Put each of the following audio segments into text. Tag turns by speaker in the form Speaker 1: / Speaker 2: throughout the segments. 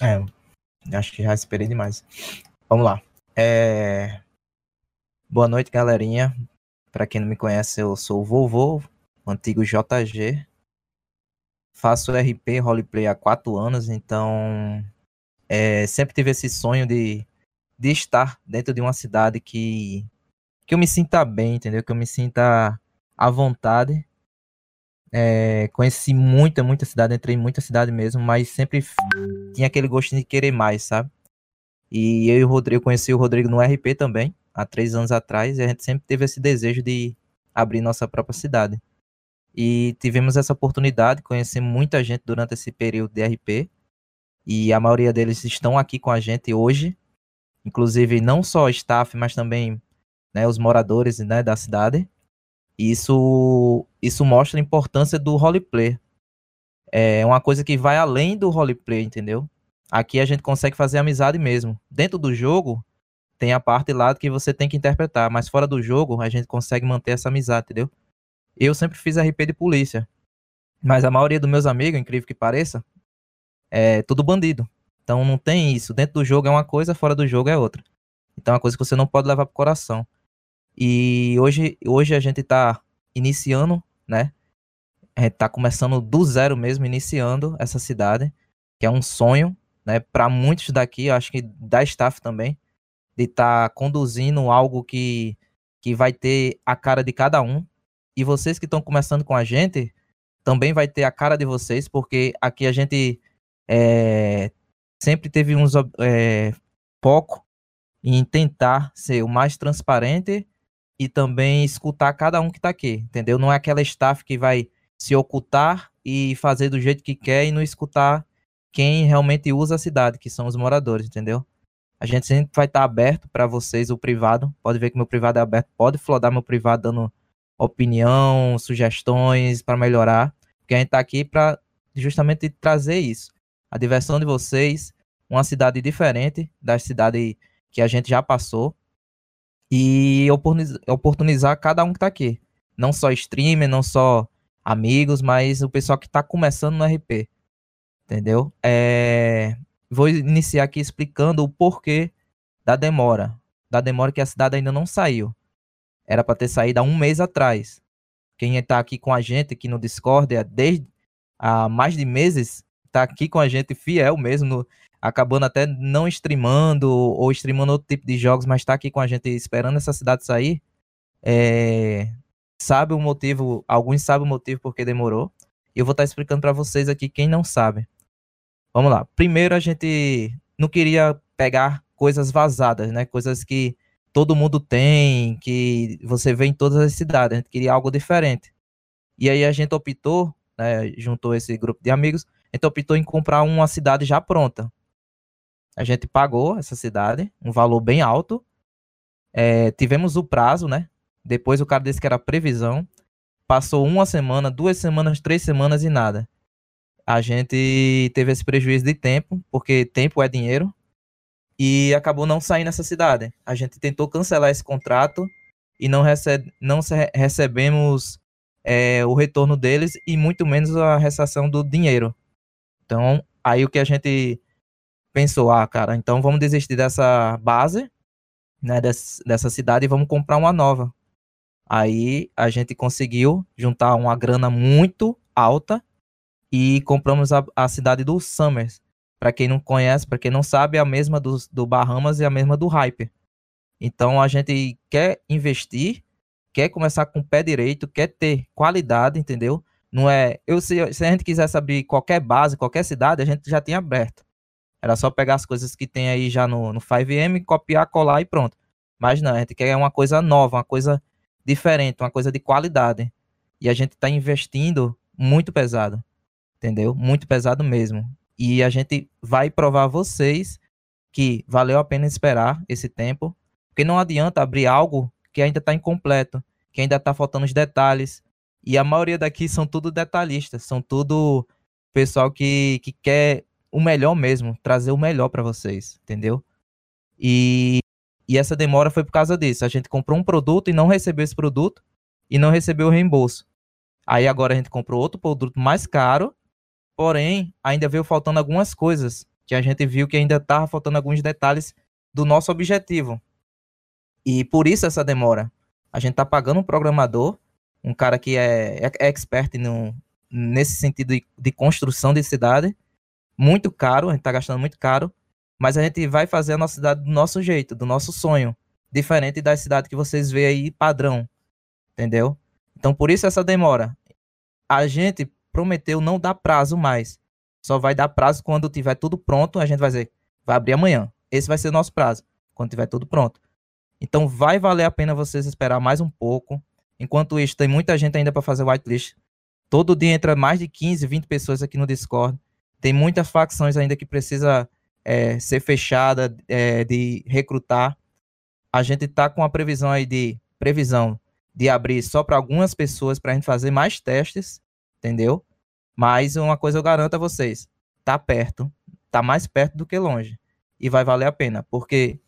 Speaker 1: É, acho que já esperei demais. Vamos lá. É... Boa noite, galerinha. Para quem não me conhece, eu sou o Vovô, antigo JG. Faço RP, roleplay há quatro anos, então é, sempre tive esse sonho de, de estar dentro de uma cidade que, que eu me sinta bem, entendeu? Que eu me sinta à vontade. É, conheci muita, muita cidade, entrei em muita cidade mesmo, mas sempre tinha aquele gostinho de querer mais, sabe? E eu e o Rodrigo, conheci o Rodrigo no RP também, há três anos atrás, e a gente sempre teve esse desejo de abrir nossa própria cidade. E tivemos essa oportunidade, conhecer muita gente durante esse período de RP, e a maioria deles estão aqui com a gente hoje, inclusive não só staff, mas também né, os moradores né, da cidade. Isso, isso mostra a importância do roleplay. É uma coisa que vai além do roleplay, entendeu? Aqui a gente consegue fazer amizade mesmo. Dentro do jogo, tem a parte lá que você tem que interpretar, mas fora do jogo, a gente consegue manter essa amizade, entendeu? Eu sempre fiz RP de polícia, mas a maioria dos meus amigos, incrível que pareça, é tudo bandido. Então não tem isso. Dentro do jogo é uma coisa, fora do jogo é outra. Então é uma coisa que você não pode levar pro coração. E hoje, hoje a gente está iniciando, né? A gente tá começando do zero mesmo, iniciando essa cidade, que é um sonho, né? Para muitos daqui, acho que da staff também, de estar tá conduzindo algo que, que vai ter a cara de cada um. E vocês que estão começando com a gente, também vai ter a cara de vocês, porque aqui a gente é, sempre teve uns é, foco em tentar ser o mais transparente e também escutar cada um que está aqui, entendeu? Não é aquela staff que vai se ocultar e fazer do jeito que quer e não escutar quem realmente usa a cidade, que são os moradores, entendeu? A gente sempre vai estar tá aberto para vocês, o privado. Pode ver que meu privado é aberto. Pode flodar meu privado dando opinião, sugestões para melhorar. Porque a gente está aqui para justamente trazer isso. A diversão de vocês, uma cidade diferente da cidade que a gente já passou e oportunizar cada um que tá aqui. Não só streamer, não só amigos, mas o pessoal que tá começando no RP. Entendeu? É... Vou iniciar aqui explicando o porquê da demora. Da demora que a cidade ainda não saiu. Era para ter saído há um mês atrás. Quem está aqui com a gente aqui no Discord é desde há mais de meses, está aqui com a gente fiel mesmo no, acabando até não streamando ou streamando outro tipo de jogos, mas está aqui com a gente esperando essa cidade sair, é, sabe o motivo, alguns sabem o motivo porque demorou. E eu vou estar tá explicando para vocês aqui quem não sabe. Vamos lá. Primeiro a gente não queria pegar coisas vazadas, né? Coisas que todo mundo tem, que você vê em todas as cidades. A gente queria algo diferente. E aí a gente optou, né, juntou esse grupo de amigos, a gente optou em comprar uma cidade já pronta. A gente pagou essa cidade, um valor bem alto. É, tivemos o prazo, né? Depois o cara disse que era previsão. Passou uma semana, duas semanas, três semanas e nada. A gente teve esse prejuízo de tempo, porque tempo é dinheiro. E acabou não saindo essa cidade. A gente tentou cancelar esse contrato e não, recebe, não recebemos é, o retorno deles e muito menos a ressação do dinheiro. Então, aí o que a gente pensou, ah, cara, então vamos desistir dessa base, né, dessa, dessa cidade e vamos comprar uma nova. Aí a gente conseguiu juntar uma grana muito alta e compramos a, a cidade do Summers. Para quem não conhece, para quem não sabe, é a mesma do, do Bahamas e a mesma do Hyper. Então a gente quer investir, quer começar com o pé direito, quer ter qualidade, entendeu? Não é. Eu, se, se a gente quisesse abrir qualquer base, qualquer cidade, a gente já tinha aberto. Era só pegar as coisas que tem aí já no, no 5M, copiar, colar e pronto. Mas não, a gente quer uma coisa nova, uma coisa diferente, uma coisa de qualidade. E a gente está investindo muito pesado. Entendeu? Muito pesado mesmo. E a gente vai provar a vocês que valeu a pena esperar esse tempo. Porque não adianta abrir algo que ainda está incompleto, que ainda está faltando os detalhes. E a maioria daqui são tudo detalhistas, são tudo pessoal que, que quer o melhor mesmo, trazer o melhor para vocês, entendeu? E, e essa demora foi por causa disso. A gente comprou um produto e não recebeu esse produto e não recebeu o reembolso. Aí agora a gente comprou outro produto mais caro, porém ainda veio faltando algumas coisas que a gente viu que ainda estava faltando alguns detalhes do nosso objetivo. E por isso essa demora. A gente está pagando um programador, um cara que é, é expert no, nesse sentido de, de construção de cidade, muito caro, a gente está gastando muito caro, mas a gente vai fazer a nossa cidade do nosso jeito, do nosso sonho, diferente da cidade que vocês veem aí padrão, entendeu? Então por isso essa demora. A gente prometeu não dar prazo mais. Só vai dar prazo quando tiver tudo pronto, a gente vai dizer, vai abrir amanhã. Esse vai ser o nosso prazo, quando tiver tudo pronto. Então vai valer a pena vocês esperar mais um pouco. Enquanto isso, tem muita gente ainda para fazer whitelist. Todo dia entra mais de 15, 20 pessoas aqui no Discord. Tem muitas facções ainda que precisa é, ser fechada, é, de recrutar. A gente está com a previsão aí de previsão de abrir só para algumas pessoas para a gente fazer mais testes, entendeu? Mas uma coisa eu garanto a vocês, tá perto, tá mais perto do que longe e vai valer a pena, porque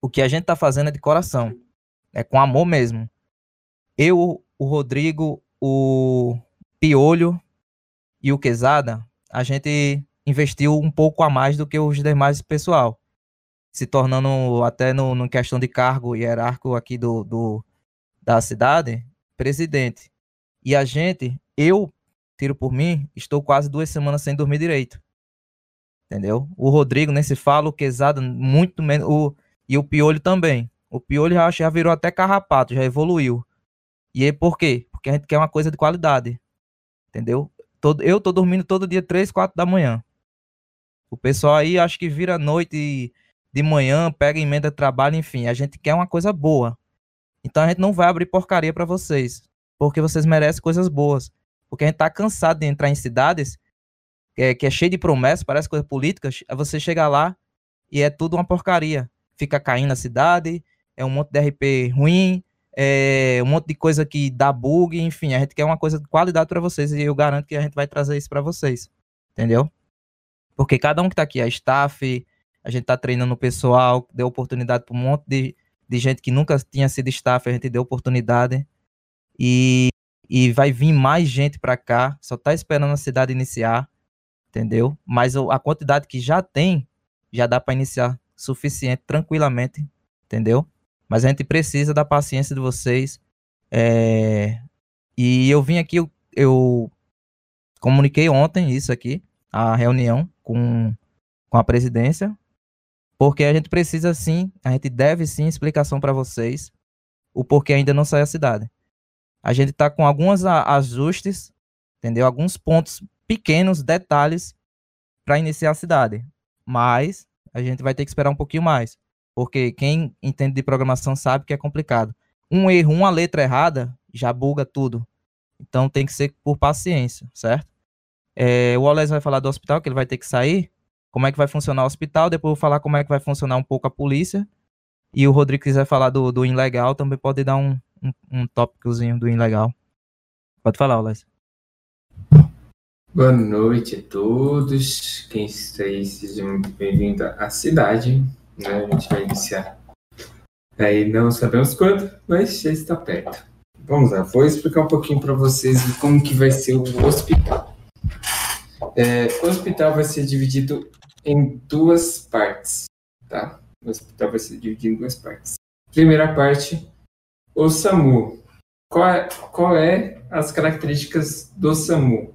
Speaker 1: o que a gente tá fazendo é de coração, é com amor mesmo. Eu, o Rodrigo, o Piolho e o Quesada, a gente investiu um pouco a mais do que os demais pessoal, se tornando até no, no questão de cargo hierárquico aqui do, do da cidade, presidente. E a gente, eu, tiro por mim, estou quase duas semanas sem dormir direito. Entendeu? O Rodrigo nem se fala, o Quesada muito menos, o, e o Piolho também. O Piolho já, já virou até carrapato, já evoluiu. E aí por quê? Porque a gente quer uma coisa de qualidade. Entendeu? Todo, eu tô dormindo todo dia 3, 4 da manhã. O pessoal aí acho que vira noite de manhã, pega emenda de trabalho, enfim. A gente quer uma coisa boa. Então a gente não vai abrir porcaria para vocês. Porque vocês merecem coisas boas. Porque a gente tá cansado de entrar em cidades que é, que é cheio de promessas, parece coisa política. Aí você chega lá e é tudo uma porcaria. Fica caindo na cidade, é um monte de RP ruim, é um monte de coisa que dá bug, enfim, a gente quer uma coisa de qualidade para vocês e eu garanto que a gente vai trazer isso para vocês. Entendeu? Porque cada um que tá aqui, a staff, a gente tá treinando o pessoal, deu oportunidade para um monte de, de gente que nunca tinha sido staff, a gente deu oportunidade. E, e vai vir mais gente para cá, só tá esperando a cidade iniciar, entendeu? Mas a quantidade que já tem, já dá para iniciar suficiente, tranquilamente, entendeu? Mas a gente precisa da paciência de vocês. É... E eu vim aqui, eu, eu comuniquei ontem isso aqui, a reunião com, com a presidência, porque a gente precisa sim, a gente deve sim explicação para vocês o porquê ainda não sai a cidade. A gente está com alguns ajustes, entendeu? Alguns pontos pequenos, detalhes para iniciar a cidade. Mas a gente vai ter que esperar um pouquinho mais, porque quem entende de programação sabe que é complicado. Um erro, uma letra errada já buga tudo. Então tem que ser por paciência, certo? É, o Wallace vai falar do hospital, que ele vai ter que sair. Como é que vai funcionar o hospital. Depois eu vou falar como é que vai funcionar um pouco a polícia. E o Rodrigo quiser falar do, do ilegal, também pode dar um, um, um tópicozinho do ilegal. Pode falar, Wallace.
Speaker 2: Boa noite a todos. Quem está aí, seja muito bem-vindo à cidade. Né? A gente vai iniciar. Aí não sabemos quando, mas já está perto. Vamos lá, vou explicar um pouquinho para vocês como que vai ser o hospital. É, o hospital vai ser dividido em duas partes, tá? O hospital vai ser dividido em duas partes. Primeira parte, o SAMU. Qual é, qual é as características do SAMU? O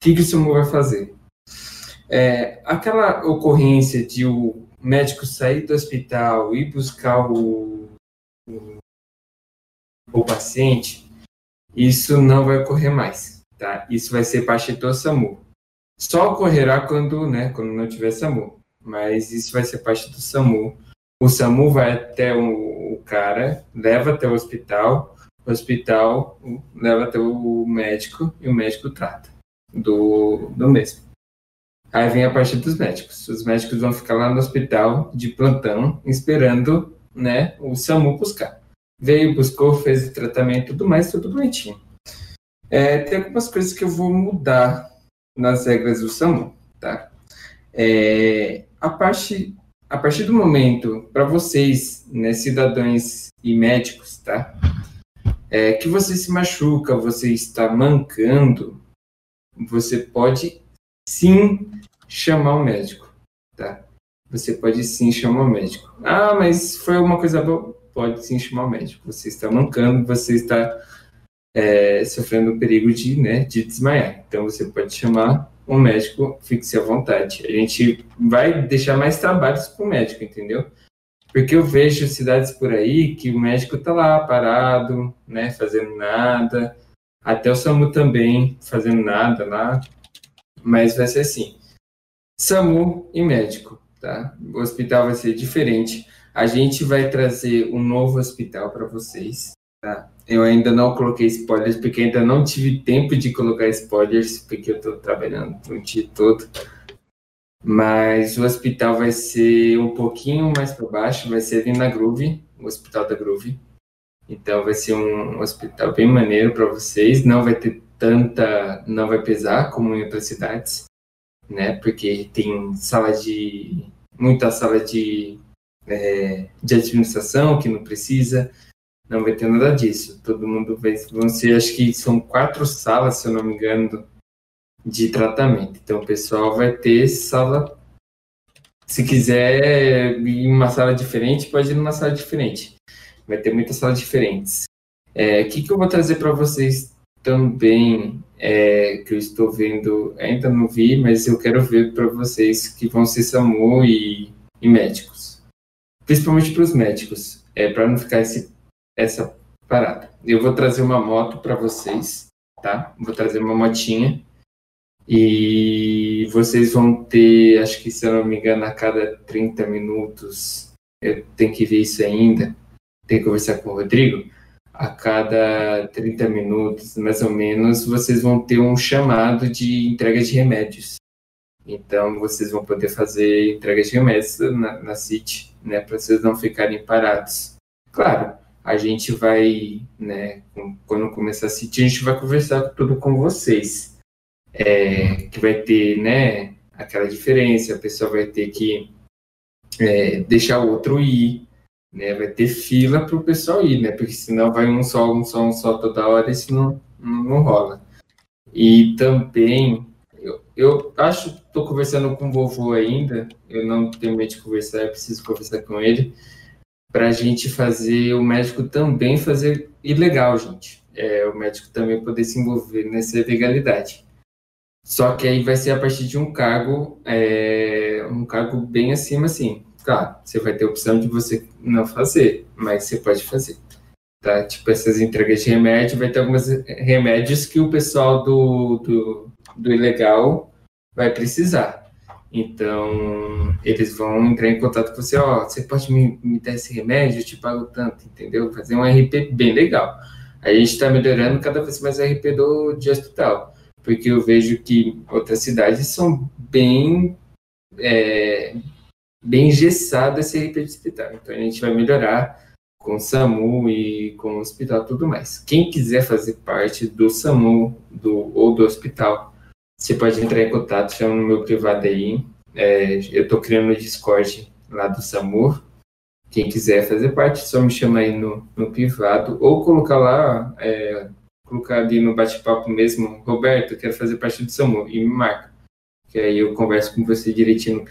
Speaker 2: que, que o SAMU vai fazer? É, aquela ocorrência de o médico sair do hospital e buscar o, o, o paciente, isso não vai ocorrer mais, tá? Isso vai ser parte do SAMU. Só ocorrerá quando, né, quando não tiver SAMU. Mas isso vai ser parte do SAMU. O SAMU vai até o, o cara, leva até o hospital, o hospital leva até o médico e o médico trata do, do mesmo. Aí vem a parte dos médicos. Os médicos vão ficar lá no hospital de plantão, esperando né, o SAMU buscar. Veio, buscou, fez o tratamento, tudo mais, tudo bonitinho. É, tem algumas coisas que eu vou mudar nas regras do SAMU, tá? É, a, parte, a partir do momento, para vocês, né, cidadãos e médicos, tá? É, que você se machuca, você está mancando, você pode sim chamar o médico. tá? Você pode sim chamar o médico. Ah, mas foi uma coisa boa? Pode sim chamar o médico. Você está mancando, você está é, sofrendo o perigo de, né, de desmaiar. Então você pode chamar um médico, fique-se à vontade. A gente vai deixar mais trabalhos para o médico, entendeu? Porque eu vejo cidades por aí que o médico está lá parado, né, fazendo nada. Até o SAMU também fazendo nada lá. Mas vai ser assim: SAMU e médico, tá? O hospital vai ser diferente. A gente vai trazer um novo hospital para vocês, tá? Eu ainda não coloquei spoilers, porque ainda não tive tempo de colocar spoilers, porque eu estou trabalhando o dia todo. Mas o hospital vai ser um pouquinho mais para baixo, vai ser ali na Groove, o hospital da Groove. Então vai ser um hospital bem maneiro para vocês, não vai ter tanta, não vai pesar como em outras cidades, né? Porque tem sala de muita sala de é, de administração que não precisa, não vai ter nada disso. Todo mundo vai vão ser, acho que são quatro salas, se eu não me engano, de tratamento. Então o pessoal vai ter sala se quiser ir em uma sala diferente, pode ir numa sala diferente. Vai ter muitas salas diferentes. É, o que, que eu vou trazer para vocês também, é, que eu estou vendo, ainda não vi, mas eu quero ver para vocês que vão ser SAMU e, e médicos. Principalmente para os médicos, é, para não ficar esse, essa parada. Eu vou trazer uma moto para vocês, tá? Vou trazer uma motinha e vocês vão ter, acho que se eu não me engano, a cada 30 minutos, eu tenho que ver isso ainda, tenho que conversar com o Rodrigo, a cada 30 minutos, mais ou menos, vocês vão ter um chamado de entrega de remédios. Então, vocês vão poder fazer entrega de remédios na, na CIT, né, para vocês não ficarem parados. Claro, a gente vai, né, quando começar a CIT, a gente vai conversar tudo com vocês é, que vai ter, né, aquela diferença, a pessoa vai ter que é, deixar o outro ir, né, vai ter fila para o pessoal ir, né, porque senão vai um só, um só, um só toda hora, isso não, não, não rola. E também, eu, eu acho que estou conversando com o vovô ainda, eu não tenho medo de conversar, eu preciso conversar com ele, para a gente fazer, o médico também fazer ilegal, gente. É, o médico também poder se envolver nessa ilegalidade. Só que aí vai ser a partir de um cargo, é, um cargo bem acima, assim. Claro, você vai ter a opção de você não fazer, mas você pode fazer. Tá? Tipo, essas entregas de remédio, vai ter alguns remédios que o pessoal do, do, do ilegal vai precisar. Então, eles vão entrar em contato com você, ó, você pode me, me dar esse remédio, eu te pago tanto, entendeu? Fazer um RP bem legal. A gente está melhorando cada vez mais o RP do, de hospital porque eu vejo que outras cidades são bem é, bem engessadas esse RP de hospital. Então a gente vai melhorar com o SAMU e com o hospital tudo mais. Quem quiser fazer parte do SAMU do, ou do hospital, você pode entrar em contato, chama no meu privado aí. É, eu estou criando o Discord lá do SAMU. Quem quiser fazer parte, só me chama aí no, no privado ou colocar lá é, colocar ali no bate-papo mesmo, Roberto, quero fazer parte do SAMU, e me marca. Que aí eu converso com você direitinho no,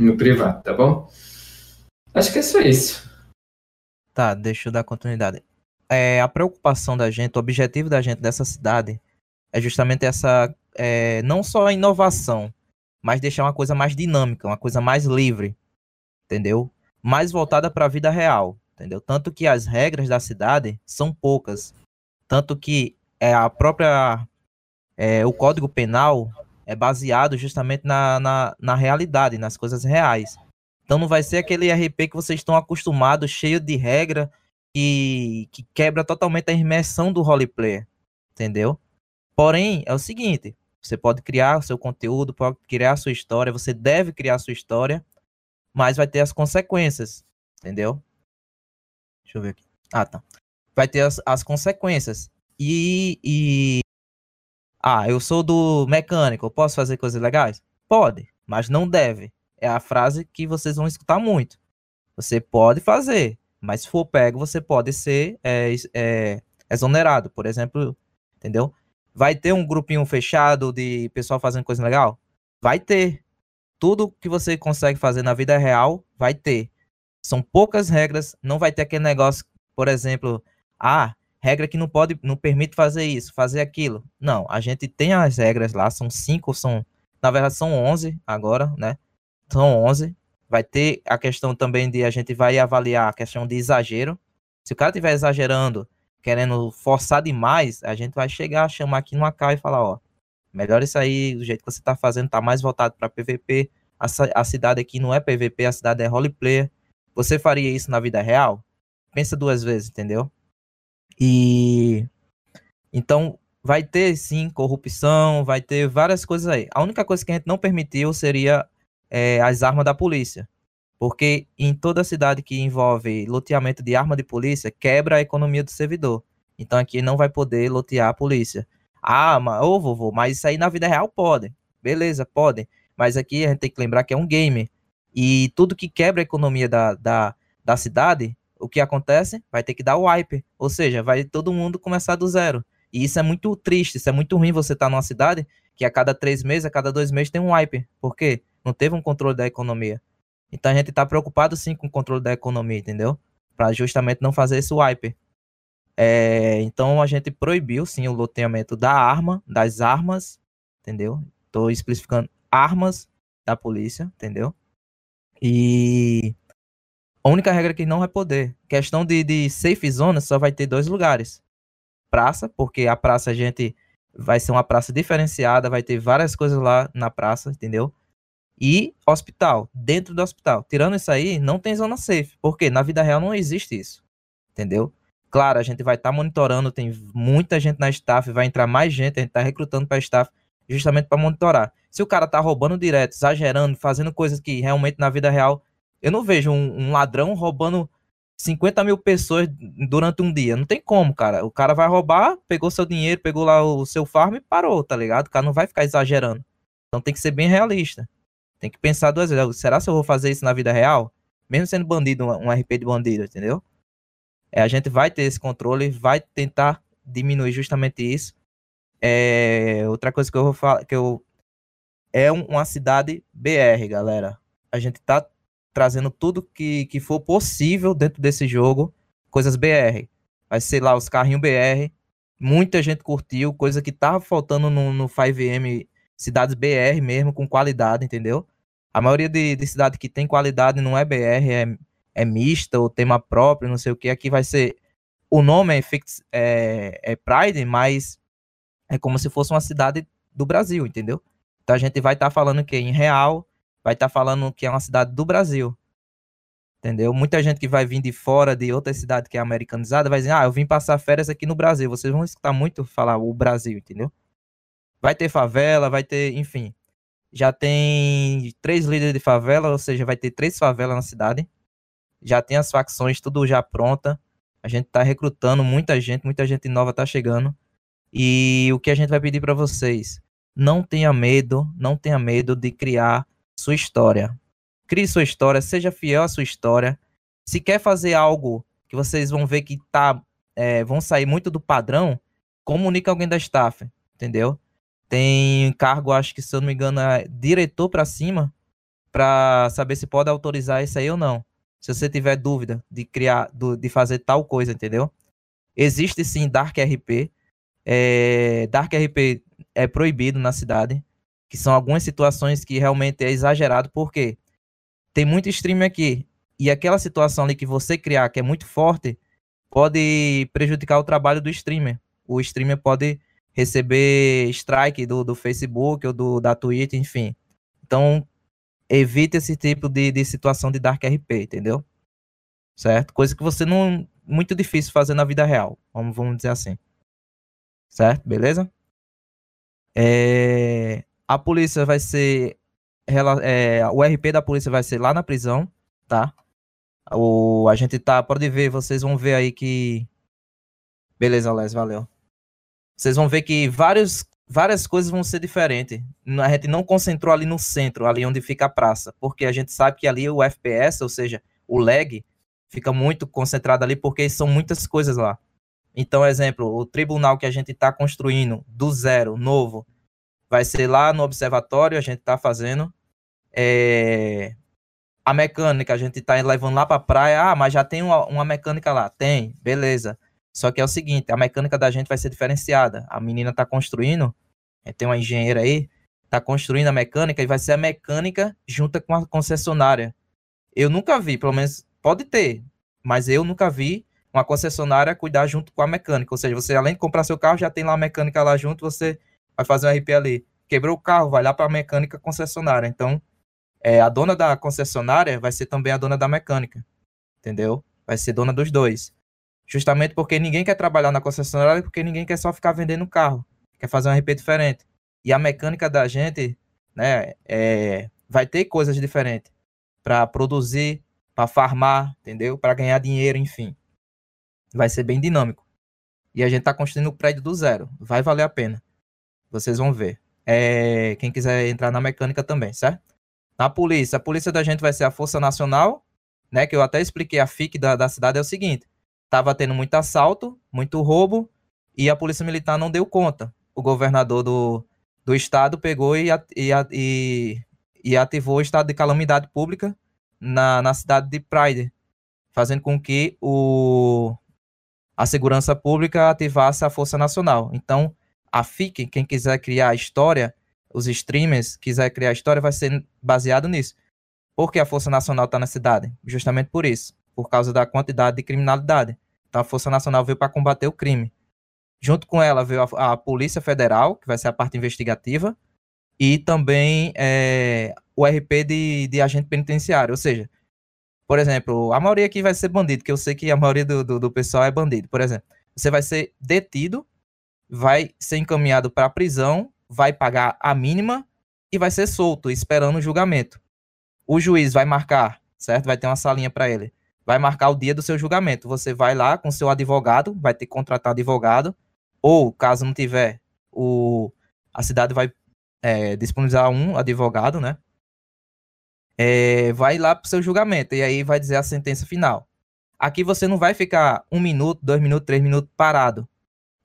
Speaker 2: no privado, tá bom? Acho que é só isso.
Speaker 1: Tá, deixa eu dar continuidade. É, a preocupação da gente, o objetivo da gente dessa cidade é justamente essa, é, não só a inovação, mas deixar uma coisa mais dinâmica, uma coisa mais livre, entendeu? Mais voltada para a vida real, entendeu? Tanto que as regras da cidade são poucas. Tanto que é, a própria. É, o Código Penal é baseado justamente na, na, na realidade, nas coisas reais. Então não vai ser aquele RP que vocês estão acostumados, cheio de regra, que, que quebra totalmente a imersão do roleplay. Entendeu? Porém, é o seguinte: você pode criar o seu conteúdo, pode criar a sua história, você deve criar a sua história, mas vai ter as consequências. Entendeu? Deixa eu ver aqui. Ah, tá vai ter as, as consequências. E, e. Ah, eu sou do mecânico, posso fazer coisas legais? Pode, mas não deve. É a frase que vocês vão escutar muito. Você pode fazer, mas se for pego, você pode ser é, é, exonerado, por exemplo, entendeu? Vai ter um grupinho fechado de pessoal fazendo coisa legal? Vai ter. tudo que você consegue fazer na vida real vai ter. São poucas regras, não vai ter aquele negócio, por exemplo, ah, regra que não pode, não permite fazer isso, fazer aquilo. Não, a gente tem as regras lá, são cinco, são, na verdade são onze agora, né? São onze. Vai ter a questão também de a gente vai avaliar a questão de exagero. Se o cara estiver exagerando, querendo forçar demais, a gente vai chegar, chamar aqui no AK e falar, ó, melhor isso aí, do jeito que você tá fazendo, tá mais voltado para PVP. A, a cidade aqui não é PVP, a cidade é roleplayer. Você faria isso na vida real? Pensa duas vezes, entendeu? E então vai ter sim corrupção, vai ter várias coisas aí. A única coisa que a gente não permitiu seria é, as armas da polícia. Porque em toda cidade que envolve loteamento de arma de polícia, quebra a economia do servidor. Então aqui não vai poder lotear a polícia. Ah, mas, ô vovô, mas isso aí na vida real pode. Beleza, pode. Mas aqui a gente tem que lembrar que é um game. E tudo que quebra a economia da, da, da cidade, o que acontece? Vai ter que dar o wipe. Ou seja, vai todo mundo começar do zero. E isso é muito triste, isso é muito ruim você estar tá numa cidade que a cada três meses, a cada dois meses tem um wipe. Por quê? Não teve um controle da economia. Então a gente está preocupado sim com o controle da economia, entendeu? Para justamente não fazer esse wipe. É, então a gente proibiu sim o loteamento da arma, das armas, entendeu? Estou especificando armas da polícia, entendeu? E a única regra que não vai poder, questão de, de safe zone, só vai ter dois lugares. Praça, porque a praça a gente vai ser uma praça diferenciada, vai ter várias coisas lá na praça, entendeu? E hospital, dentro do hospital. Tirando isso aí, não tem zona safe, porque na vida real não existe isso, entendeu? Claro, a gente vai estar tá monitorando, tem muita gente na staff, vai entrar mais gente, a gente está recrutando para staff justamente para monitorar. Se o cara tá roubando direto, exagerando, fazendo coisas que realmente na vida real eu não vejo um, um, ladrão roubando 50 mil pessoas durante um dia. Não tem como, cara. O cara vai roubar, pegou seu dinheiro, pegou lá o seu farm e parou, tá ligado? O cara não vai ficar exagerando. Então tem que ser bem realista. Tem que pensar duas vezes. Será que eu vou fazer isso na vida real? Mesmo sendo bandido, um RP de bandido, entendeu? É, a gente vai ter esse controle, vai tentar diminuir justamente isso. É, outra coisa que eu vou falar, que eu é um, uma cidade BR, galera. A gente tá trazendo tudo que, que for possível dentro desse jogo, coisas BR. Vai ser lá os carrinhos BR. Muita gente curtiu, coisa que tava faltando no, no 5M, cidades BR mesmo, com qualidade, entendeu? A maioria de, de cidades que tem qualidade não é BR, é, é mista ou tema próprio, não sei o que. Aqui vai ser. O nome é, fix, é, é Pride, mas é como se fosse uma cidade do Brasil, entendeu? Então a gente vai estar tá falando que em real, vai estar tá falando que é uma cidade do Brasil. Entendeu? Muita gente que vai vir de fora de outra cidade que é americanizada vai dizer: "Ah, eu vim passar férias aqui no Brasil". Vocês vão escutar muito falar o Brasil, entendeu? Vai ter favela, vai ter, enfim. Já tem três líderes de favela, ou seja, vai ter três favelas na cidade. Já tem as facções tudo já pronta. A gente tá recrutando muita gente, muita gente nova tá chegando. E o que a gente vai pedir para vocês? Não tenha medo, não tenha medo de criar sua história. Crie sua história, seja fiel à sua história. Se quer fazer algo que vocês vão ver que tá, é, vão sair muito do padrão, comunique alguém da staff, entendeu? Tem cargo, acho que se eu não me engano, é diretor para cima, para saber se pode autorizar isso aí ou não. Se você tiver dúvida de criar, de fazer tal coisa, entendeu? Existe sim Dark RP. É, Dark RP é proibido na cidade que são algumas situações que realmente é exagerado, porque tem muito stream aqui, e aquela situação ali que você criar, que é muito forte, pode prejudicar o trabalho do streamer. O streamer pode receber strike do, do Facebook ou do, da Twitch, enfim. Então, evite esse tipo de, de situação de Dark RP, entendeu? Certo? Coisa que você não. Muito difícil fazer na vida real. Vamos, vamos dizer assim. Certo? Beleza? É, a polícia vai ser. É, o RP da polícia vai ser lá na prisão, tá? O, a gente tá. Pode ver, vocês vão ver aí que. Beleza, Les, valeu. Vocês vão ver que vários, várias coisas vão ser diferentes. A gente não concentrou ali no centro, ali onde fica a praça, porque a gente sabe que ali o FPS, ou seja, o lag, fica muito concentrado ali, porque são muitas coisas lá. Então, exemplo, o tribunal que a gente está construindo do zero, novo, vai ser lá no observatório, a gente está fazendo. é, a mecânica, a gente tá levando lá pra praia, ah, mas já tem uma, uma mecânica lá. Tem, beleza. Só que é o seguinte, a mecânica da gente vai ser diferenciada. A menina tá construindo, é, tem uma engenheira aí, tá construindo a mecânica e vai ser a mecânica junto com a concessionária. Eu nunca vi, pelo menos pode ter, mas eu nunca vi uma concessionária cuidar junto com a mecânica. Ou seja, você além de comprar seu carro, já tem lá a mecânica lá junto, você vai fazer um RP ali. Quebrou o carro, vai lá para a mecânica concessionária. Então, é, a dona da concessionária vai ser também a dona da mecânica. Entendeu? Vai ser dona dos dois. Justamente porque ninguém quer trabalhar na concessionária, porque ninguém quer só ficar vendendo carro. Quer fazer um RP diferente. E a mecânica da gente, né, é, vai ter coisas diferentes para produzir, para farmar, entendeu? Para ganhar dinheiro, enfim. Vai ser bem dinâmico. E a gente está construindo o prédio do zero. Vai valer a pena. Vocês vão ver. É, quem quiser entrar na mecânica também, certo? Na polícia, a polícia da gente vai ser a Força Nacional, né? Que eu até expliquei a FIC da, da cidade é o seguinte: tava tendo muito assalto, muito roubo, e a polícia militar não deu conta. O governador do, do estado pegou e, e, e, e ativou o estado de calamidade pública na, na cidade de Pride, fazendo com que o, a segurança pública ativasse a Força Nacional. Então, a FIC, quem quiser criar a história, os streamers quiser criar história, vai ser baseado nisso. Por que a Força Nacional está na cidade? Justamente por isso, por causa da quantidade de criminalidade. Então a Força Nacional veio para combater o crime. Junto com ela veio a, a, Polícia Federal, que vai ser a parte investigativa, e também é, o RP de, de agente penitenciário. Ou seja, por exemplo, a maioria aqui vai ser bandido, que eu sei que a maioria do, do, do pessoal é bandido. Por exemplo, você vai ser detido, vai ser encaminhado para a prisão vai pagar a mínima e vai ser solto, esperando o julgamento. O juiz vai marcar, certo? Vai ter uma salinha para ele. Vai marcar o dia do seu julgamento. Você vai lá com seu advogado, vai ter que contratar advogado, ou caso não tiver, o, a cidade vai é, disponibilizar um advogado, né? É, vai lá para o seu julgamento e aí vai dizer a sentença final. Aqui você não vai ficar um minuto, dois minutos, três minutos parado.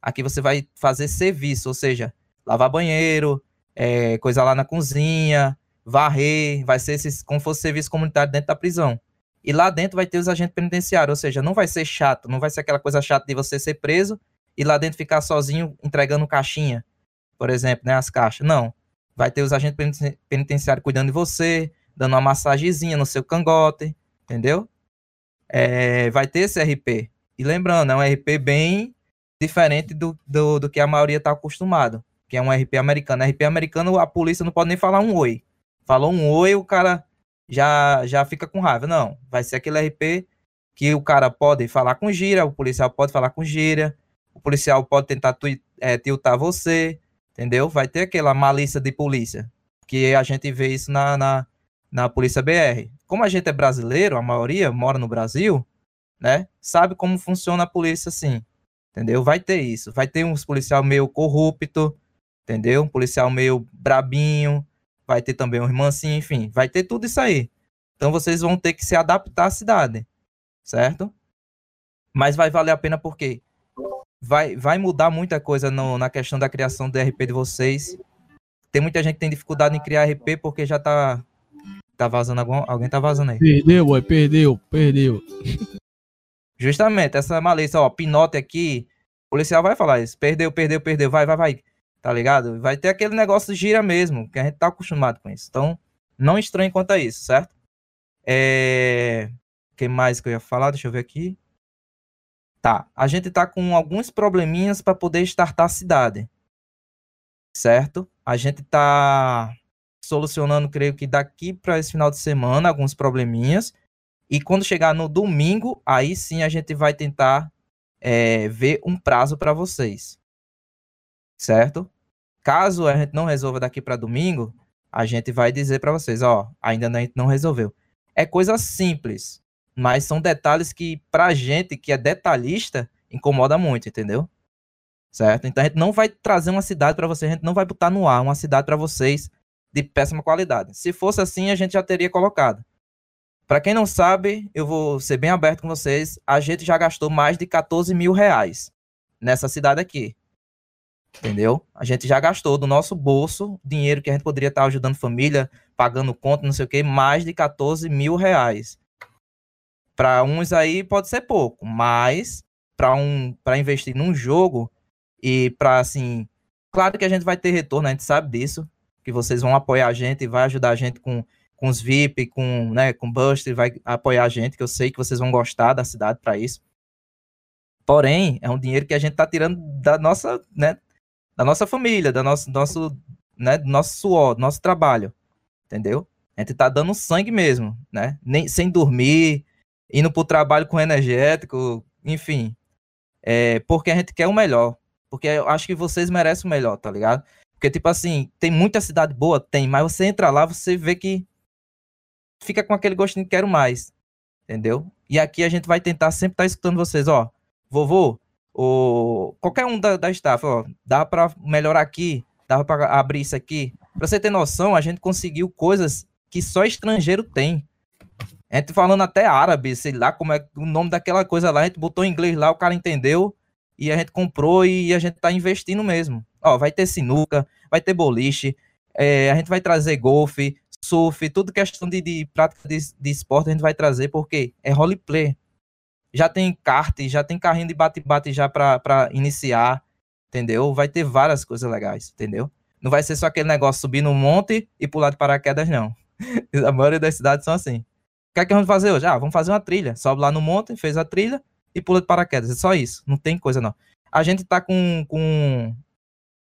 Speaker 1: Aqui você vai fazer serviço, ou seja, lavar banheiro, é, coisa lá na cozinha, varrer, vai ser esses, como fosse serviço comunitário dentro da prisão. E lá dentro vai ter os agentes penitenciários, ou seja, não vai ser chato, não vai ser aquela coisa chata de você ser preso e lá dentro ficar sozinho entregando caixinha, por exemplo, né, as caixas. Não. Vai ter os agentes penitenciários cuidando de você, dando uma massagenzinha no seu cangote, entendeu? É, vai ter esse RP. E lembrando, é um RP bem diferente do, do, do que a maioria está acostumado que é um RP americano. RP americano, a polícia não pode nem falar um oi. Falou um oi, o cara já, já fica com raiva. Não, vai ser aquele RP que o cara pode falar com gíria, o policial pode falar com gíria, o policial pode tentar é, tiltar você, entendeu? Vai ter aquela malícia de polícia, que a gente vê isso na, na, na Polícia BR. Como a gente é brasileiro, a maioria mora no Brasil, né? Sabe como funciona a polícia assim, entendeu? Vai ter isso. Vai ter uns policial meio corrupto, entendeu? Um policial meio brabinho, vai ter também um irmãozinho, enfim, vai ter tudo isso aí. Então vocês vão ter que se adaptar à cidade, certo? Mas vai valer a pena porque vai, vai mudar muita coisa no, na questão da criação do RP de vocês. Tem muita gente que tem dificuldade em criar RP porque já tá tá vazando algum, alguém tá vazando aí.
Speaker 3: Perdeu, boy, perdeu, perdeu.
Speaker 1: Justamente, essa malícia, ó, pinote aqui, o policial vai falar isso, perdeu, perdeu, perdeu, vai, vai, vai tá ligado? Vai ter aquele negócio de gira mesmo, que a gente tá acostumado com isso. Então, não estranhe quanto a isso, certo? É... O que mais que eu ia falar? Deixa eu ver aqui. Tá, a gente tá com alguns probleminhas para poder startar a cidade. Certo? A gente tá solucionando, creio que daqui para esse final de semana, alguns probleminhas. E quando chegar no domingo, aí sim a gente vai tentar é, ver um prazo para vocês. Certo? Caso a gente não resolva daqui para domingo, a gente vai dizer para vocês, ó, ainda a gente não resolveu. É coisa simples, mas são detalhes que pra gente que é detalhista incomoda muito, entendeu? Certo? Então a gente não vai trazer uma cidade para vocês, a gente não vai botar no ar uma cidade para vocês de péssima qualidade. Se fosse assim, a gente já teria colocado. Para quem não sabe, eu vou ser bem aberto com vocês. A gente já gastou mais de 14 mil reais nessa cidade aqui. Entendeu? A gente já gastou do nosso bolso dinheiro que a gente poderia estar ajudando família, pagando conta, não sei o que, mais de 14 mil reais. Para uns aí pode ser pouco, mas para um, para investir num jogo e para assim, claro que a gente vai ter retorno, a gente sabe disso, que vocês vão apoiar a gente e vai ajudar a gente com, com os VIP, com, né, com Buster, vai apoiar a gente, que eu sei que vocês vão gostar da cidade para isso. Porém, é um dinheiro que a gente está tirando da nossa, né, da nossa família, da nosso, nosso, né, do nosso suor, do nosso trabalho, entendeu? A gente está dando sangue mesmo, né? Nem, sem dormir, indo para o trabalho com energético, enfim. É, porque a gente quer o melhor. Porque eu acho que vocês merecem o melhor, tá ligado? Porque, tipo assim, tem muita cidade boa? Tem, mas você entra lá, você vê que fica com aquele gostinho de quero mais. Entendeu? E aqui a gente vai tentar sempre estar tá escutando vocês, ó vovô, ou qualquer um da, da staff, ó, dá para melhorar aqui, dá para abrir isso aqui. Para você ter noção, a gente conseguiu coisas que só estrangeiro tem. A gente falando até árabe, sei lá como é o nome daquela coisa lá, a gente botou em inglês lá, o cara entendeu e a gente comprou e a gente tá investindo mesmo. Ó, vai ter sinuca, vai ter boliche, é, a gente vai trazer golfe, surf, tudo questão de, de prática de, de esporte a gente vai trazer, porque é roleplay já tem kart, já tem carrinho de bate-bate já para iniciar, entendeu? Vai ter várias coisas legais, entendeu? Não vai ser só aquele negócio subir no monte e pular de paraquedas, não. a maioria das cidades são assim. O que é que vamos fazer hoje? Ah, vamos fazer uma trilha. Sobe lá no monte, fez a trilha e pula de paraquedas. É só isso. Não tem coisa, não. A gente tá com. com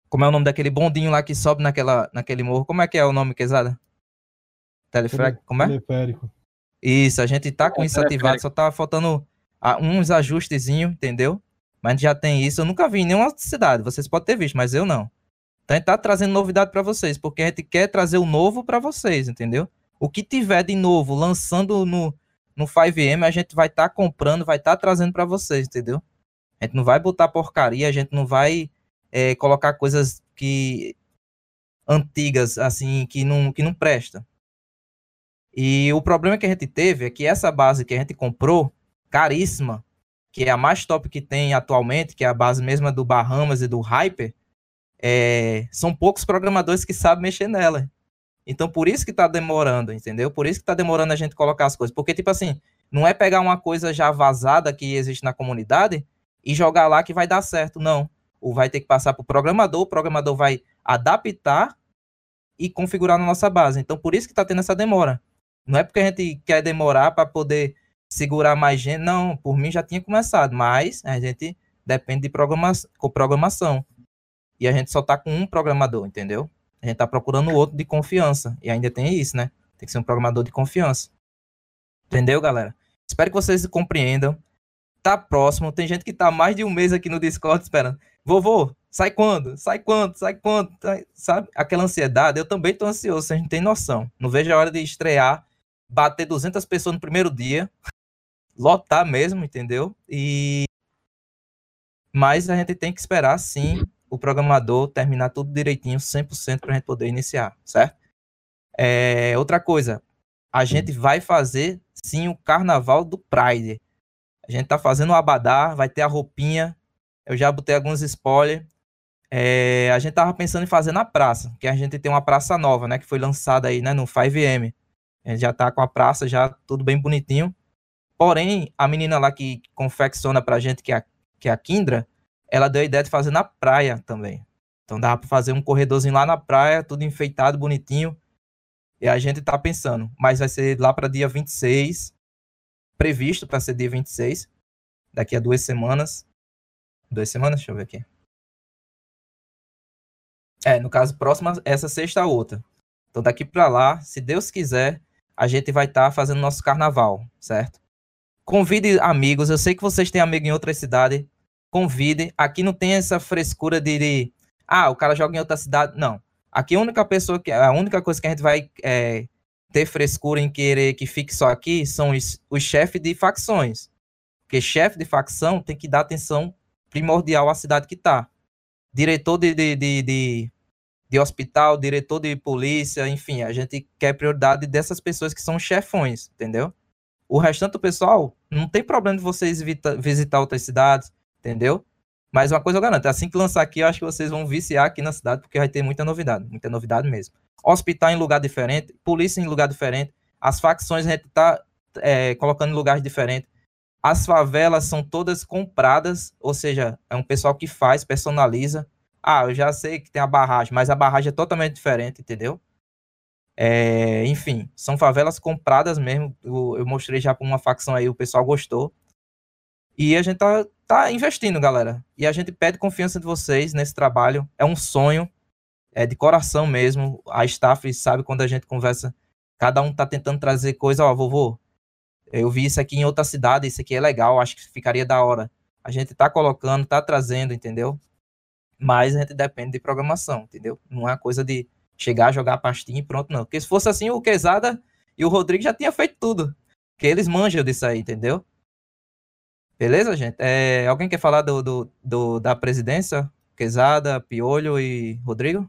Speaker 1: como é o nome daquele bondinho lá que sobe naquela, naquele morro? Como é que é o nome, Quesada? Teleférico? Como é?
Speaker 3: Teleférico.
Speaker 1: Isso, a gente tá com é, isso ativado, só tá faltando uns ajustezinhos, entendeu? Mas já tem isso. Eu nunca vi em nenhuma cidade. Vocês podem ter visto, mas eu não. Então a gente tá trazendo novidade para vocês, porque a gente quer trazer o novo para vocês, entendeu? O que tiver de novo lançando no, no 5M, a gente vai estar tá comprando, vai estar tá trazendo para vocês, entendeu? A gente não vai botar porcaria, a gente não vai é, colocar coisas que antigas, assim, que não, que não presta. E o problema que a gente teve é que essa base que a gente comprou, caríssima, que é a mais top que tem atualmente, que é a base mesma do Bahamas e do Hyper, é, são poucos programadores que sabem mexer nela. Então, por isso que está demorando, entendeu? Por isso que está demorando a gente colocar as coisas. Porque, tipo assim, não é pegar uma coisa já vazada que existe na comunidade e jogar lá que vai dar certo, não. O vai ter que passar para o programador, o programador vai adaptar e configurar na nossa base. Então, por isso que está tendo essa demora. Não é porque a gente quer demorar para poder segurar mais gente. Não, por mim já tinha começado, mas a gente depende de programa programação. E a gente só tá com um programador, entendeu? A gente tá procurando outro de confiança. E ainda tem isso, né? Tem que ser um programador de confiança. Entendeu, galera? Espero que vocês compreendam. Tá próximo. Tem gente que tá mais de um mês aqui no Discord esperando. Vovô, sai quando? Sai quando? Sai quando? Sabe? Aquela ansiedade. Eu também tô ansioso, a gente tem noção. Não vejo a hora de estrear, bater 200 pessoas no primeiro dia lotar mesmo, entendeu? E mas a gente tem que esperar sim o programador terminar tudo direitinho, 100% para a gente poder iniciar, certo? É, outra coisa, a gente vai fazer sim o carnaval do Pride. A gente tá fazendo o abadá, vai ter a roupinha. Eu já botei alguns spoilers. É, a gente tava pensando em fazer na praça, que a gente tem uma praça nova, né, que foi lançada aí, né, no 5M. Gente já tá com a praça já tudo bem bonitinho. Porém, a menina lá que confecciona pra gente, que é a, que é a Kindra, ela deu a ideia de fazer na praia também. Então dava pra fazer um corredorzinho lá na praia, tudo enfeitado, bonitinho. E a gente tá pensando, mas vai ser lá para dia 26, previsto para ser dia 26, daqui a duas semanas. Duas semanas, deixa eu ver aqui. É, no caso, próxima, essa sexta a outra. Então daqui para lá, se Deus quiser, a gente vai estar tá fazendo nosso carnaval, certo? Convide amigos. Eu sei que vocês têm amigos em outra cidade. Convide. Aqui não tem essa frescura de, de, ah, o cara joga em outra cidade. Não. Aqui a única pessoa que a única coisa que a gente vai é, ter frescura em querer que fique só aqui são os, os chefes de facções. Porque chefe de facção tem que dar atenção primordial à cidade que tá. Diretor de, de, de, de, de hospital, diretor de polícia, enfim, a gente quer prioridade dessas pessoas que são chefões, entendeu? O restante do pessoal, não tem problema de vocês visitar outras cidades, entendeu? Mas uma coisa eu garanto, assim que lançar aqui, eu acho que vocês vão viciar aqui na cidade, porque vai ter muita novidade, muita novidade mesmo. Hospital em lugar diferente, polícia em lugar diferente, as facções a gente tá é, colocando em lugares diferentes. As favelas são todas compradas, ou seja, é um pessoal que faz, personaliza. Ah, eu já sei que tem a barragem, mas a barragem é totalmente diferente, entendeu? É, enfim, são favelas compradas mesmo. Eu, eu mostrei já para uma facção aí, o pessoal gostou. E a gente tá, tá investindo, galera. E a gente pede confiança de vocês nesse trabalho. É um sonho, é de coração mesmo. A staff sabe quando a gente conversa, cada um tá tentando trazer coisa, ó, vovô, eu vi isso aqui em outra cidade, isso aqui é legal, acho que ficaria da hora. A gente tá colocando, tá trazendo, entendeu? Mas a gente depende de programação, entendeu? Não é coisa de chegar, jogar a pastinha e pronto, não. Porque se fosse assim, o Quesada e o Rodrigo já tinha feito tudo. Porque eles manjam disso aí, entendeu? Beleza, gente? É, alguém quer falar do, do, do, da presidência? Quesada, Piolho e Rodrigo?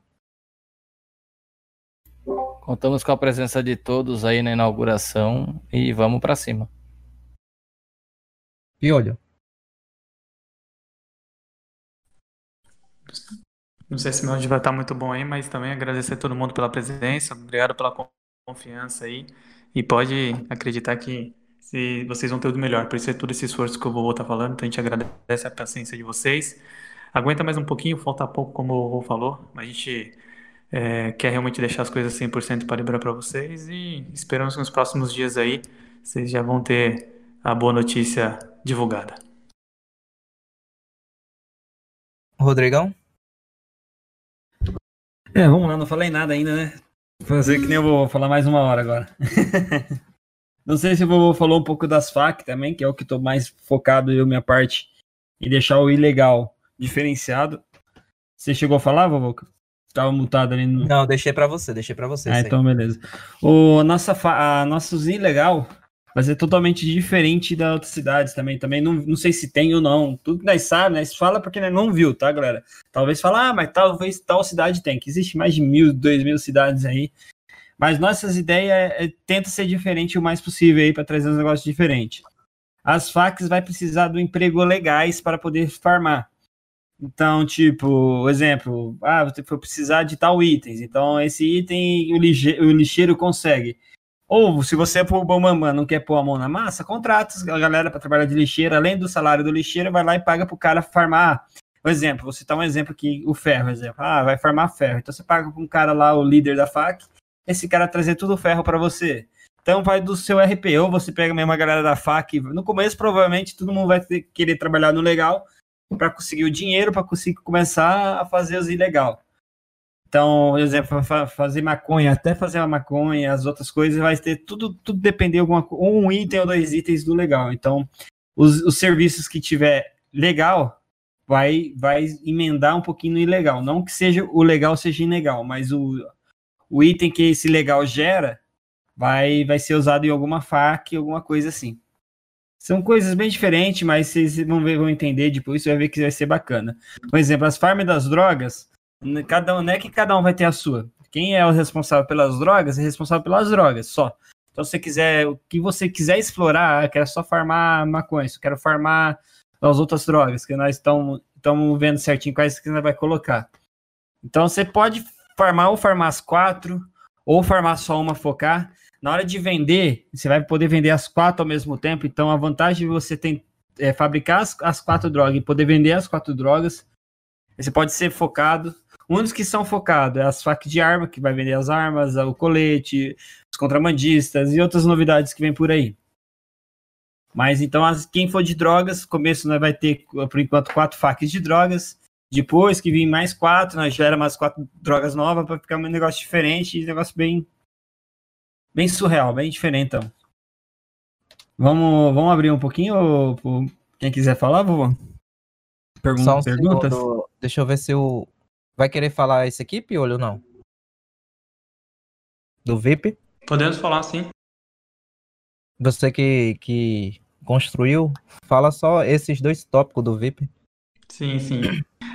Speaker 4: Contamos com a presença de todos aí na inauguração e vamos para cima.
Speaker 1: Piolho.
Speaker 5: Não sei se meu áudio vai estar muito bom aí, mas também agradecer a todo mundo pela presença, obrigado pela confiança aí. E pode acreditar que se vocês vão ter o melhor. Por isso é todo esse esforço que o vovô tá falando, então a gente agradece a paciência de vocês. Aguenta mais um pouquinho, falta pouco, como o vovô falou, mas a gente é, quer realmente deixar as coisas 100% para liberar para vocês e esperamos que nos próximos dias aí vocês já vão ter a boa notícia divulgada.
Speaker 1: Rodrigão?
Speaker 6: É, vamos lá, não falei nada ainda, né? Vou fazer que nem eu vou falar mais uma hora agora. não sei se o vovô falou um pouco das FAC também, que é o que estou mais focado eu, minha parte, em deixar o ilegal diferenciado. Você chegou a falar, vovô? Tava mutado ali no.
Speaker 1: Não, deixei para você, deixei para você.
Speaker 6: Ah, então beleza. O nossa fa... a nossa usina vai ser totalmente diferente da outras cidades também. Também não, não sei se tem ou não. Tudo que nós sabemos, nós fala porque nós não viu, tá, galera? Talvez falar, ah, mas talvez tal cidade tem, que existe mais de mil, dois mil cidades aí. Mas nossas ideias é, é tenta ser diferente o mais possível aí para trazer uns negócios diferentes. As facs vai precisar do emprego legais para poder farmar. Então, tipo, exemplo, ah, você for precisar de tal itens, então esse item o, ligeiro, o lixeiro consegue. Ou se você for bom mamãe, não quer pôr a mão na massa, contrata a galera para trabalhar de lixeiro, além do salário do lixeiro, vai lá e paga para o cara farmar. Por exemplo, vou citar um exemplo aqui, o ferro, exemplo. Ah, vai farmar ferro. Então você paga para um cara lá, o líder da FAC, esse cara trazer tudo o ferro para você. Então vai do seu RP, ou você pega mesmo a galera da FAC. No começo, provavelmente, todo mundo vai ter, querer trabalhar no legal, para conseguir o dinheiro, para conseguir começar a fazer os ilegal. Então, por exemplo, fazer maconha, até fazer a maconha, as outras coisas, vai ter tudo, tudo depender de alguma um item ou dois itens do legal. Então, os, os serviços que tiver legal vai vai emendar um pouquinho no ilegal. Não que seja o legal seja ilegal, mas o, o item que esse legal gera vai vai ser usado em alguma fac, alguma coisa assim. São coisas bem diferentes, mas vocês vão, ver, vão entender depois, você vai ver que vai ser bacana. Por exemplo, as farms das drogas, cada um, não é que cada um vai ter a sua. Quem é o responsável pelas drogas é responsável pelas drogas, só. Então, se você quiser, o que você quiser explorar, ah, quero só farmar maconha, eu quero farmar as outras drogas, que nós estamos vendo certinho quais que nós vai colocar. Então, você pode farmar ou farmar as quatro, ou farmar só uma focar. Na hora de vender, você vai poder vender as quatro ao mesmo tempo. Então, a vantagem de você tem, é, fabricar as, as quatro drogas e poder vender as quatro drogas. Você pode ser focado. Um dos que são focados é as facas de arma, que vai vender as armas, o colete, os contrabandistas e outras novidades que vem por aí. Mas então, as, quem for de drogas, começo nós vai ter, por enquanto, quatro facas de drogas. Depois que vir mais quatro, nós gera mais quatro drogas novas para ficar um negócio diferente um negócio bem bem surreal, bem diferente, então. Vamos, vamos abrir um pouquinho, ou, quem quiser falar, vovô?
Speaker 1: Pergunta, um perguntas? Segundo, deixa eu ver se o... Vai querer falar esse aqui, Piolho, ou não? Do VIP?
Speaker 5: Podemos falar, sim.
Speaker 1: Você que, que construiu, fala só esses dois tópicos do VIP.
Speaker 5: Sim, sim.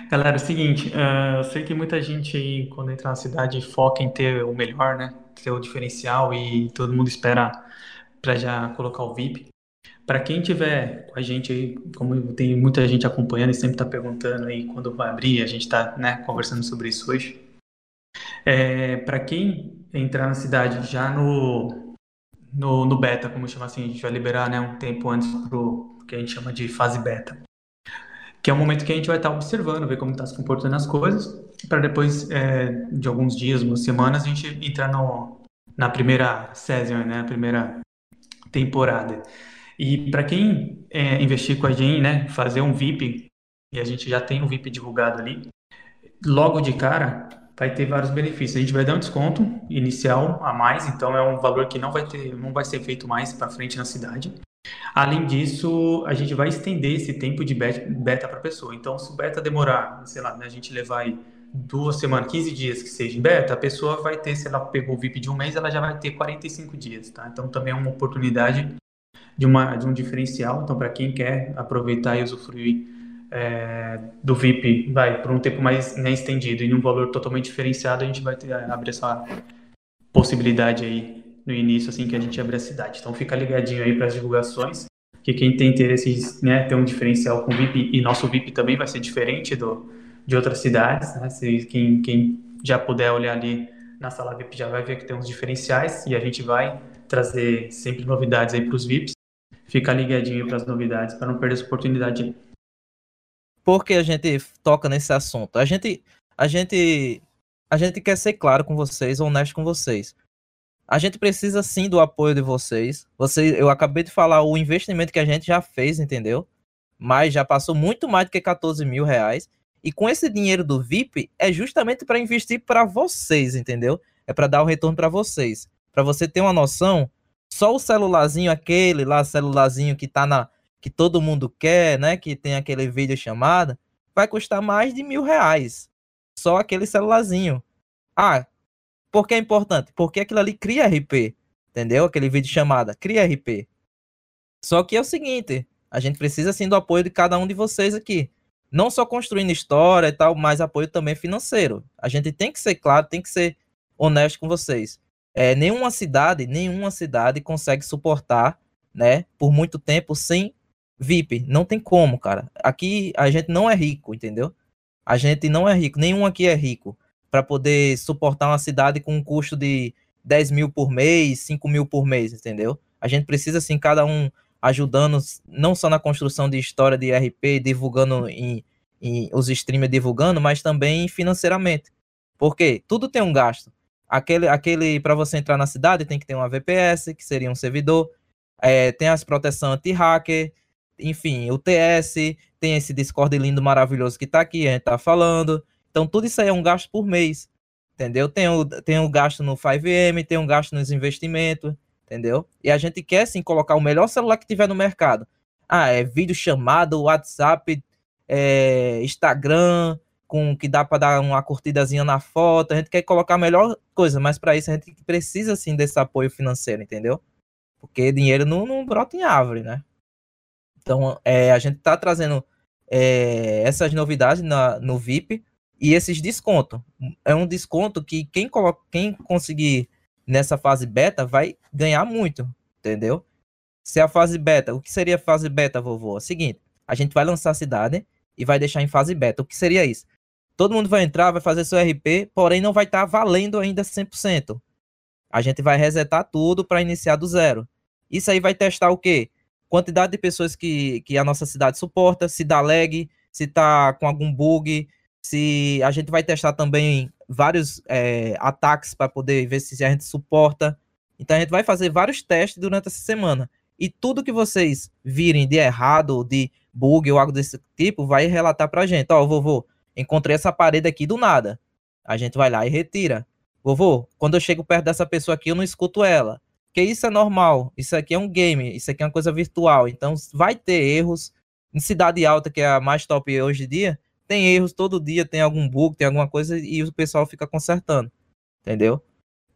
Speaker 5: Galera, é o seguinte, uh, eu sei que muita gente aí, quando entra na cidade, foca em ter o melhor, né? Ter o diferencial e todo mundo espera para já colocar o VIP. Para quem tiver com a gente aí, como tem muita gente acompanhando e sempre está perguntando aí quando vai abrir, a gente está né, conversando sobre isso hoje. É, para quem entrar na cidade já no, no, no beta, como chama assim, a gente vai liberar né, um tempo antes pro que a gente chama de fase beta. Que é o momento que a gente vai estar tá observando, ver como está se comportando as coisas, para depois é, de alguns dias, umas semanas, a gente entrar no, na primeira season, né, a primeira temporada. E para quem é, investir com a gente, né, fazer um VIP, e a gente já tem um VIP divulgado ali, logo de cara vai ter vários benefícios. A gente vai dar um desconto inicial a mais, então é um valor que não vai ter, não vai ser feito mais para frente na cidade. Além disso, a gente vai estender esse tempo de beta para a pessoa. Então, se o beta demorar, sei lá, né, a gente levar aí duas semanas, 15 dias que seja em beta, a pessoa vai ter, se ela pegou o VIP de um mês, ela já vai ter 45 dias, tá? Então, também é uma oportunidade de, uma, de um diferencial. Então, para quem quer aproveitar e usufruir é, do VIP, vai por um tempo mais né, estendido e num valor totalmente diferenciado, a gente vai ter, abrir essa possibilidade aí no início, assim que a gente abre a cidade. Então, fica ligadinho aí para as divulgações, que quem tem interesse né, ter um diferencial com VIP, e nosso VIP também vai ser diferente do, de outras cidades, né? Se quem, quem já puder olhar ali na sala VIP já vai ver que tem uns diferenciais e a gente vai trazer sempre novidades aí para os VIPs ficar ligadinho para as novidades, para não perder essa oportunidade.
Speaker 1: Por que a gente toca nesse assunto? A gente, a gente, a gente quer ser claro com vocês, honesto com vocês. A gente precisa sim do apoio de vocês. Vocês, eu acabei de falar o investimento que a gente já fez, entendeu? Mas já passou muito mais do que 14 mil reais. E com esse dinheiro do VIP é justamente para investir para vocês, entendeu? É para dar o retorno para vocês. Para você ter uma noção, só o celularzinho aquele lá, celularzinho que tá na. que todo mundo quer, né? Que tem aquele vídeo chamada, vai custar mais de mil reais. Só aquele celularzinho. Ah, por que é importante? Porque aquilo ali cria RP. Entendeu? Aquele vídeo chamada, cria RP. Só que é o seguinte, a gente precisa sim do apoio de cada um de vocês aqui. Não só construindo história e tal, mas apoio também financeiro. A gente tem que ser claro, tem que ser honesto com vocês. É, nenhuma cidade, nenhuma cidade consegue suportar, né, por muito tempo sem VIP. Não tem como, cara. Aqui a gente não é rico, entendeu? A gente não é rico, nenhum aqui é rico para poder suportar uma cidade com um custo de 10 mil por mês, 5 mil por mês, entendeu? A gente precisa, assim, cada um ajudando, não só na construção de história de RP, divulgando em, em os streamers divulgando, mas também financeiramente. Porque tudo tem um gasto. Aquele, aquele para você entrar na cidade tem que ter uma VPS, que seria um servidor. É, tem as proteção anti-hacker, enfim, o TS, tem esse Discord lindo, maravilhoso que tá aqui, a gente tá falando. Então, tudo isso aí é um gasto por mês, entendeu? Tem o, tem o gasto no 5M, tem um gasto nos investimentos, entendeu? E a gente quer, sim, colocar o melhor celular que tiver no mercado. Ah, é vídeo chamado, WhatsApp, é, Instagram, com que dá para dar uma curtidazinha na foto, a gente quer colocar a melhor coisa, mas para isso a gente precisa sim desse apoio financeiro, entendeu? Porque dinheiro não, não brota em árvore, né? Então, é, a gente está trazendo é, essas novidades na, no VIP e esses descontos. É um desconto que quem, coloca, quem conseguir nessa fase beta vai ganhar muito, entendeu? Se a fase beta, o que seria a fase beta, vovô? É o seguinte, a gente vai lançar a cidade e vai deixar em fase beta. O que seria isso? Todo mundo vai entrar, vai fazer seu RP, porém não vai estar tá valendo ainda 100%. A gente vai resetar tudo para iniciar do zero. Isso aí vai testar o quê? Quantidade de pessoas que, que a nossa cidade suporta, se dá lag, se tá com algum bug, se a gente vai testar também vários é, ataques para poder ver se a gente suporta. Então a gente vai fazer vários testes durante essa semana. E tudo que vocês virem de errado, de bug ou algo desse tipo, vai relatar para a gente. Ó, oh, vovô, Encontrei essa parede aqui do nada. A gente vai lá e retira. Vovô, quando eu chego perto dessa pessoa aqui, eu não escuto ela. Porque isso é normal. Isso aqui é um game. Isso aqui é uma coisa virtual. Então, vai ter erros. Em cidade alta, que é a mais top hoje em dia, tem erros todo dia, tem algum bug, tem alguma coisa e o pessoal fica consertando. Entendeu?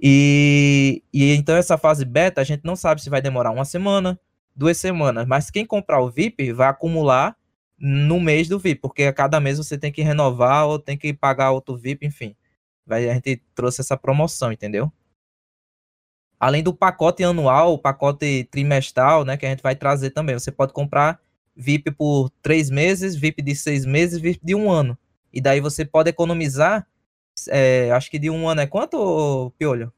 Speaker 1: E, e então essa fase beta, a gente não sabe se vai demorar uma semana, duas semanas. Mas quem comprar o VIP vai acumular no mês do VIP, porque a cada mês você tem que renovar ou tem que pagar outro VIP, enfim. Vai, a gente trouxe essa promoção, entendeu? Além do pacote anual, o pacote trimestral, né, que a gente vai trazer também. Você pode comprar VIP por três meses, VIP de seis meses, VIP de um ano. E daí você pode economizar, é, acho que de um ano é quanto, Piolho?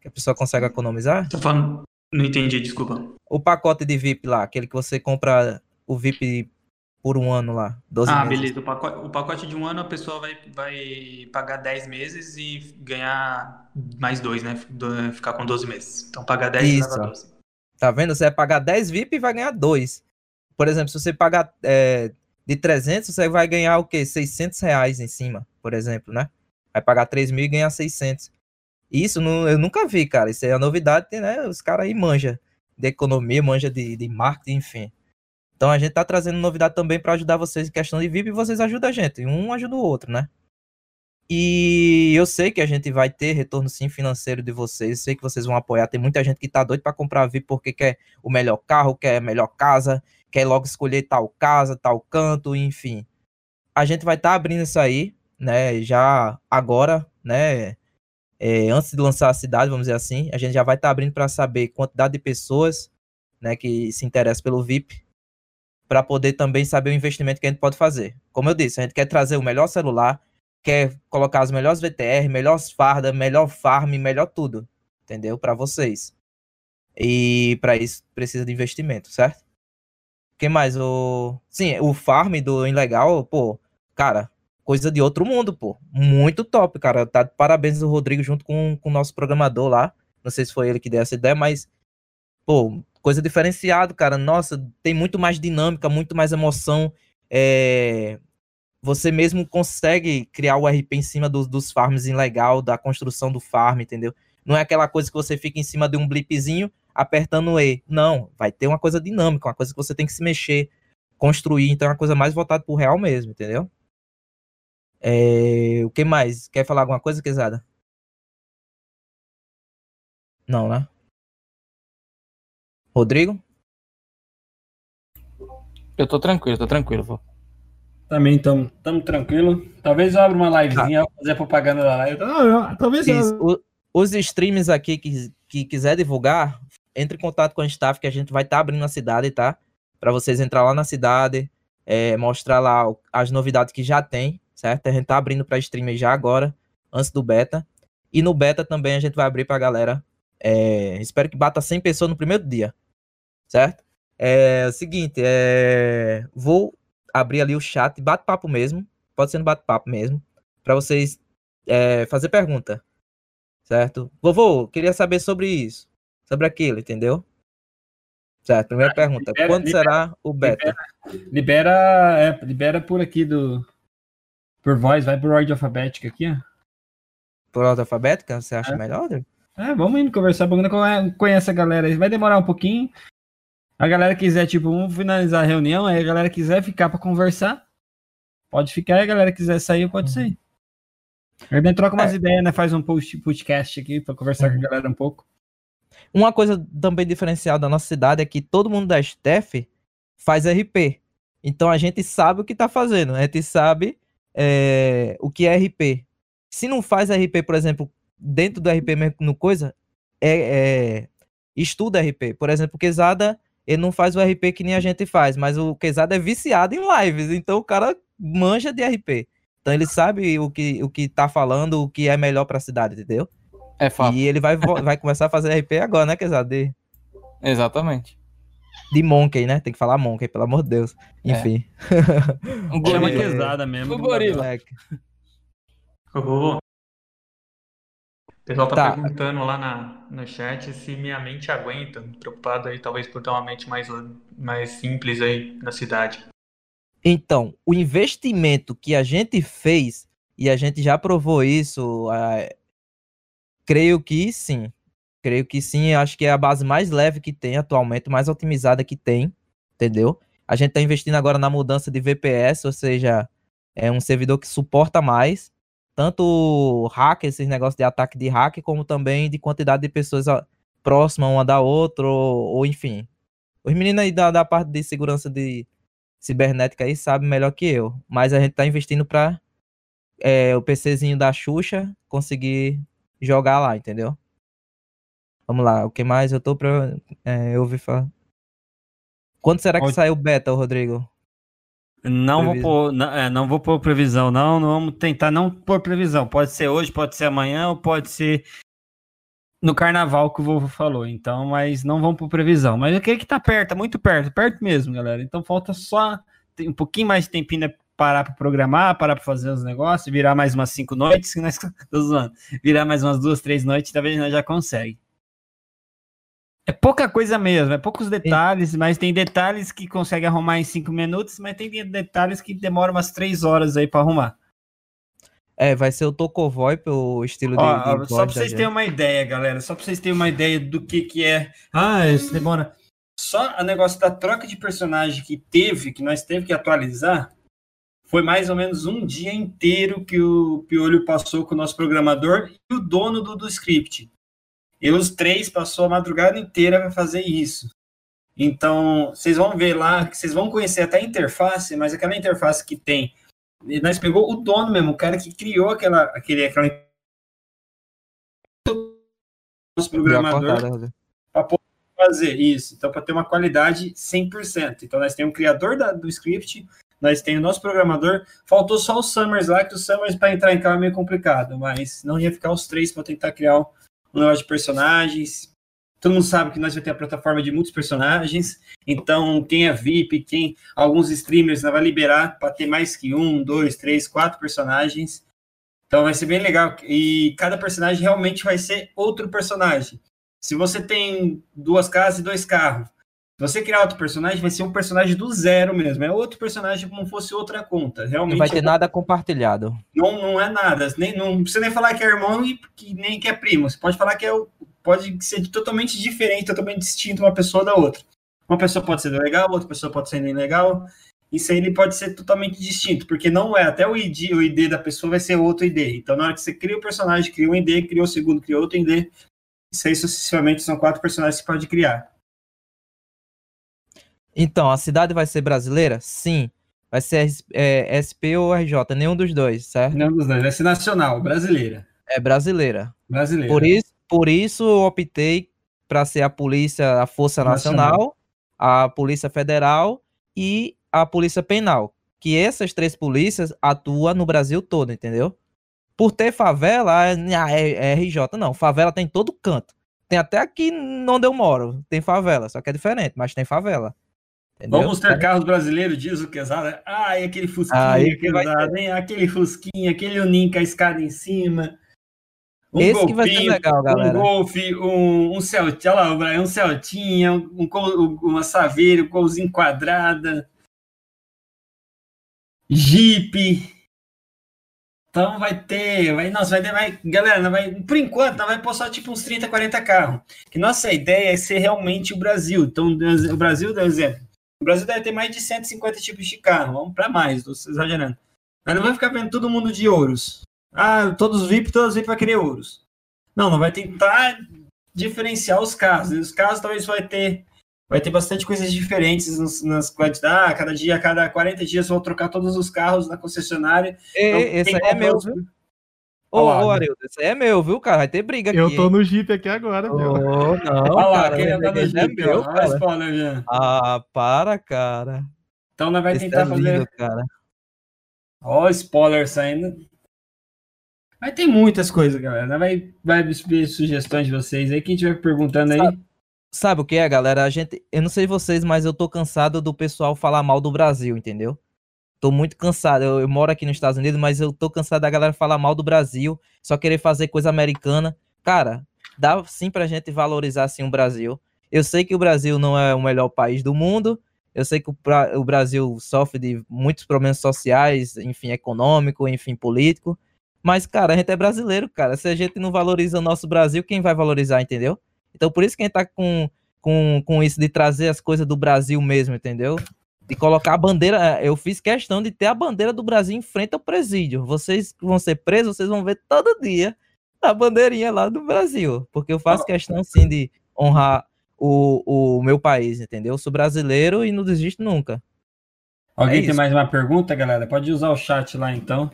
Speaker 1: Que a pessoa consegue economizar?
Speaker 5: Tô falando. Não entendi, desculpa.
Speaker 1: O pacote de VIP lá, aquele que você compra o VIP por um ano lá, 12
Speaker 5: Ah,
Speaker 1: meses.
Speaker 5: beleza. O pacote, o pacote de um ano a pessoa vai, vai pagar 10 meses e ganhar mais dois, né? Ficar com 12 meses. Então pagar 10 e
Speaker 1: Isso.
Speaker 5: leva 12.
Speaker 1: Tá vendo? Você vai pagar 10 VIP e vai ganhar 2. Por exemplo, se você pagar é, de 300, você vai ganhar o quê? 600 reais em cima, por exemplo, né? Vai pagar 3 mil e ganhar 600. Isso não- eu nunca vi, cara. Isso é a novidade, né? Os caras aí manjam de economia, manja de, de marketing, enfim. Então a gente tá trazendo novidade também para ajudar vocês em questão de VIP e vocês ajudam a gente. Um ajuda o outro, né? E eu sei que a gente vai ter retorno sim financeiro de vocês. Sei que vocês vão apoiar. Tem muita gente que tá doido para comprar VIP porque quer o melhor carro, quer a melhor casa, quer logo escolher tal casa, tal canto, enfim. A gente vai estar abrindo isso aí, né? Já agora, né? é, antes de lançar a cidade, vamos dizer assim, a gente já vai estar abrindo para saber quantidade de pessoas, né, que se interessam pelo VIP, para poder também saber o investimento que a gente pode fazer. Como eu disse, a gente quer trazer o melhor celular, quer colocar as melhores VTR, melhores farda, melhor farm, melhor tudo, entendeu? Para vocês. E para isso precisa de investimento, certo? O que mais? O sim, o farm do ilegal, pô, cara, coisa de outro mundo, pô. Muito top, cara. Tá parabéns o Rodrigo junto com, com o nosso programador lá. Não sei se foi ele que deu essa ideia, mas pô, coisa diferenciada, cara. Nossa, tem muito mais dinâmica, muito mais emoção. É, Você mesmo consegue criar o RP em cima dos, dos farms legal, da construção do farm, entendeu? Não é aquela coisa que você fica em cima de um blipzinho apertando E. Não, vai ter uma coisa dinâmica, uma coisa que você tem que se mexer, construir. Então é uma coisa mais voltada pro real mesmo, entendeu? É, o que mais? Quer falar alguma coisa, Quezada? Não, né? Rodrigo?
Speaker 4: Eu tô tranquilo, tô tranquilo, pô.
Speaker 6: Também estamos tranquilo. Talvez eu abra uma livezinha, fazer a propaganda da live.
Speaker 3: Ah, ah, talvez
Speaker 1: Isso.
Speaker 3: eu...
Speaker 1: O- os streams aqui que, que quiser divulgar, entre em contato com a staff que a gente vai estar abrindo na cidade, tá? Para vocês entrar lá na cidade, é, mostrar lá o- as novidades que já tem, certo? A gente tá abrindo para streamer já agora, antes do beta. E no beta também a gente vai abrir pra galera. é, espero que bata 100 pessoas no primeiro dia, certo? É o seguinte, é, vou abrir ali o chat, bate-papo mesmo, pode ser no bate-papo mesmo, para vocês é, fazer pergunta certo? Vovô, queria saber sobre isso, sobre aquilo, entendeu? Certo, primeira pergunta.
Speaker 6: libera-
Speaker 1: Quando
Speaker 6: libera-
Speaker 1: será o beta?
Speaker 6: Libera, é, libera por aqui do. Por voz, vai por ordem alfabética aqui, ó.
Speaker 1: Por ordem alfabética? Você acha
Speaker 6: É.
Speaker 1: melhor? Rodrigo?
Speaker 6: É, vamos indo conversar, porque não conhece a galera aí. Vai demorar um pouquinho. A galera quiser, tipo, vamos finalizar a reunião, aí a galera quiser ficar pra conversar, pode ficar, e a galera quiser sair, pode sair. A gente troca umas
Speaker 1: É.
Speaker 6: ideias, né? Faz um post, podcast aqui pra conversar com a galera um pouco.
Speaker 1: Uma coisa também diferencial da nossa cidade é que todo mundo da staff faz RP. Então a gente sabe o que tá fazendo, a gente sabe é, o que é RP. Se não faz RP, por exemplo, dentro do RP mesmo no coisa, é, é, estuda RP. Por exemplo, Quesada, ele não faz o RP que nem a gente faz, mas o Quesada é viciado em lives, então o cara manja de RP. Então ele sabe o que, o que tá falando, o que é melhor pra cidade, entendeu?
Speaker 4: É fato.
Speaker 1: E ele vai, vai começar a fazer RP agora, né, Quesada? De,
Speaker 4: Exatamente.
Speaker 1: de Monkey, né? Tem que falar Monkey, pelo amor de Deus.
Speaker 4: É.
Speaker 1: Enfim.
Speaker 4: Um
Speaker 6: Chama
Speaker 1: É.
Speaker 6: quesada mesmo.
Speaker 4: O gorila.
Speaker 5: Vovô. O pessoal tá,
Speaker 1: Tá.
Speaker 5: perguntando lá na, no chat se minha mente aguenta. Preocupado aí, talvez por ter uma mente mais, mais simples aí na cidade.
Speaker 1: Então, o investimento que a gente fez, e a gente já provou isso, ah, creio que sim. Creio que sim, acho que é a base mais leve que tem atualmente, mais otimizada que tem, entendeu? A gente está investindo agora na mudança de VPS, ou seja, é um servidor que suporta mais, tanto hack, esses negócios de ataque de hack, como também de quantidade de pessoas próximas uma da outra, ou, ou enfim. Os meninos aí da, da parte de segurança de, cibernética aí sabe melhor que eu. Mas a gente tá investindo pra é, o PCzinho da Xuxa conseguir jogar lá, entendeu? Vamos lá, o que mais eu tô pra. É, eu ouvi falar. Quando será que
Speaker 6: Pode-
Speaker 1: sai o beta, Rodrigo?
Speaker 6: Não vou,
Speaker 1: Previsão.
Speaker 6: pôr, não, é, não vou pôr previsão, não. Não vamos tentar não pôr previsão. Pode ser hoje, pode ser amanhã, ou pode ser no carnaval que o vovô falou. Então, mas não vamos pôr previsão. Mas eu creio que tá perto, tá muito perto, perto mesmo, galera. Então falta só tem um pouquinho mais de tempinho né, parar para programar, parar para fazer os negócios, virar mais umas cinco noites, que nós zoando. Virar mais umas duas, três noites, talvez nós já consegue. É pouca coisa mesmo, é poucos detalhes, mas tem detalhes que consegue arrumar em cinco minutos, mas tem detalhes que demoram umas três horas aí para arrumar.
Speaker 1: É, vai ser o Tocovoy pelo estilo de,
Speaker 6: Ó,
Speaker 1: de
Speaker 6: só pra vocês terem uma ideia, galera, só pra vocês terem uma ideia do que que é. Ah, isso demora. Só o negócio da troca de personagem que teve, que nós teve que atualizar, foi mais ou menos um dia inteiro que o Piolho passou com o nosso programador e o dono do, do script. E os três passou a madrugada inteira para fazer isso. Então, vocês vão ver lá, vocês vão conhecer até a interface, mas aquela interface que tem. Nós pegou o dono mesmo, o cara que criou aquela, aquele, aquela nosso programador
Speaker 1: Rodrigo.
Speaker 6: fazer isso. Então, para ter uma qualidade 100%. Então, nós temos o criador da- do script, nós temos o nosso programador. Faltou só os Summers lá, que os Summers para entrar em cá é meio complicado, mas não ia ficar os três para tentar criar um um negócio de personagens. Todo mundo sabe que nós vamos ter a plataforma de muitos personagens. Então, quem é VIP, quem alguns streamers nós vai liberar para ter mais que um, dois, três, quatro personagens. Então vai ser bem legal. E cada personagem realmente vai ser outro personagem. Se você tem duas casas e dois carros, você criar outro personagem, vai ser um personagem do zero mesmo. É outro personagem como fosse outra conta. Realmente
Speaker 1: Não vai ter nada compartilhado.
Speaker 6: não, não é nada. Nem, não precisa nem falar que é irmão e que, nem que é primo. Você pode falar que é o- pode ser totalmente diferente, totalmente distinto uma pessoa da outra. Uma pessoa pode ser legal, outra pessoa pode ser legal. Isso aí ele pode ser totalmente distinto, porque não é. Até o ID, o ID da pessoa vai ser outro ID. Então, na hora que você cria o personagem, cria um ID, cria o segundo, cria outro ID. Isso aí sucessivamente são quatro personagens que você pode criar.
Speaker 1: Então, a cidade vai ser brasileira? Sim. Vai ser é, SP ou RJ, nenhum dos dois, certo?
Speaker 6: Não dos dois, vai ser nacional, brasileira.
Speaker 1: É brasileira.
Speaker 6: Brasileira.
Speaker 1: Por isso, por isso eu optei para ser a polícia, a Força
Speaker 6: Nacional.
Speaker 1: Nacional, a Polícia Federal e a Polícia Penal. Que essas três polícias atuam no Brasil todo, entendeu? Por ter favela, ah, é, é RJ. Não, favela tem em todo canto. Tem até aqui onde eu moro, tem favela, só que é diferente, mas tem favela. Entendeu?
Speaker 6: Vamos ter carros brasileiros, diz o Quesada. Ai, aquele Fusquinha,
Speaker 1: Aí que vai
Speaker 6: Quesada, hein? Aquele Fusquinha, aquele Uninho com a escada em cima. Um
Speaker 1: Esse que vai ser legal, galera.
Speaker 6: Um Golf, um, um Celtinha, olha lá, o Brian, um Celtinha, um, uma Saveiro, um Colzinho quadrada. Jeep. Então vai ter, vai, nossa, vai ter, vai, galera, vai, por enquanto, vai pôr só tipo uns 30, 40 carros. Que nossa ideia é ser realmente o Brasil. Então, o Brasil, um exemplo. O Brasil deve ter mais de 150 tipos de carro. Vamos para mais, estou exagerando. Mas não vai ficar vendo todo mundo de ouros. Ah, todos VIP, todos VIP vai querer ouros. Não, não vai tentar diferenciar os carros. E os carros talvez vai ter vai ter bastante coisas diferentes nas, nas quantidades. Ah, cada dia, cada 40 dias vou trocar todos os carros na concessionária.
Speaker 1: Ei,
Speaker 6: Então,
Speaker 1: aí é
Speaker 6: compra
Speaker 1: meu, viu? Ô, ô, Arildo, esse aí é meu, viu, cara? Vai ter briga aqui.
Speaker 3: Eu tô
Speaker 1: hein?
Speaker 3: no Jeep aqui agora, meu.
Speaker 1: Ô, não,
Speaker 6: Olha lá,
Speaker 1: cara,
Speaker 6: quem anda no
Speaker 1: esse é
Speaker 6: Jeep,
Speaker 1: meu,
Speaker 6: ó. Olha o
Speaker 1: cara.
Speaker 6: spoiler já.
Speaker 1: Ah, para, cara.
Speaker 6: Então nós vai
Speaker 1: Esse
Speaker 6: tentar
Speaker 1: é
Speaker 6: fazer.
Speaker 1: lindo, cara.
Speaker 6: Ó, spoiler saindo. Vai ter muitas coisas, galera. Nós Vai, vai sugestões de vocês aí. Quem estiver perguntando aí.
Speaker 1: Sabe- Sabe o que é, galera? A gente, eu não sei vocês, mas eu tô cansado do pessoal falar mal do Brasil, entendeu? Tô muito cansado. Eu, eu moro aqui nos Estados Unidos, mas eu tô cansado da galera falar mal do Brasil, só querer fazer coisa americana. Cara, dá sim pra gente valorizar assim o Brasil. Eu sei que o Brasil não é o melhor país do mundo. Eu sei que o, pra- o Brasil sofre de muitos problemas sociais, enfim, econômico, enfim, político. Mas, cara, a gente é brasileiro, cara. Se a gente não valoriza o nosso Brasil, quem vai valorizar, entendeu? Então, por isso que a gente tá com, com, com isso de trazer as coisas do Brasil mesmo, entendeu? De colocar a bandeira. Eu fiz questão de ter a bandeira do Brasil em frente ao presídio. Vocês vão ser presos, vocês vão ver todo dia a bandeirinha lá do Brasil. Porque eu faço questão, sim, de honrar o, o meu país, entendeu? Eu sou brasileiro e não desisto nunca.
Speaker 6: Alguém
Speaker 1: é
Speaker 6: tem
Speaker 1: isso.
Speaker 6: mais uma pergunta, galera? Pode usar o chat lá então.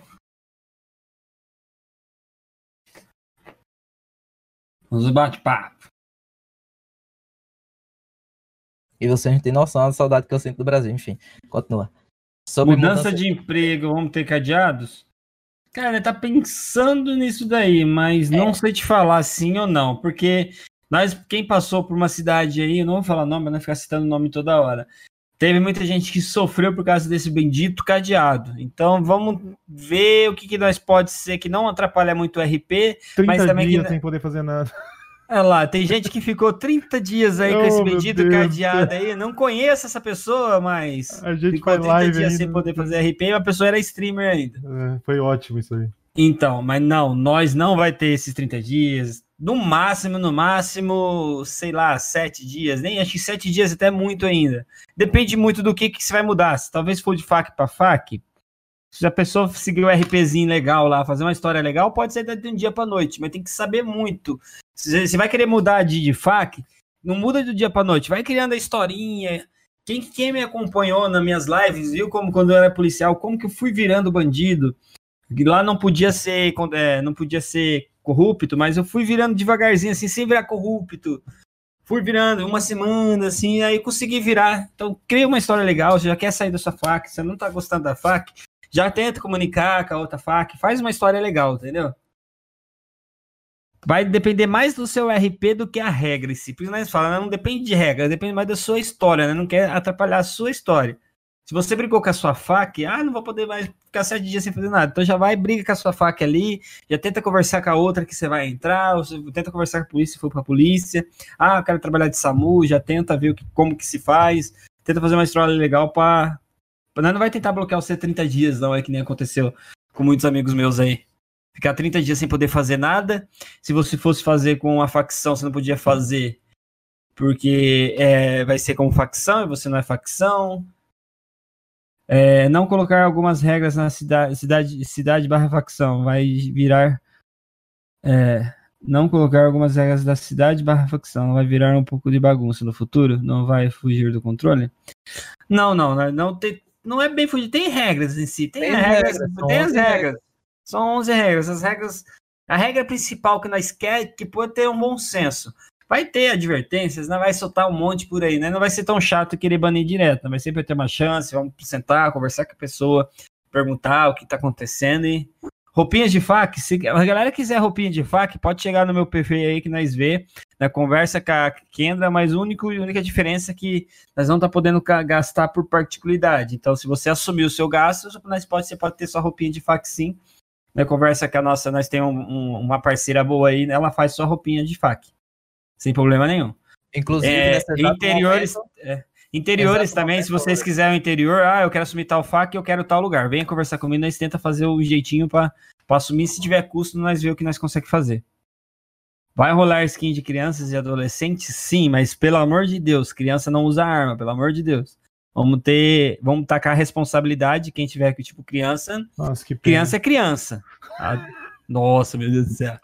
Speaker 6: Vamos bate-papo.
Speaker 1: E vocês não têm noção da saudade que eu sinto do Brasil. Enfim, continua. Sobre
Speaker 6: mudança, de emprego, vamos ter cadeados? Cara, tá pensando nisso daí, mas
Speaker 1: É.
Speaker 6: não sei te falar sim ou não, porque nós, quem passou por uma cidade aí, eu não vou falar nome, pra não ficar citando nome toda hora. Teve muita gente que sofreu por causa desse bendito cadeado. Então vamos ver o que, que nós pode ser que não atrapalha muito o RP.
Speaker 7: 30
Speaker 6: Mas também que
Speaker 7: dias
Speaker 6: não-
Speaker 7: sem poder fazer nada.
Speaker 6: Olha lá, tem gente que ficou 30 dias aí com
Speaker 7: Oh,
Speaker 6: esse
Speaker 7: Deus.
Speaker 6: cadeado aí. Não conheço essa pessoa, mas
Speaker 7: A gente
Speaker 6: ficou
Speaker 7: faz
Speaker 6: 30
Speaker 7: live
Speaker 6: dias
Speaker 7: ainda.
Speaker 6: sem poder fazer RP e a pessoa era streamer ainda.
Speaker 7: É, foi ótimo isso aí.
Speaker 6: Então, mas não, nós não vai ter esses 30 dias. No máximo, no máximo, sei lá, sete dias. Nem acho que sete dias até muito ainda. Depende muito do que, que você vai mudar. Se talvez for de fac para fac, se a pessoa seguir o RPzinho legal lá, fazer uma história legal, pode ser de um dia para noite, mas tem que saber muito. Você vai querer mudar de, de fac, não muda do dia para noite, vai criando a historinha. Quem, quem me acompanhou nas minhas lives viu como quando eu era policial, como que eu fui virando bandido. Lá não podia ser, é, não podia ser corrupto, mas eu fui virando devagarzinho, assim, sem virar corrupto. Fui virando uma semana, assim, aí consegui virar. Então, cria uma história legal, você já quer sair da sua fac, você não tá gostando da fac, já tenta comunicar com a outra fac, faz uma história legal, entendeu? Vai depender mais do seu RP do que a regra em si. Por isso nós falamos, não depende de regra, depende mais da sua história, né? Não quer atrapalhar a sua história. Se você brigou com a sua fac, ah, não vou poder mais ficar sete dias sem fazer nada. Então já vai, briga com a sua fac ali, já tenta conversar com a outra que você vai entrar, ou tenta conversar com a polícia se for pra polícia. Ah, eu quero trabalhar de SAMU, já tenta ver o que, como que se faz, tenta fazer uma história legal Não vai tentar bloquear você 30 dias, não, é que nem aconteceu com muitos amigos meus aí. Ficar 30 dias sem poder fazer nada. Se você fosse fazer com uma facção, você não podia fazer porque é, vai ser como facção e você não é facção. É, não colocar algumas regras na cidade, cidade, cidade barra facção, vai virar. É, não colocar algumas regras da cidade barra facção, vai virar um pouco de bagunça no futuro? Não vai fugir do controle? Não, não, não, não, tem, não é bem fugir, tem regras em si, tem,
Speaker 1: Tem
Speaker 6: regras,
Speaker 1: regras,
Speaker 6: tem as
Speaker 1: 11
Speaker 6: regras. São 11 regras, as regras. A regra principal que nós quer é que pode ter um bom senso. Vai ter advertências, não vai soltar um monte por aí, né? Não vai ser tão chato querer banir direto, não vai sempre ter uma chance, vamos sentar, conversar com a pessoa, perguntar o que tá acontecendo e roupinhas de fac, se a galera quiser roupinha de fac, pode chegar no meu perfil aí que nós vê, na conversa com a Kendra, mas a única, única diferença é que nós não tá podendo gastar por particularidade. Então, se você assumir o seu gasto, nós pode, você pode ter sua roupinha de fac sim. Na conversa com a nossa, nós temos um, um, uma parceira boa aí, ela faz sua roupinha de fac sem problema nenhum.
Speaker 1: Inclusive,
Speaker 6: É, interiores,
Speaker 1: momento-
Speaker 6: é, interiores
Speaker 1: Exato
Speaker 6: também, se vocês quiserem o interior, ah, eu quero assumir tal fac, eu quero tal lugar. Venha conversar comigo, nós tenta fazer o jeitinho para assumir. Se tiver custo, nós ver o que nós conseguimos fazer. Vai rolar skin de crianças e adolescentes? Sim, mas pelo amor de Deus, criança não usa arma, pelo amor de Deus. Vamos ter, vamos tacar a responsabilidade, quem tiver que, tipo, criança,
Speaker 7: Nossa, que.
Speaker 6: Criança é criança. Ah, Nossa, meu Deus do céu.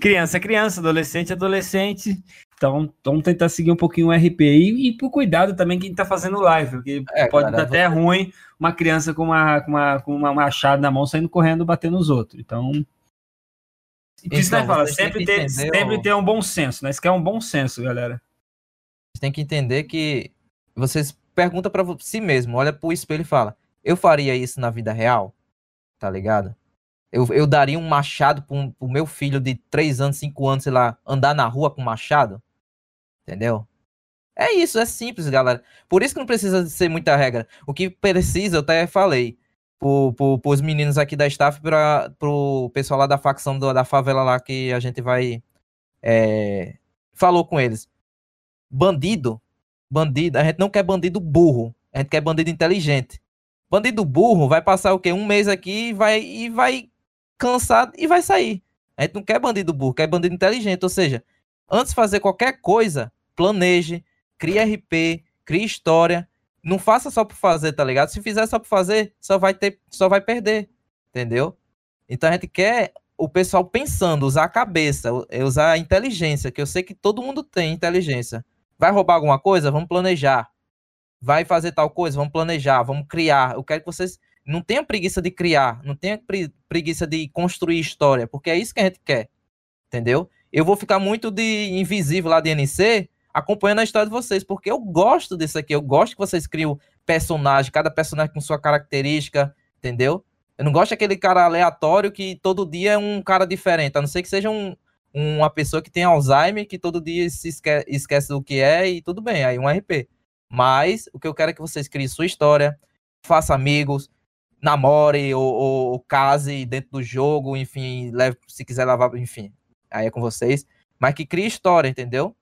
Speaker 6: Criança é criança, adolescente é adolescente. Então, vamos tentar seguir um pouquinho o RP. E, e por cuidado também quem tá fazendo live, porque
Speaker 1: É,
Speaker 6: pode
Speaker 1: cara,
Speaker 6: dar até ruim uma criança com uma, com uma, com uma machado na mão saindo correndo batendo nos outros. Então. E por isso
Speaker 1: Então,
Speaker 6: nós fala, sempre
Speaker 1: que
Speaker 6: ter,
Speaker 1: entender
Speaker 6: sempre ter um bom senso. Nós quer um bom senso, galera.
Speaker 1: Vocês têm que entender que vocês perguntam pra vo- si mesmo, olha pro espelho e fala: Eu faria isso na vida real? Tá ligado? Eu, eu daria um machado pro, pro meu filho de 3 anos, 5 anos, sei lá, andar na rua com machado? Entendeu? É isso, é simples, galera. Por isso que não precisa ser muita regra. O que precisa, eu até falei, pro, pro, pros meninos aqui da staff, pra, pro pessoal lá da facção do- da favela lá que a gente vai. é, falou com eles. Bandido, bandido, a gente não quer bandido burro, a gente quer bandido inteligente. Bandido burro vai passar o quê? Um mês aqui e vai, e vai cansar e vai sair. A gente não quer bandido burro, quer bandido inteligente. Ou seja, antes de fazer qualquer coisa, planeje, crie RP, crie história. Não faça só por fazer, tá ligado? Se fizer só por fazer, só vai ter, só vai perder, entendeu? Então a gente quer o pessoal pensando, usar a cabeça, u- usar a inteligência, que eu sei que todo mundo tem inteligência. Vai roubar alguma coisa? Vamos planejar. Vai fazer tal coisa? Vamos planejar, vamos criar. Eu quero que vocês não tenham preguiça de criar, não tenham pre- preguiça de construir história, porque é isso que a gente quer. Entendeu? Eu vou ficar muito de invisível lá de NC. acompanhando a história de vocês, porque eu gosto disso aqui, eu gosto que vocês criam personagem, cada personagem com sua característica, entendeu? Eu não gosto daquele cara aleatório que todo dia é um cara diferente, a não ser que seja um, uma pessoa que tem Alzheimer, que todo dia se esque esquece do que é e tudo bem, aí um RP. Mas o que eu quero é que vocês criem sua história, faça amigos, namore ou, ou, ou case dentro do jogo, enfim, leve, se quiser lavar, enfim, aí é com vocês. Mas que crie história, entendeu?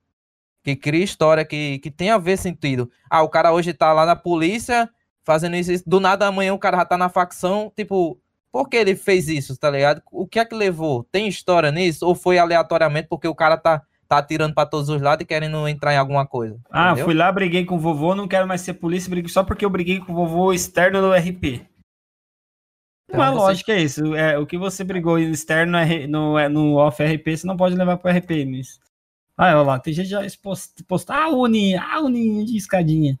Speaker 1: Que crie história que, que tenha a ver sentido. Ah, o cara hoje tá lá na polícia fazendo isso, isso, do nada amanhã o cara já tá na facção, tipo, por que ele fez isso, tá ligado? O que é que levou? Tem história nisso? Ou foi aleatoriamente porque o cara tá, tá atirando para todos os lados e querendo entrar em alguma coisa?
Speaker 6: Ah,
Speaker 1: entendeu?
Speaker 6: fui lá, briguei com o vovô, não quero mais ser polícia, briguei só porque eu briguei com o vovô externo do RP.
Speaker 1: Então,
Speaker 6: Uma
Speaker 1: você-
Speaker 6: lógica é isso. É, o que você brigou externo no, R- no, é, no off RP, você não pode levar pro RP. Mas... Ah, olha lá, tem gente já posto, ah, Uni, ah, Uni de escadinha.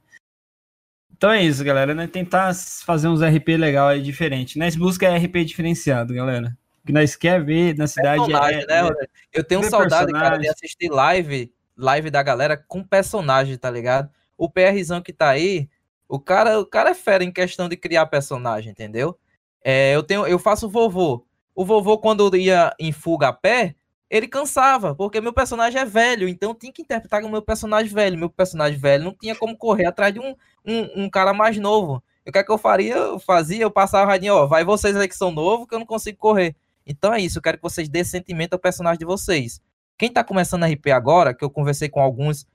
Speaker 6: Então é isso, galera, né? Tentar fazer uns RP legal aí diferente. Nós busca RP diferenciado, galera. O que nós quer ver na cidade
Speaker 1: personagem,
Speaker 6: é,
Speaker 1: né,
Speaker 6: é-?
Speaker 1: Eu tenho saudade, cara, de
Speaker 6: personagem.
Speaker 1: assistir live, live da galera com personagem, tá ligado? O PRzão que tá aí, o cara, o cara é fera em questão de criar personagem, entendeu? É, eu tenho, eu faço vovô. O vovô quando ia em fuga a pé, ele cansava, porque meu personagem é velho, então tinha que interpretar o meu personagem velho. Meu personagem velho não tinha como correr atrás de um, um, um cara mais novo. E O que é que eu faria? Eu fazia, eu passava a radinha, ó, vai vocês aí que são novos, que eu não consigo correr. Então é isso, eu quero que vocês dêem sentimento ao personagem de vocês. Quem tá começando RP agora, que eu conversei com alguns,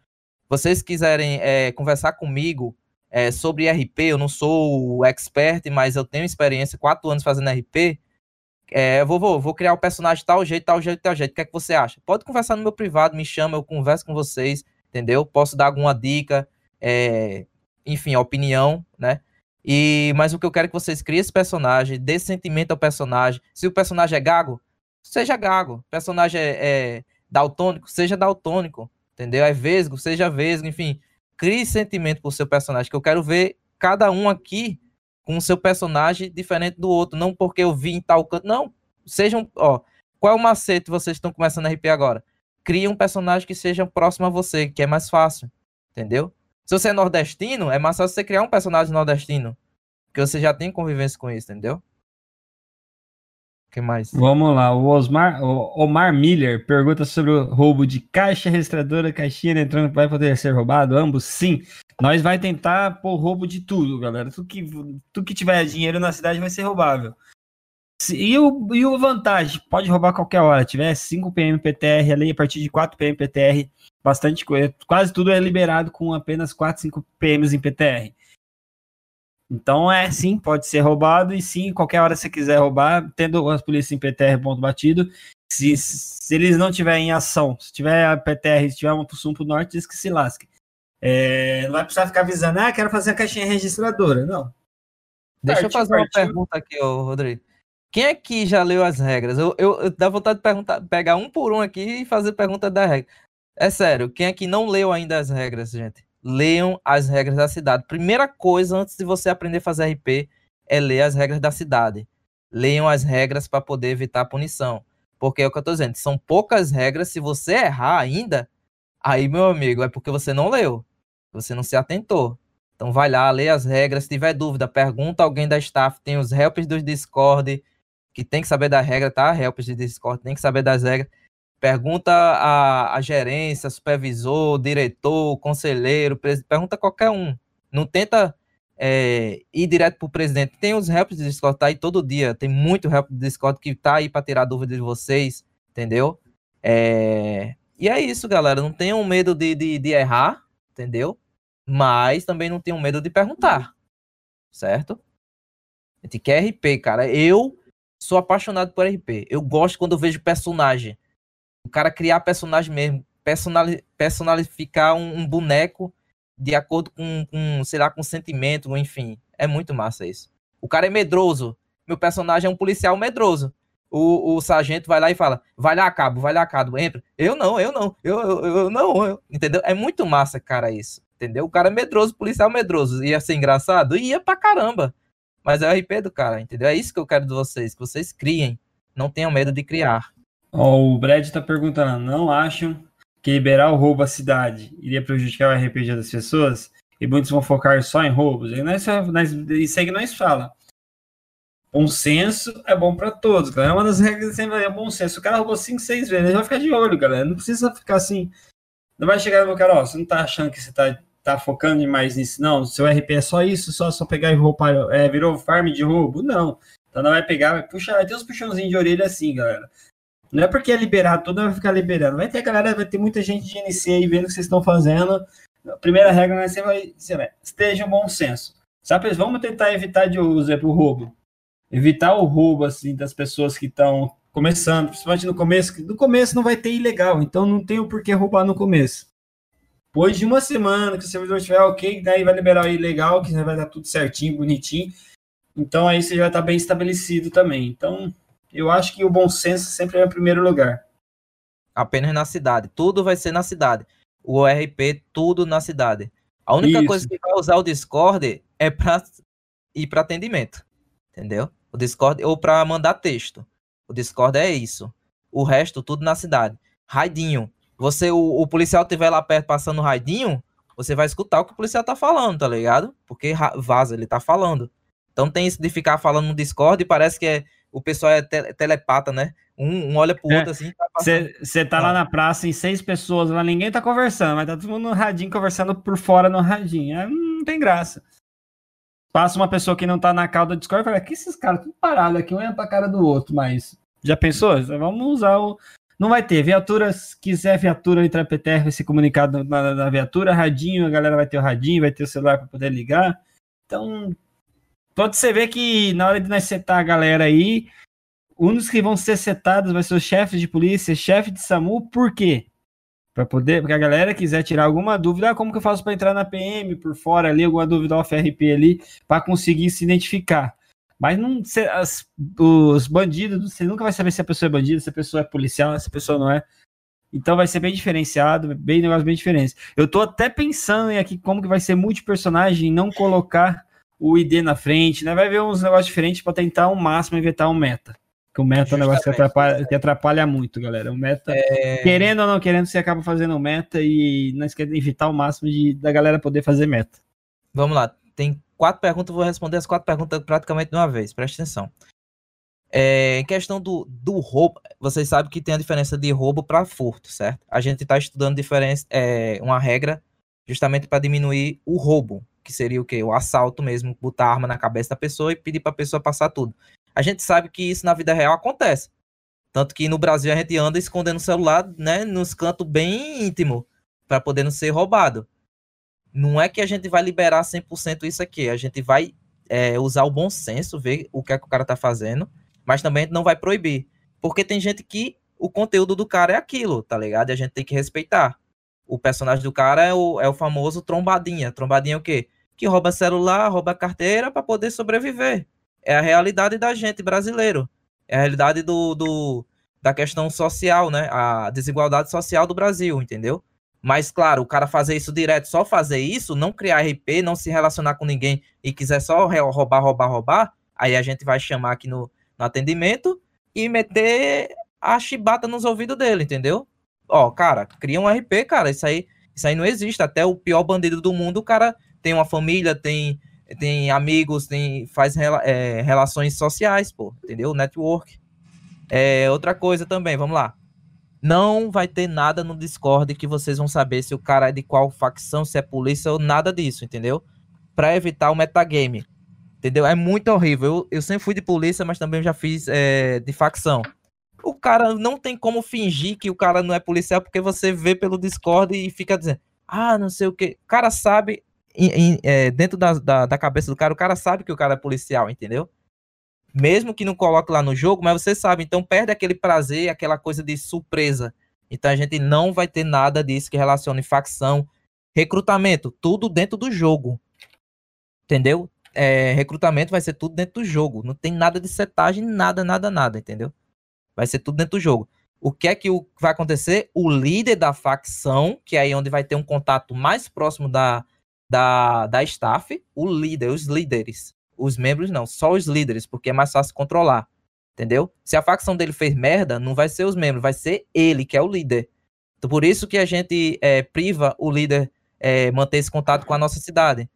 Speaker 1: vocês quiserem é, conversar comigo é, sobre RP, eu não sou o expert, mas eu tenho experiência, quatro anos fazendo RP. É, eu vou, criar o personagem tal jeito, tal jeito, tal jeito. O que é que você acha? Pode conversar no meu privado, me chama, eu converso com vocês, entendeu? Posso dar alguma dica, é, enfim, opinião, né? E, mas o que eu quero é que vocês criem esse personagem, dê sentimento ao personagem. Se o personagem é gago, seja gago. O personagem é, é daltônico, seja daltônico. Entendeu? É vesgo, seja vesgo, enfim. Crie sentimento pro seu personagem, que eu quero ver cada um aqui com o seu personagem diferente do outro. Não porque eu vi em tal canto. Não. Sejam. Ó, qual é o macete vocês estão começando a RP agora? Crie um personagem que seja próximo a você, que é mais fácil. Entendeu? Se você é nordestino, é mais fácil você criar um personagem nordestino. Porque você já tem convivência com isso, entendeu? O que mais?
Speaker 6: Vamos lá, o Osmar, o Omar Miller pergunta sobre o roubo de caixa registradora, caixinha eletrônica vai poder ser roubado? Ambos, sim. Nós vai tentar pôr roubo de tudo, galera. Tudo que, tudo que tiver dinheiro na cidade vai ser roubável. E o, e o vantagem? Pode roubar qualquer hora. Tiver 5 PM PTR ali, a partir de 4 PM PTR, bastante coisa. Quase tudo é liberado com apenas 4, 5 PMs em PTR. Então é sim, pode ser roubado e sim, qualquer hora que você quiser roubar, tendo as polícias em PTR ponto batido, se, se eles não tiverem em ação, se tiver a PTR, se tiver uma pro sul pro norte, diz que se lasque. É, não vai precisar ficar avisando, ah, quero fazer a caixinha registradora. Não.
Speaker 1: Deixa eu
Speaker 6: Partiu,
Speaker 1: fazer uma pergunta aqui, ô, Rodrigo. Quem aqui já leu as regras? Eu, eu, eu dá vontade de perguntar, pegar um por um aqui e fazer pergunta da regra. É sério, quem aqui não leu ainda as regras, gente? Leiam as regras da cidade. Primeira coisa, antes de você aprender a fazer RP, é ler as regras da cidade. Leiam as regras para poder evitar a punição. Porque é o que eu tô dizendo, são poucas regras. Se você errar ainda, aí, meu amigo, é porque você não leu. Você não se atentou. Então vai lá, lê as regras. Se tiver dúvida, pergunta alguém da staff. Tem os helpers do Discord, que tem que saber da regra, tá? Helpers de Discord, tem que saber das regras. Pergunta a, a gerência, supervisor, diretor, conselheiro, pergunta qualquer um. Não tenta é, ir direto pro presidente. Tem os helpers do Discord, tá aí todo dia. Tem muito help do Discord que tá aí para tirar dúvida de vocês, entendeu? É, E é isso, galera. Não tenham medo de, de, de errar, entendeu? Mas também não tenham medo de perguntar, certo? A gente quer RP, cara. Eu sou apaixonado por RP. Eu gosto quando eu vejo personagem. O cara criar personagem mesmo, personali personalificar um, um boneco de acordo com, com, sei lá, com sentimento, enfim. É muito massa isso. O cara é medroso. Meu personagem é um policial medroso. O, o sargento vai lá e fala: vai lá, cabo, vai lá, cabo, entra. Eu não, eu não, eu, eu, eu não, eu. entendeu? É muito massa, cara, isso. Entendeu? O cara é medroso, policial medroso. Ia ser engraçado? Ia pra caramba. Mas é o RP do cara, entendeu? É isso que eu quero de vocês, que vocês criem. Não tenham medo de criar.
Speaker 6: Ó, o Brad tá perguntando, não acham que liberar o roubo à cidade iria prejudicar o RPG das pessoas, e muitos vão focar só em roubos. E nós, nós, isso aí que nós fala. Bom senso é bom para todos, galera. É uma das regras sempre é bom senso. O cara roubou 5, 6 vezes, vai ficar de olho, galera. Não precisa ficar assim. Não vai chegar no cara, ó, você não tá achando que você tá, tá focando demais nisso, não. Seu RP é só isso, só, só pegar e roubar, é, virou farm de roubo? Não. Então não vai pegar, vai puxar, vai ter uns puxãozinhos de orelha assim, galera. Não é porque é liberado, tudo vai ficar liberando. Vai ter galera, vai ter muita gente de NC aí vendo o que vocês estão fazendo. A primeira regra né, você vai, vai esteja um bom senso. Sabe, vamos tentar evitar de uso para o roubo. Evitar o roubo assim das pessoas que estão começando, principalmente no começo. No começo não vai ter ilegal, então não tem o porquê roubar no começo. Depois de uma semana que o servidor estiver ok, daí vai liberar o ilegal, que vai dar tudo certinho, bonitinho. Então aí você já está bem estabelecido também. Então eu acho que o bom senso sempre é o primeiro lugar.
Speaker 1: Apenas na cidade. Tudo vai ser na cidade. O ORP, tudo na cidade. A única
Speaker 6: Isso.
Speaker 1: coisa que vai usar o Discord é para ir para atendimento. Entendeu? O Discord ou para mandar texto. O Discord é isso. O resto, tudo na cidade. Raidinho. Você, o, o policial estiver lá perto passando raidinho, você vai escutar o que o policial tá falando, tá ligado? Porque vaza, ele tá falando. Então tem isso de ficar falando no Discord e parece que é, o pessoal é te- telepata, né? Um, um olha pro
Speaker 6: É.
Speaker 1: outro assim, tá.
Speaker 6: Você tá lá na praça em seis pessoas, lá ninguém tá conversando, mas tá todo mundo no radinho conversando por fora no radinho. É, não tem graça. Passa uma pessoa que não tá na cauda do Discord e fala: que esses caras tudo parado aqui, um olhando pra cara do outro, mas. Já pensou? Vamos usar o. Não vai ter. Viatura, se quiser viatura entrar PTR, vai ser comunicado na, na viatura, radinho, a galera vai ter o radinho, vai ter o celular para poder ligar. Então, pode você ver que na hora de nós setar a galera aí, uns que vão ser setados vai ser os chefes de polícia, chefe de SAMU, por quê? Para poder, porque a galera quiser tirar alguma dúvida, ah, como que eu faço para entrar na PM por fora ali, alguma dúvida off RP ali, para conseguir se identificar. Mas não, as- os bandidos, você nunca vai saber se a pessoa é bandido, se a pessoa é policial, se a pessoa não é. Então vai ser bem diferenciado, bem negócio bem diferente. Eu tô até pensando em aqui como que vai ser multipersonagem, não colocar o ID na frente, né? Vai ver uns negócios diferentes para tentar ao máximo evitar um meta. Que o meta é um negócio que atrapalha, que atrapalha muito, galera. O meta,
Speaker 1: É,
Speaker 6: querendo ou não querendo, você acaba fazendo meta e nós queremos evitar o máximo de, da galera poder fazer meta.
Speaker 1: Vamos lá, tem quatro perguntas, vou responder as quatro perguntas praticamente de uma vez, presta atenção. É, em questão do, do roubo, vocês sabem que tem a diferença de roubo para furto, certo? A gente está estudando diferença, é, uma regra justamente para diminuir o roubo, que seria o quê? O assalto mesmo, botar a arma na cabeça da pessoa e pedir para a pessoa passar tudo. A gente sabe que isso na vida real acontece. Tanto que no Brasil a gente anda escondendo o celular, né, nos cantos bem íntimos, para poder não ser roubado não é que a gente vai liberar 100% isso aqui, a gente vai é, usar o bom senso, ver o que é que o cara tá fazendo, mas também a gente não vai proibir, porque tem gente que o conteúdo do cara é aquilo, tá ligado? E a gente tem que respeitar. O personagem do cara é o, é o famoso trombadinha. Trombadinha é o quê? Que rouba celular, rouba carteira para poder sobreviver. É a realidade da gente brasileiro. É a realidade do, do, da questão social, né? A desigualdade social do Brasil, entendeu? Mas, claro, o cara fazer isso direto, só fazer isso, não criar RP, não se relacionar com ninguém e quiser só roubar, roubar, roubar, aí a gente vai chamar aqui no, no atendimento e meter a chibata nos ouvidos dele, entendeu? Ó, cara, cria um RP, cara, isso aí, isso aí não existe. Até o pior bandido do mundo, o cara tem uma família, tem, tem amigos, tem, faz rela- é, relações sociais, pô, entendeu? Network. É, outra coisa também, vamos lá. Não vai ter nada no Discord que vocês vão saber se o cara é de qual facção, se é polícia ou nada disso, entendeu? Pra evitar o metagame. Entendeu? É muito horrível. Eu, eu sempre fui de polícia, mas também já fiz é, de facção. O cara não tem como fingir que o cara não é policial, porque você vê pelo Discord e fica dizendo, ah, não sei o que. O cara sabe, em- é, dentro da, da, da cabeça do cara, o cara sabe que o cara é policial, entendeu? Mesmo que não coloque lá no jogo, mas você sabe, então perde aquele prazer, aquela coisa de surpresa. Então a gente não vai ter nada disso que relacione facção, recrutamento, tudo dentro do jogo. Entendeu? É, recrutamento vai ser tudo dentro do jogo. Não tem nada de setagem, nada, nada, nada, entendeu? Vai ser tudo dentro do jogo. O que é que vai acontecer? O líder da facção, que é aí onde vai ter um contato mais próximo da, da, da staff, o líder, os líderes. Os membros não, só os líderes, porque é mais fácil controlar. Entendeu? Se a facção dele fez merda, não vai ser os membros, vai ser ele, que é o líder. Então, por isso que a gente é, priva o líder é, manter esse contato com a nossa cidade.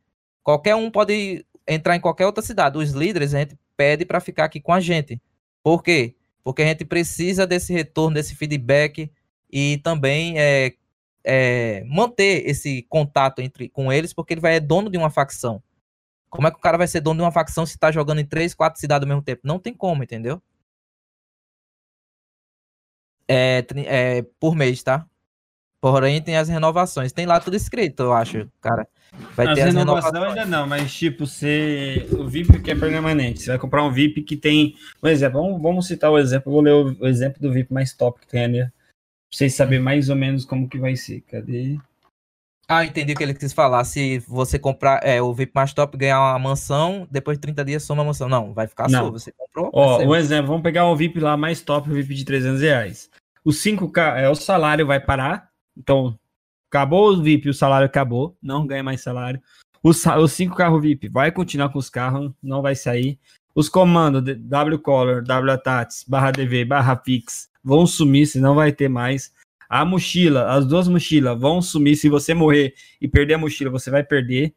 Speaker 1: Qualquer um pode entrar em qualquer outra cidade. Os líderes a gente pede para ficar aqui com a gente. Por quê? Porque a gente precisa desse retorno, desse feedback e também é, é, manter esse contato entre com eles, porque ele vai é dono de uma facção. Como é que o cara vai ser dono de uma facção se está jogando em três, quatro cidades ao mesmo tempo? Não tem como, entendeu? É, é, por mês, tá? Porém, tem as renovações. Tem lá tudo escrito, eu acho, cara. Vai
Speaker 6: as
Speaker 1: ter as
Speaker 6: renovação
Speaker 1: renovações.
Speaker 6: ainda não, mas tipo, você. O VIP que é permanente. Você vai comprar um VIP que tem. Um exemplo, vamos, vamos citar o exemplo. Eu vou ler o, o exemplo do VIP mais top que tem ali. Pra vocês saberem mais ou menos como que vai ser. Cadê?
Speaker 1: Ah, entendi o que ele quis falar. Se você comprar é, o VIP mais top, ganhar uma mansão, depois de 30 dias soma a mansão. Não, vai ficar
Speaker 6: Não.
Speaker 1: sua. Você comprou.
Speaker 6: Ó, um exemplo, vamos pegar o VIP lá mais top, o VIP de 300 reais. O 5K, é, o salário vai parar. Então, acabou o VIP, o salário acabou. Não ganha mais salário. Os, 5 carros VIP vai continuar com os carros, não vai sair. Os comandos de- W Color, W Atats, barra DV, barra Fix vão sumir, se não vai ter mais. A mochila, as duas mochilas vão sumir. Se você morrer e perder a mochila, você vai perder.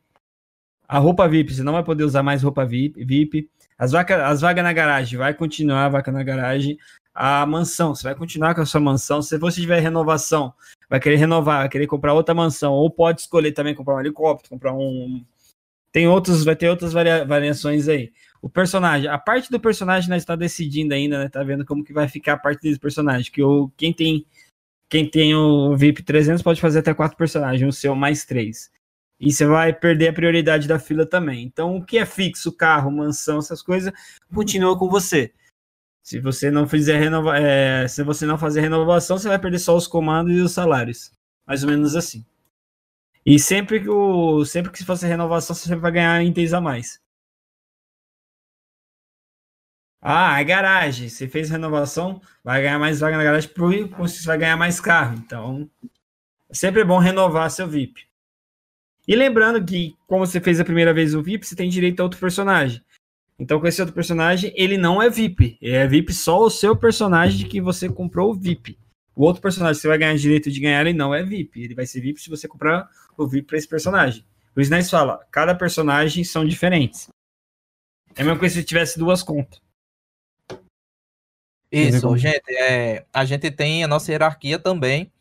Speaker 6: A roupa VIP, você não vai poder usar mais roupa VIP. VIP. As, vaca, as vagas na garagem, vai continuar a vaca na garagem. A mansão, você vai continuar com a sua mansão. Se você tiver renovação, vai querer renovar, vai querer comprar outra mansão, ou pode escolher também comprar um helicóptero, comprar um. Tem outros, vai ter outras varia- variações aí. O personagem, a parte do personagem nós está decidindo ainda, né? Tá vendo como que vai ficar a parte desse personagem. Que o, quem tem quem tem o VIP 300 pode fazer até quatro personagens, o seu mais três. E você vai perder a prioridade da fila também. Então, o que é fixo, carro, mansão, essas coisas, continua com você. Se você não fizer renova é, se você não fazer renovação, você vai perder só os comandos e os salários. Mais ou menos assim. E sempre que o sempre que se fazer renovação, você vai ganhar itens a mais. Ah, é garagem. Você fez renovação, vai ganhar mais vaga na garagem, por você vai ganhar mais carro. Então, sempre é bom renovar seu VIP. E lembrando que, como você fez a primeira vez o VIP, você tem direito a outro personagem. Então, com esse outro personagem, ele não é VIP. Ele é VIP só o seu personagem de que você comprou o VIP. O outro personagem que você vai ganhar direito de ganhar, ele não é VIP. Ele vai ser VIP se você comprar o VIP para esse personagem. O Snipes fala, cada personagem são diferentes. É a mesma coisa se tivesse duas contas.
Speaker 1: Isso, gente, é, a gente tem a nossa hierarquia também.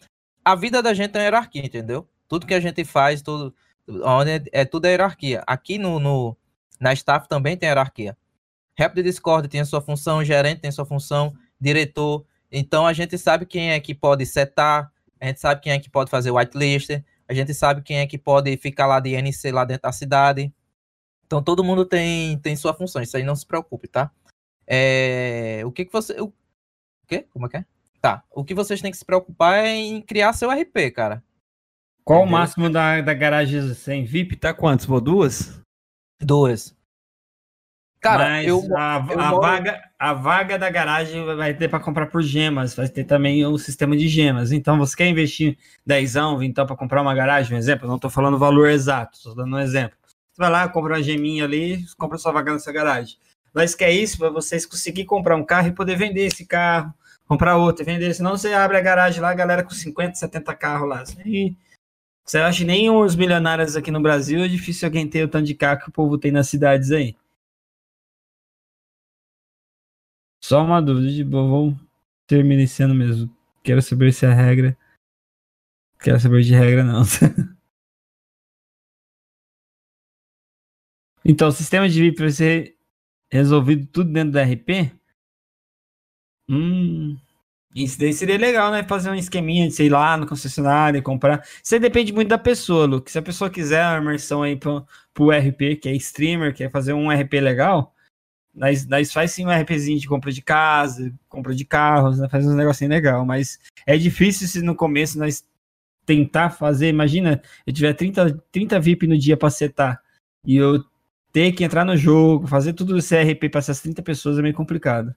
Speaker 1: A vida da gente é uma hierarquia, entendeu? Tudo que a gente faz, tudo, onde é, é tudo é hierarquia. Aqui no, no na staff também tem hierarquia. Rap de Discord tem a sua função, gerente tem a sua função, diretor. Então a gente sabe quem é que pode setar, a gente sabe quem é que pode fazer whitelist, a gente sabe quem é que pode ficar lá de NC lá dentro da cidade. Então todo mundo tem, tem sua função, isso aí não se preocupe, tá? É, o que que você. O o quê? Como é que é? Tá. O que vocês têm que se preocupar é em criar seu RP, cara.
Speaker 6: Qual o
Speaker 1: Entendeu?
Speaker 6: máximo da, da garagem sem VIP? Tá quantos? Pô, duas?
Speaker 1: Duas. Cara,
Speaker 6: Mas
Speaker 1: eu.
Speaker 6: a,
Speaker 1: eu
Speaker 6: a
Speaker 1: moro-
Speaker 6: vaga, a vaga da garagem vai ter para comprar por gemas, vai ter também o sistema de gemas. Então, você quer investir 10 então para comprar uma garagem, um exemplo? Não estou falando o valor exato, estou dando um exemplo. Você vai lá, compra uma geminha ali, compra sua vaga nessa garagem. Mas quer isso para vocês conseguir comprar um carro e poder vender esse carro, comprar outro e vender. Senão você abre a garagem lá, a galera com 50, 70 carros lá. E você acha que nem os milionários aqui no Brasil é difícil alguém ter o tanto de carro que o povo tem nas cidades aí. Só uma dúvida de boa, vamos terminar esse ano mesmo. Quero saber se a regra. Quero saber de regra, não. então, o sistema de VIP ser resolvido tudo dentro da RP? Hum. Isso daí seria legal, né? Fazer um esqueminha de, sei lá, no concessionário comprar. Isso aí depende muito da pessoa, Luke. Se a pessoa quiser uma imersão aí pro, pro RP, que é streamer, quer fazer um RP legal, nós, nós faz sim um RPzinho de compra de casa, compra de carros, né? faz uns negocinho legal, mas é difícil se no começo nós tentar fazer, imagina, eu tiver 30, 30 VIP no dia pra setar e eu ter que entrar no jogo, fazer tudo esse RP para essas 30 pessoas é meio complicado.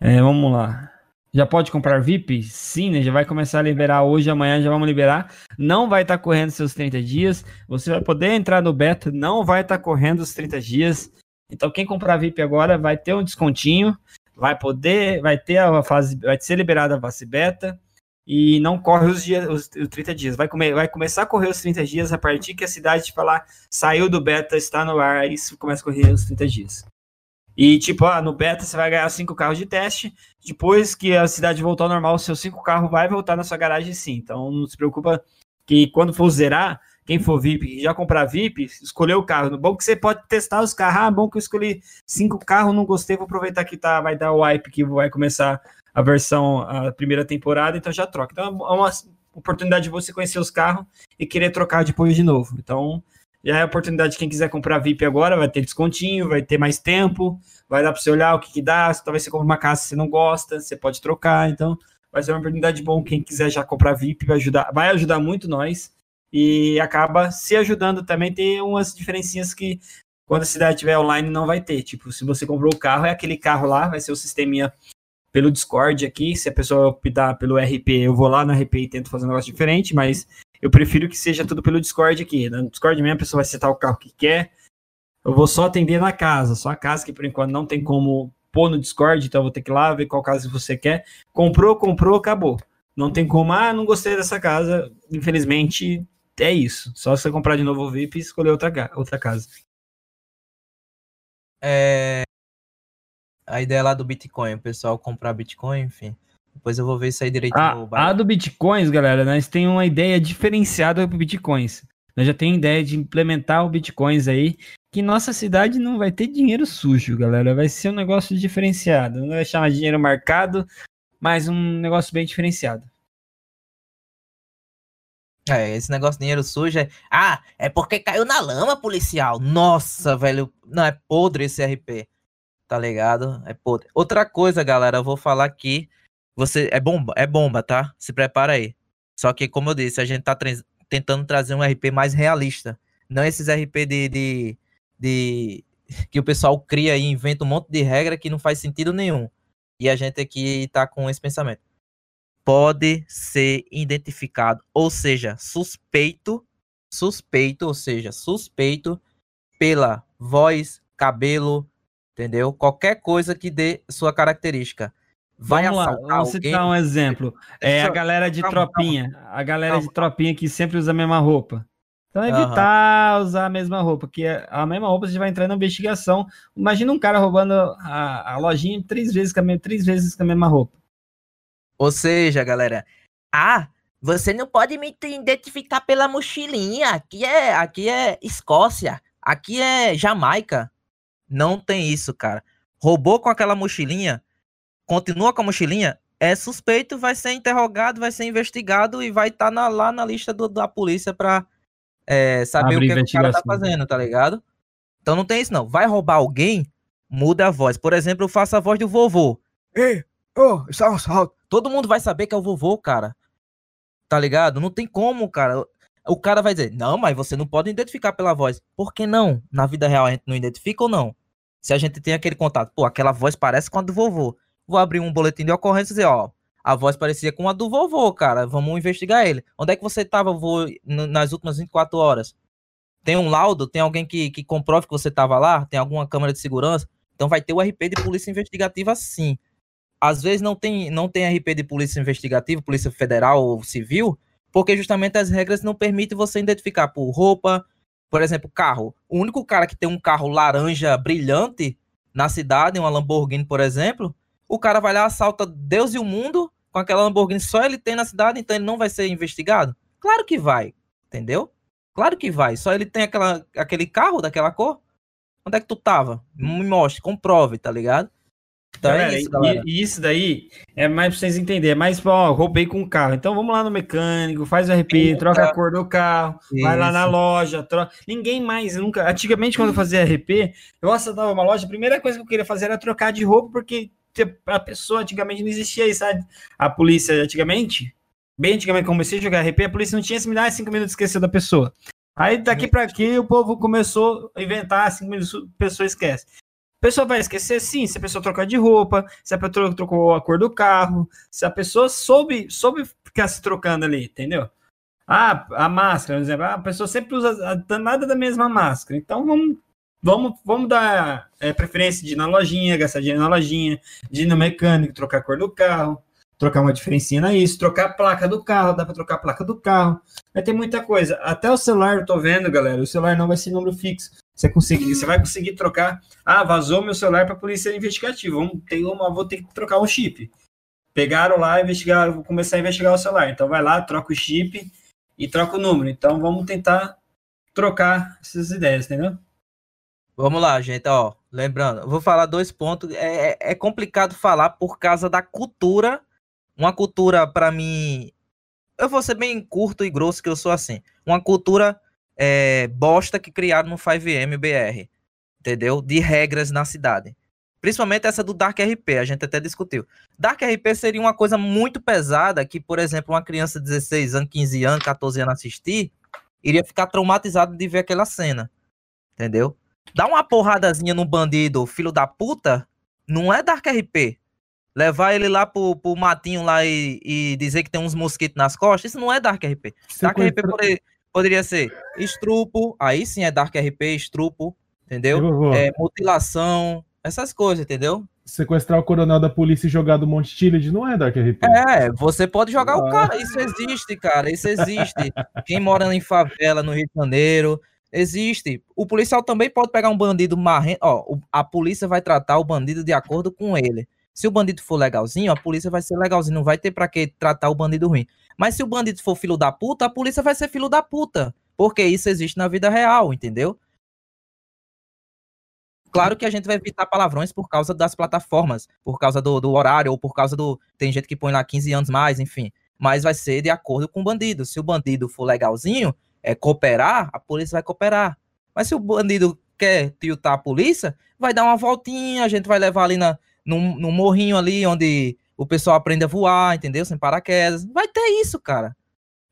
Speaker 6: É, vamos lá. Já pode comprar VIP? Sim, né? Já vai começar a liberar hoje, amanhã já vamos liberar. Não vai estar correndo seus 30 dias. Você vai poder entrar no beta, não vai estar correndo os 30 dias. Então, quem comprar VIP agora vai ter um descontinho, vai poder, vai ter a fase, vai ser liberada a fase beta e não corre os dias, os, os 30 dias. Vai, come, vai começar a correr os 30 dias a partir que a cidade te falar saiu do beta, está no ar, aí começa a correr os 30 dias. E tipo, ah, no beta você vai ganhar cinco carros de teste. Depois que a cidade voltar ao normal, seus cinco carros vai voltar na sua garagem sim. Então não se preocupa que quando for zerar, quem for VIP, já comprar VIP, escolher o carro. Bom que você pode testar os carros. Ah, bom que eu escolhi cinco carros, não gostei, vou aproveitar que tá, vai dar o wipe que vai começar a versão, a primeira temporada, então já troca. Então é uma oportunidade de você conhecer os carros e querer trocar depois de novo. Então já é a oportunidade de quem quiser comprar VIP agora, vai ter descontinho, vai ter mais tempo, vai dar para você olhar o que, que dá. Talvez você compre uma casa que você não gosta, você pode trocar. Então vai ser uma oportunidade bom. Quem quiser já comprar VIP vai ajudar, vai ajudar muito nós e acaba se ajudando também. Tem umas diferencinhas que quando a cidade estiver online não vai ter. Tipo, se você comprou o carro, é aquele carro lá, vai ser o sisteminha pelo Discord aqui. Se a pessoa optar pelo RP, eu vou lá no RP e tento fazer um negócio diferente, mas eu prefiro que seja tudo pelo Discord aqui. No Discord mesmo, a pessoa vai setar o carro que quer. Eu vou só atender na casa, só a casa que por enquanto não tem como pôr no Discord, então eu vou ter que ir lá ver qual casa você quer. Comprou, comprou, acabou. Não tem como, ah, não gostei dessa casa. Infelizmente, é isso. Só você comprar de novo o VIP e escolher outra, outra casa.
Speaker 1: É... A ideia lá do Bitcoin, o pessoal comprar Bitcoin, enfim. Depois eu vou ver isso aí direito
Speaker 6: a, a do Bitcoins, galera, nós temos uma ideia diferenciada para Bitcoins. Nós já temos ideia de implementar o Bitcoins aí, que nossa cidade não vai ter dinheiro sujo, galera. Vai ser um negócio diferenciado. Não vai chamar de dinheiro marcado, mas um negócio bem diferenciado.
Speaker 1: É, esse negócio de dinheiro sujo é. Ah, é porque caiu na lama, policial. Nossa, velho. Não, é podre esse RP. Tá ligado? É podre. Outra coisa, galera, eu vou falar aqui. Você. É bomba, é bomba, tá? Se prepara aí. Só que, como eu disse, a gente tá tentando trazer um RP mais realista. Não esses RP de, de, de. que o pessoal cria e inventa um monte de regra que não faz sentido nenhum. E a gente aqui tá com esse pensamento pode ser identificado, ou seja, suspeito, suspeito, ou seja, suspeito pela voz, cabelo, entendeu? Qualquer coisa que dê sua característica. Vai
Speaker 6: Vamos lá, vamos
Speaker 1: alguém.
Speaker 6: citar um exemplo. É a galera de
Speaker 1: calma,
Speaker 6: tropinha. A galera
Speaker 1: Calma,
Speaker 6: de tropinha que sempre usa a mesma roupa. Então evitar usar a mesma roupa, porque a mesma roupa você vai entrar na investigação. Imagina um cara roubando a, a lojinha três vezes, com a, três vezes com a mesma roupa.
Speaker 1: Ou seja, galera, ah, você não pode me identificar pela mochilinha. Aqui é, aqui é Escócia, aqui é Jamaica. Não tem isso, cara. Roubou com aquela mochilinha, continua com a mochilinha, é suspeito, vai ser interrogado, vai ser investigado e vai estar lá na lista do- da polícia pra é, saber
Speaker 6: Abre
Speaker 1: o que, que o cara tá fazendo, tá ligado? Então não tem isso não. Vai roubar alguém, muda a voz. Por exemplo, eu faço a voz do vovô. Ei, ô, isso é um assalto. Todo mundo vai saber que é o vovô, cara. Tá ligado? Não tem como, cara. O cara vai dizer, não, mas você não pode identificar pela voz. Por que não? Na vida real a gente não identifica ou não? Se a gente tem aquele contato, pô, aquela voz parece com a do vovô. Vou abrir um boletim de ocorrência e dizer, ó, a voz parecia com a do vovô, cara. Vamos investigar ele. Onde é que você tava, vô, n- nas últimas 24 horas? Tem um laudo? Tem alguém que, que comprove que você tava lá? Tem alguma câmera de segurança? Então vai ter o RP de polícia investigativa sim. Às vezes não tem, não tem RP de polícia investigativa, polícia federal ou civil, porque justamente as regras não permitem você identificar por roupa, por exemplo, carro. O único cara que tem um carro laranja brilhante na cidade, uma Lamborghini, por exemplo, o cara vai lá, assalta Deus e o mundo com aquela Lamborghini, só ele tem na cidade, então ele não vai ser investigado? Claro que vai, entendeu? Claro que vai, só ele tem aquela, aquele carro daquela cor. Onde é que tu tava? Me mostre, comprove, tá ligado? Então
Speaker 6: Galera,
Speaker 1: é isso,
Speaker 6: e-
Speaker 1: galera.
Speaker 6: E, isso daí é mais pra vocês entenderem. É mais ó, roubei com o carro. Então vamos lá no mecânico, faz o RP,
Speaker 1: Sim,
Speaker 6: troca a cor do carro, vai lá na
Speaker 1: Isso.
Speaker 6: loja, troca. Ninguém mais, nunca. Antigamente, quando eu fazia RP, eu assaltava uma loja, a primeira coisa que eu queria fazer era trocar de roupa, porque a pessoa antigamente não existia isso, sabe? A polícia antigamente, bem antigamente, comecei a jogar RP, a polícia não tinha se me dar cinco minutos esqueceu da pessoa. Aí daqui pra aqui o povo começou a inventar cinco minutos, a pessoa esquece. A pessoa vai esquecer, sim, se a pessoa trocar de roupa, se a pessoa trocou a cor do carro, se a pessoa soube, soube ficar se trocando ali, entendeu? Ah, a máscara, por exemplo, a pessoa sempre usa a danada da mesma máscara. Então vamos Vamos, vamos dar é, preferência de ir na lojinha, gastar dinheiro na lojinha, de ir no mecânico, trocar a cor do carro, trocar uma diferencinha na isso, trocar a placa do carro, dá para trocar a placa do carro. Vai ter muita coisa. Até o celular, eu tô vendo, galera, o celular não vai ser número fixo. Você, você vai conseguir trocar. Ah, vazou meu celular para a polícia investigativa. Vamos ter uma, vou ter que trocar um chip. Pegaram lá, investigar, vou começar a investigar o celular. Então vai lá, troca o chip e troca o número. Então vamos tentar trocar essas ideias, entendeu?
Speaker 1: Vamos lá, gente, ó. Lembrando, eu vou falar dois pontos. É, é- é complicado falar por causa da cultura. Uma cultura, para mim. Eu vou ser bem curto e grosso, que eu sou assim. Uma cultura é, bosta que criaram no 5M BR. Entendeu? De regras na cidade. Principalmente essa do Dark RP, a gente até discutiu. Dark RP seria uma coisa muito pesada que, por exemplo, uma criança de 16 anos, 15 anos, 14 anos assistir, iria ficar traumatizado de ver aquela cena. Entendeu? Dar uma porradazinha no bandido, filho da puta, não é Dark RP. Levar ele lá pro, pro matinho lá e, e dizer que tem uns mosquitos nas costas, isso não é Dark RP. Dark RP poder- poderia ser estrupo, aí sim é Dark RP, estrupo, entendeu? É, mutilação, essas coisas, entendeu?
Speaker 7: Sequestrar o coronel da polícia e jogar do Monte Tillage não é Dark RP.
Speaker 1: É, você pode jogar o
Speaker 7: Ah.
Speaker 1: cara, isso existe, cara, isso existe. Quem mora em favela no Rio de Janeiro, existe. O policial também pode pegar um bandido marrento, ó, o- a polícia vai tratar o bandido de acordo com ele. Se o bandido for legalzinho, a polícia vai ser legalzinho, não vai ter pra que tratar o bandido ruim. Mas se o bandido for filho da puta, a polícia vai ser filho da puta, porque isso existe na vida real, entendeu? Claro que a gente vai evitar palavrões por causa das plataformas, por causa do, do horário, ou por causa do. Tem gente que põe lá 15 anos mais, enfim. Mas vai ser de acordo com o bandido. Se o bandido for legalzinho, é cooperar, a polícia vai cooperar. Mas se o bandido quer tiltar a polícia, vai dar uma voltinha, a gente vai levar ali na, num, num morrinho ali onde o pessoal aprende a voar, entendeu? Sem paraquedas. Vai ter isso, cara.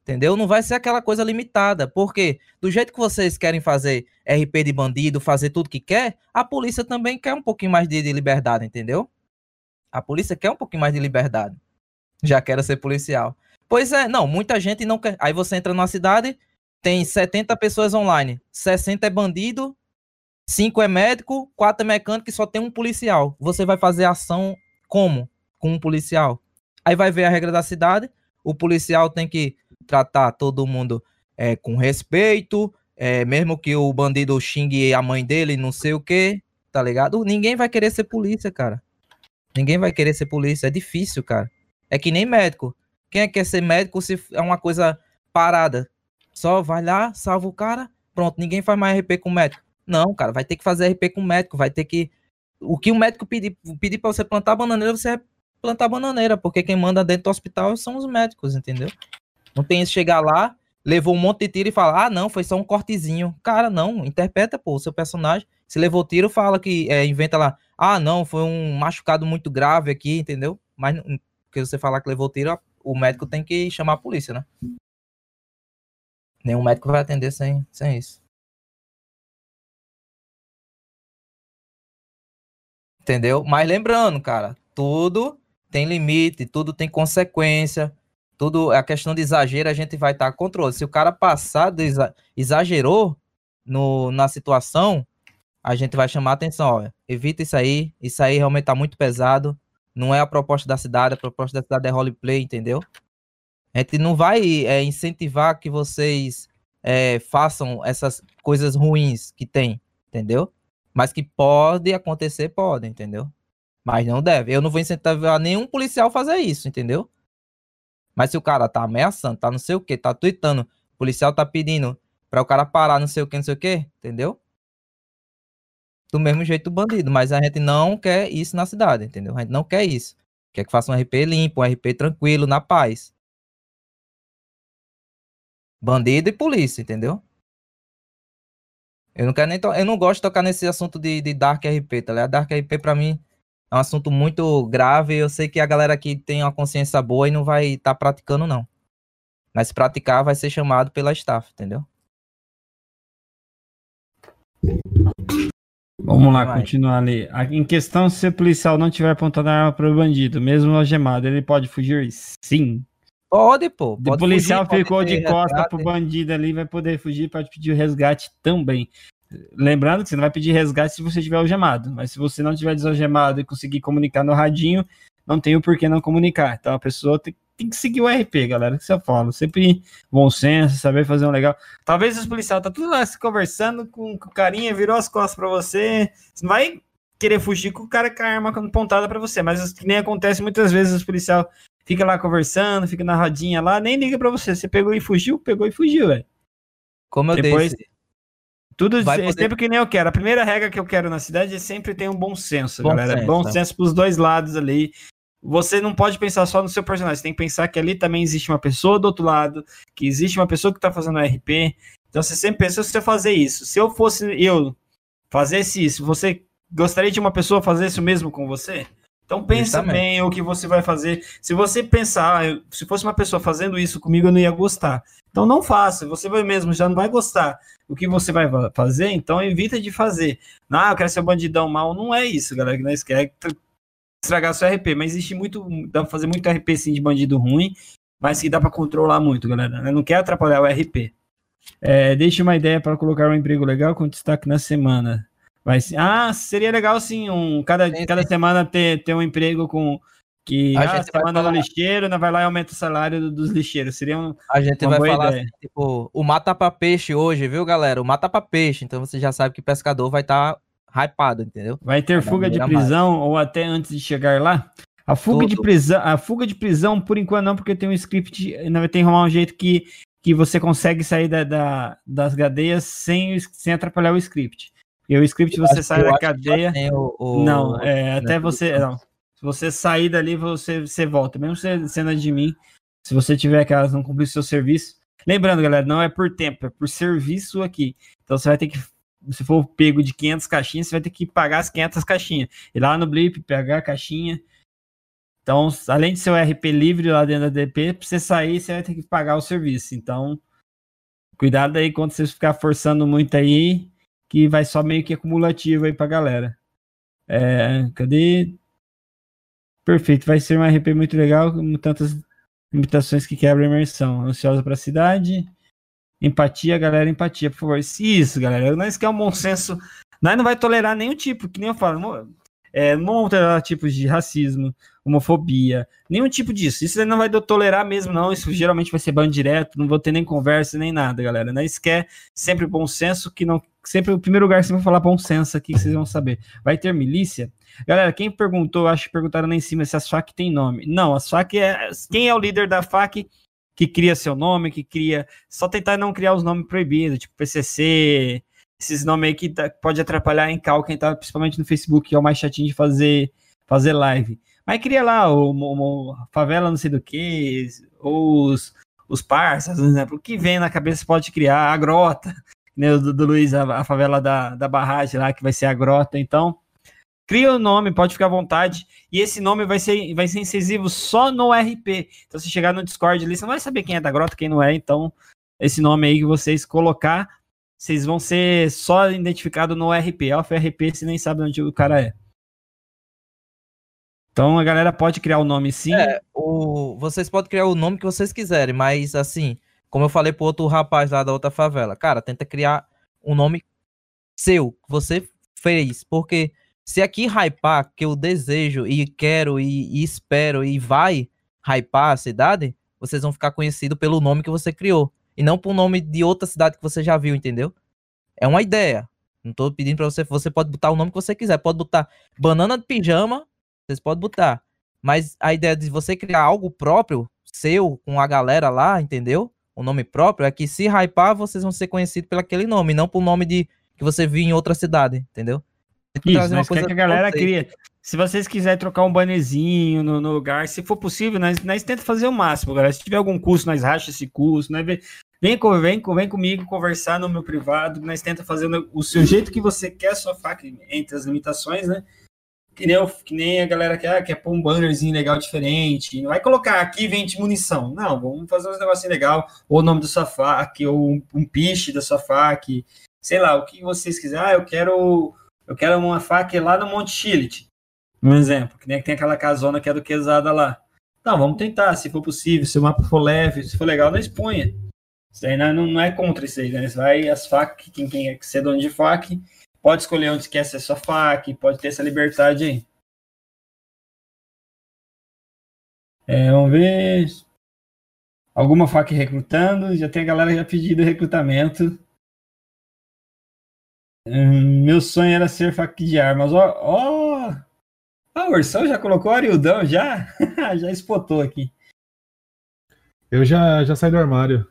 Speaker 1: Entendeu? Não vai ser aquela coisa limitada. Porque do jeito que vocês querem fazer RP de bandido, fazer tudo que quer, a polícia também quer um pouquinho mais de, de liberdade, entendeu? A polícia quer um pouquinho mais de liberdade. Já quero ser policial. Pois é, não, muita gente não quer. Aí você entra numa cidade, tem 70 pessoas online, 60 é bandido, 5 é médico, 4 é mecânico e só tem um policial. Você vai fazer ação como? Com um policial. Aí vai ver a regra da cidade, o policial tem que tratar todo mundo é, com respeito, é, mesmo que o bandido xingue a mãe dele, não sei o que, tá ligado? Ninguém vai querer ser polícia, cara. Ninguém vai querer ser polícia, é difícil, cara. É que nem médico. Quem é que quer ser médico se é uma coisa parada? Só vai lá, salva o cara, pronto, ninguém faz mais RP com médico. Não, cara, vai ter que fazer RP com médico, vai ter que. O que o médico pedir, pedir pra você plantar bananeira, você vai plantar bananeira, porque quem manda dentro do hospital são os médicos, entendeu? Não tem esse chegar lá, levou um monte de tiro e fala, ah, não, foi só um cortezinho. Cara, não, interpreta, pô, o seu personagem. Se levou tiro, fala que, é, inventa lá, ah, não, foi um machucado muito grave aqui, entendeu? Mas, porque você falar que levou tiro, o médico tem que chamar a polícia, né? Nenhum médico vai atender sem, sem isso. Entendeu? Mas lembrando, cara, tudo tem limite, tudo tem consequência, tudo a questão de exagero a gente vai estar com controle. Se o cara passar do exa- exagerou no, na situação, a gente vai chamar atenção, ó, evita isso aí, isso aí realmente tá muito pesado, não é a proposta da cidade, a proposta da cidade é roleplay, entendeu? A gente não vai é, incentivar que vocês é, façam essas coisas ruins que tem, entendeu? Mas que pode acontecer, pode, entendeu? Mas não deve. Eu não vou incentivar nenhum policial a fazer isso, entendeu? Mas se o cara tá ameaçando, tá não sei o que, tá tweetando, o policial tá pedindo pra o cara parar, não sei o que, não sei o que, entendeu? Do mesmo jeito do bandido, mas a gente não quer isso na cidade, entendeu? A gente não quer isso. Quer que faça um RP limpo, um RP tranquilo, na paz. Bandido e polícia, entendeu? Eu não quero nem eu não gosto de tocar nesse assunto de, de Dark RP, tá ligado? Dark RP pra mim é um assunto muito grave. Eu sei que a galera aqui tem uma consciência boa e não vai estar praticando, não. Mas se praticar, vai ser chamado pela staff, entendeu?
Speaker 6: Vamos lá,
Speaker 1: Vai.
Speaker 6: continuar ali. Em questão, se o policial não tiver apontando a arma para o bandido, mesmo algemado, ele pode fugir? Sim.
Speaker 1: Pode, pô.
Speaker 6: O
Speaker 1: Pode
Speaker 6: policial
Speaker 1: fugir,
Speaker 6: ficou de costa
Speaker 1: resgate.
Speaker 6: pro bandido ali, vai poder fugir, pode pedir o resgate também. Lembrando que você não vai pedir resgate se você tiver algemado, mas se você não tiver desalgemado e conseguir comunicar no radinho, não tem o porquê não comunicar. Então a pessoa tem, tem que seguir o RP, galera, que você fala. Sempre bom senso, saber fazer um legal. Talvez os policiais tá tudo lá se conversando com, com o carinha, virou as costas para você. Você não vai querer fugir com o cara com a arma pontada para você, mas que nem acontece muitas vezes os policiais fica lá conversando, fica na rodinha lá, nem liga para você. Você pegou e fugiu, pegou e fugiu, velho.
Speaker 1: Como eu
Speaker 6: Depois-
Speaker 1: disse,
Speaker 6: Tudo
Speaker 1: Vai
Speaker 6: é
Speaker 1: poder-
Speaker 6: sempre que nem eu quero. A primeira regra que eu quero na cidade é sempre ter um bom senso,
Speaker 1: Bom
Speaker 6: galera.
Speaker 1: senso,
Speaker 6: bom
Speaker 1: é.
Speaker 6: senso pros dois lados ali. Você não pode pensar só no seu personagem, você tem que pensar que ali também existe uma pessoa do outro lado, que existe uma pessoa que tá fazendo RP. Então você sempre pensa se eu fazer isso. Se eu fosse eu fazesse isso, você gostaria de uma pessoa fazer isso mesmo com você? Então pensa
Speaker 1: Justamente.
Speaker 6: bem o que você vai fazer. Se você pensar, ah, se fosse uma pessoa fazendo isso comigo, eu não ia gostar. Então não faça, você vai mesmo já não vai gostar. O que você vai va- fazer, então evita de fazer. Ah, eu quero ser um bandidão mal. Não é isso, galera, que nós queremos estragar seu RP. Mas existe muito, dá pra fazer muito RP sim de bandido ruim, mas que dá pra controlar muito, galera. Eu não quero atrapalhar o RP. É, deixe uma ideia para colocar um emprego legal com destaque na semana. Vai ser- ah, seria legal sim, um, cada,
Speaker 1: Sim,
Speaker 6: cada
Speaker 1: sim.
Speaker 6: semana ter, ter um emprego com que
Speaker 1: A
Speaker 6: ah,
Speaker 1: gente vai
Speaker 6: semana
Speaker 1: falar-
Speaker 6: lixeiro, né, vai lá e aumenta o salário do- dos lixeiros. Seria um,
Speaker 1: a gente
Speaker 6: Uma
Speaker 1: vai falar assim, tipo, o mata pra peixe hoje, viu, galera? O mata pra peixe. Então você já sabe que o pescador vai estar hypado, entendeu?
Speaker 6: Vai ter
Speaker 1: Cada
Speaker 6: fuga de
Speaker 1: maneira mais.
Speaker 6: prisão ou até antes de chegar lá? A fuga de
Speaker 1: Tudo.
Speaker 6: prisão, a fuga de prisão, por enquanto não, porque tem um script, ainda vai ter que arrumar um jeito que, que você consegue sair da, da- das cadeias sem, sem atrapalhar o script. E o script você sai da cadeia.
Speaker 1: o- o-
Speaker 6: Não, é, até
Speaker 1: né,
Speaker 6: você.
Speaker 1: tudo.
Speaker 6: Não. Se você sair dali, você, você volta. Mesmo você sendo de mim, se você tiver que elas não cumprir o seu serviço. Lembrando, galera, não é por tempo, é por serviço aqui. Então você vai ter que. Se for pego de 500 caixinhas, você vai ter que pagar as 500 caixinhas. Ir lá no Blip, pegar a caixinha. Então, além de ser o RP livre lá dentro da DP, pra você sair, você vai ter que pagar o serviço. Então, cuidado aí quando você ficar forçando muito aí, que vai só meio que acumulativo aí pra galera. É, cadê? Perfeito, vai ser um RP muito legal, com tantas limitações que quebram a imersão. Ansiosa pra cidade. Empatia, galera, empatia, por favor. Isso, galera. Nós quer um bom senso. Nós não vai tolerar nenhum tipo, que nem eu falo. É, não vamos tolerar tipos de racismo, homofobia, nenhum tipo disso. Isso aí não vai tolerar mesmo, não. Isso geralmente vai ser ban direto, não vou ter nem conversa, nem nada, galera. Nós quer sempre bom senso, que não. Sempre o primeiro lugar que você vai falar bom senso aqui, que vocês vão saber. Vai ter milícia? Galera, quem perguntou, acho que perguntaram lá em cima se as FAC tem nome. Não, as FAC é. Quem é o líder da FAC que cria seu nome, que cria. Só tentar não criar os nomes proibidos, tipo PCC, esses nomes aí que tá- pode atrapalhar em cal quem tá principalmente no Facebook, que é o mais chatinho de fazer, fazer live. Mas cria lá o, o- o favela não sei do que, os, os parças, por exemplo, o que vem na cabeça pode criar, a grota, né, do, do Luiz, a, a favela da, da barragem lá, que vai ser a grota, então cria o nome, pode ficar à vontade, e esse nome vai ser, vai ser incisivo só no RP, então se chegar no Discord ali, você não vai saber quem é da grota, quem não é, então esse nome aí que vocês colocar, vocês vão ser só identificados no RP, Alpha RP, você nem sabe onde o cara é. Então a galera pode criar o nome sim,
Speaker 1: É, o, vocês podem criar o nome que vocês quiserem, mas assim, como eu falei pro outro rapaz lá da outra favela, cara, tenta criar um nome seu, que você fez, porque se aqui hypar, que eu desejo e quero e, e espero e vai hypar a cidade, vocês vão ficar conhecidos pelo nome que você criou, e não por nome de outra cidade que você já viu, entendeu? É uma ideia. Não tô pedindo pra você, você pode botar o nome que você quiser, pode botar banana de pijama, vocês podem botar. Mas a ideia de você criar algo próprio, seu, com a galera lá, entendeu? O nome próprio, é que se hypar, vocês vão ser conhecidos pelo aquele nome, não por nome de que você viu em outra cidade, entendeu?
Speaker 6: Isso, nós quer que a galera cria. Se vocês quiserem trocar um banezinho no, no lugar, se for possível, nós, nós tenta fazer o máximo, galera. Se tiver algum custo, nós racha esse custo, né? Vem, vem, vem, vem comigo conversar no meu privado, nós tenta fazer o, o seu jeito que você quer, sua faca, entre as limitações, né? Que nem, eu- que nem a galera quer, quer pôr um bannerzinho legal diferente. Não vai colocar aqui vende munição. Não, vamos fazer uns negocinho legal. Ou o nome da sua faca, ou um, um piche da sua faca. Sei lá, o que vocês quiserem. Ah, eu quero eu quero uma faca lá no Monte Chilit. Um exemplo, que nem que tem aquela casona que é do Quesada lá. Não, vamos tentar, se for possível, se o mapa for leve, se for legal, nós ponha. Isso aí não, não- não é contra isso aí, né? Você vai as FAC, quem, quem quer ser dono de FAC, pode escolher onde quer ser sua FAC, pode ter essa liberdade aí. É, vamos ver. Alguma FAC recrutando, já tem a galera já pedindo recrutamento. Hum, meu sonho era ser FAC de armas. Ó, ó! Ah, o Ursão já colocou o Arildão, já? já espotou aqui.
Speaker 7: Eu já, já saí do armário.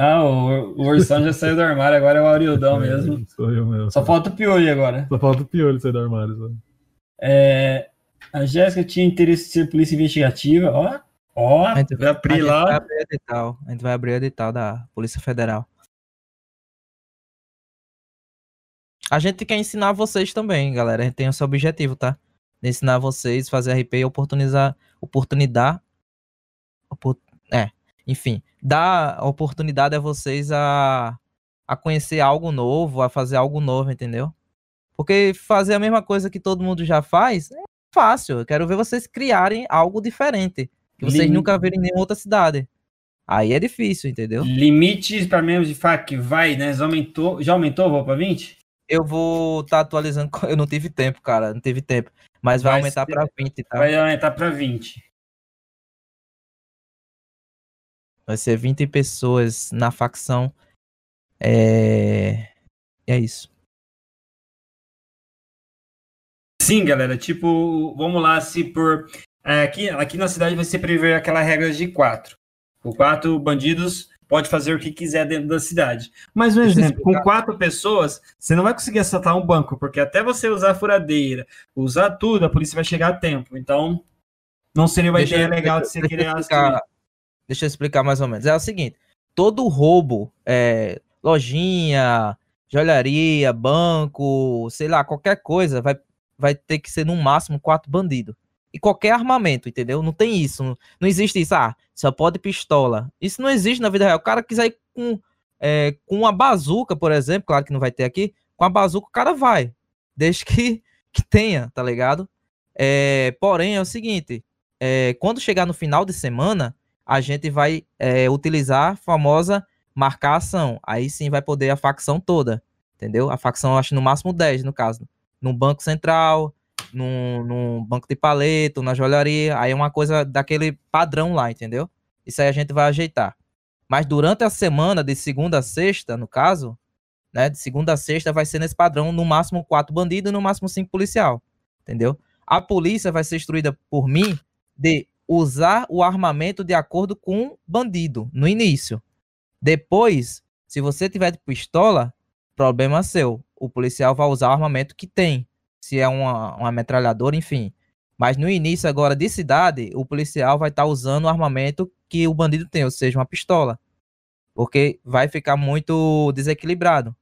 Speaker 6: Ah, o, o Ursão já saiu do armário, agora é o Aurildão mesmo.
Speaker 7: É, sou eu mesmo.
Speaker 6: Só falta o Piolho agora.
Speaker 7: Só falta o piolho sair do armário. só.
Speaker 6: É, a Jéssica tinha interesse em ser polícia investigativa. Ó, ó,
Speaker 1: A gente,
Speaker 6: vai abrir
Speaker 1: gente vai
Speaker 6: lá.
Speaker 1: abrir edital. A gente vai abrir o edital da Polícia Federal. A gente quer ensinar vocês também, galera. A gente tem esse objetivo, tá? De ensinar vocês, fazer RP e oportunizar, oportunidade. opor- é, enfim, dar oportunidade a vocês a, a conhecer algo novo, a fazer algo novo, entendeu? Porque fazer a mesma coisa que todo mundo já faz é fácil. Eu quero ver vocês criarem algo diferente que vocês
Speaker 6: Lim-
Speaker 1: nunca viram em nenhuma outra cidade. Aí é difícil, entendeu?
Speaker 6: Limites para membros de FAC, vai, né? Já aumentou, já aumentou, vou para 20?
Speaker 1: Eu vou estar atualizando. Eu não tive tempo, cara. Não tive tempo. Mas vai,
Speaker 6: Vai
Speaker 1: aumentar
Speaker 6: ser-
Speaker 1: pra 20, tá?
Speaker 6: Vai aumentar para 20.
Speaker 1: Vai ser 20 pessoas na facção. É. É isso.
Speaker 6: Sim, galera, tipo, vamos lá, se por. é, aqui, aqui na cidade você prevê aquela regra de quatro. Com quatro bandidos, pode fazer o que quiser dentro da cidade. Mas um exemplo, com quatro pessoas, você não vai conseguir assaltar um banco, porque até você usar a furadeira, usar tudo, a polícia vai chegar a tempo. Então, não seria uma
Speaker 1: Deixa
Speaker 6: ideia legal de você querer assumir.
Speaker 1: Deixa eu explicar mais ou menos. É o seguinte: todo roubo, é, lojinha, joalharia, banco, sei lá, qualquer coisa, vai, vai ter que ser no máximo quatro bandidos. E qualquer armamento, entendeu? Não tem isso. Não, não existe isso. Ah, só pode pistola. Isso não existe na vida real. O cara quiser ir com, é, com uma bazuca, por exemplo, claro que não vai ter aqui, com a bazuca o cara vai. Desde que, que tenha, tá ligado? É, porém, é o seguinte: é, quando chegar no final de semana, a gente vai é, utilizar a famosa marcação. Aí sim vai poder a facção toda, entendeu? A facção, eu acho, no máximo 10, no caso. Num banco central, num, banco de paleto, na joalharia. Aí é uma coisa daquele padrão lá, entendeu? Isso aí a gente vai ajeitar. Mas durante a semana, de segunda a sexta, no caso, né? De segunda a sexta vai ser nesse padrão, no máximo quatro bandidos no máximo cinco policial, entendeu? A polícia vai ser instruída por mim de usar o armamento de acordo com o bandido no início. Depois, se você tiver de pistola, problema seu. O policial vai usar o armamento que tem. Se é uma, uma metralhadora, enfim. Mas no início agora de cidade, o policial vai estar usando o armamento que o bandido tem, ou seja, uma pistola. Porque vai ficar muito desequilibrado.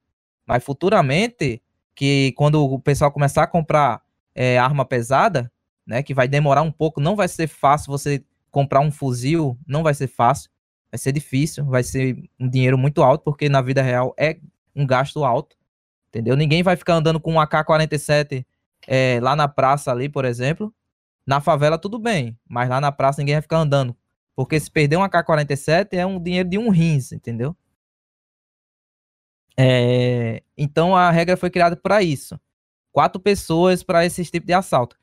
Speaker 1: Mas futuramente, que quando o pessoal começar a comprar é, arma pesada, né, que vai demorar um pouco, não vai ser fácil você comprar um fuzil, não vai ser fácil, vai ser difícil, vai ser um dinheiro muito alto, porque na vida real é um gasto alto, entendeu? Ninguém vai ficar andando com um AK-47 é, lá na praça ali, por exemplo. Na favela tudo bem, mas lá na praça ninguém vai ficar andando, porque se perder um AK-47 é um dinheiro de um rins, entendeu? É, então a regra foi criada para isso. Quatro pessoas para esse tipo de assalto.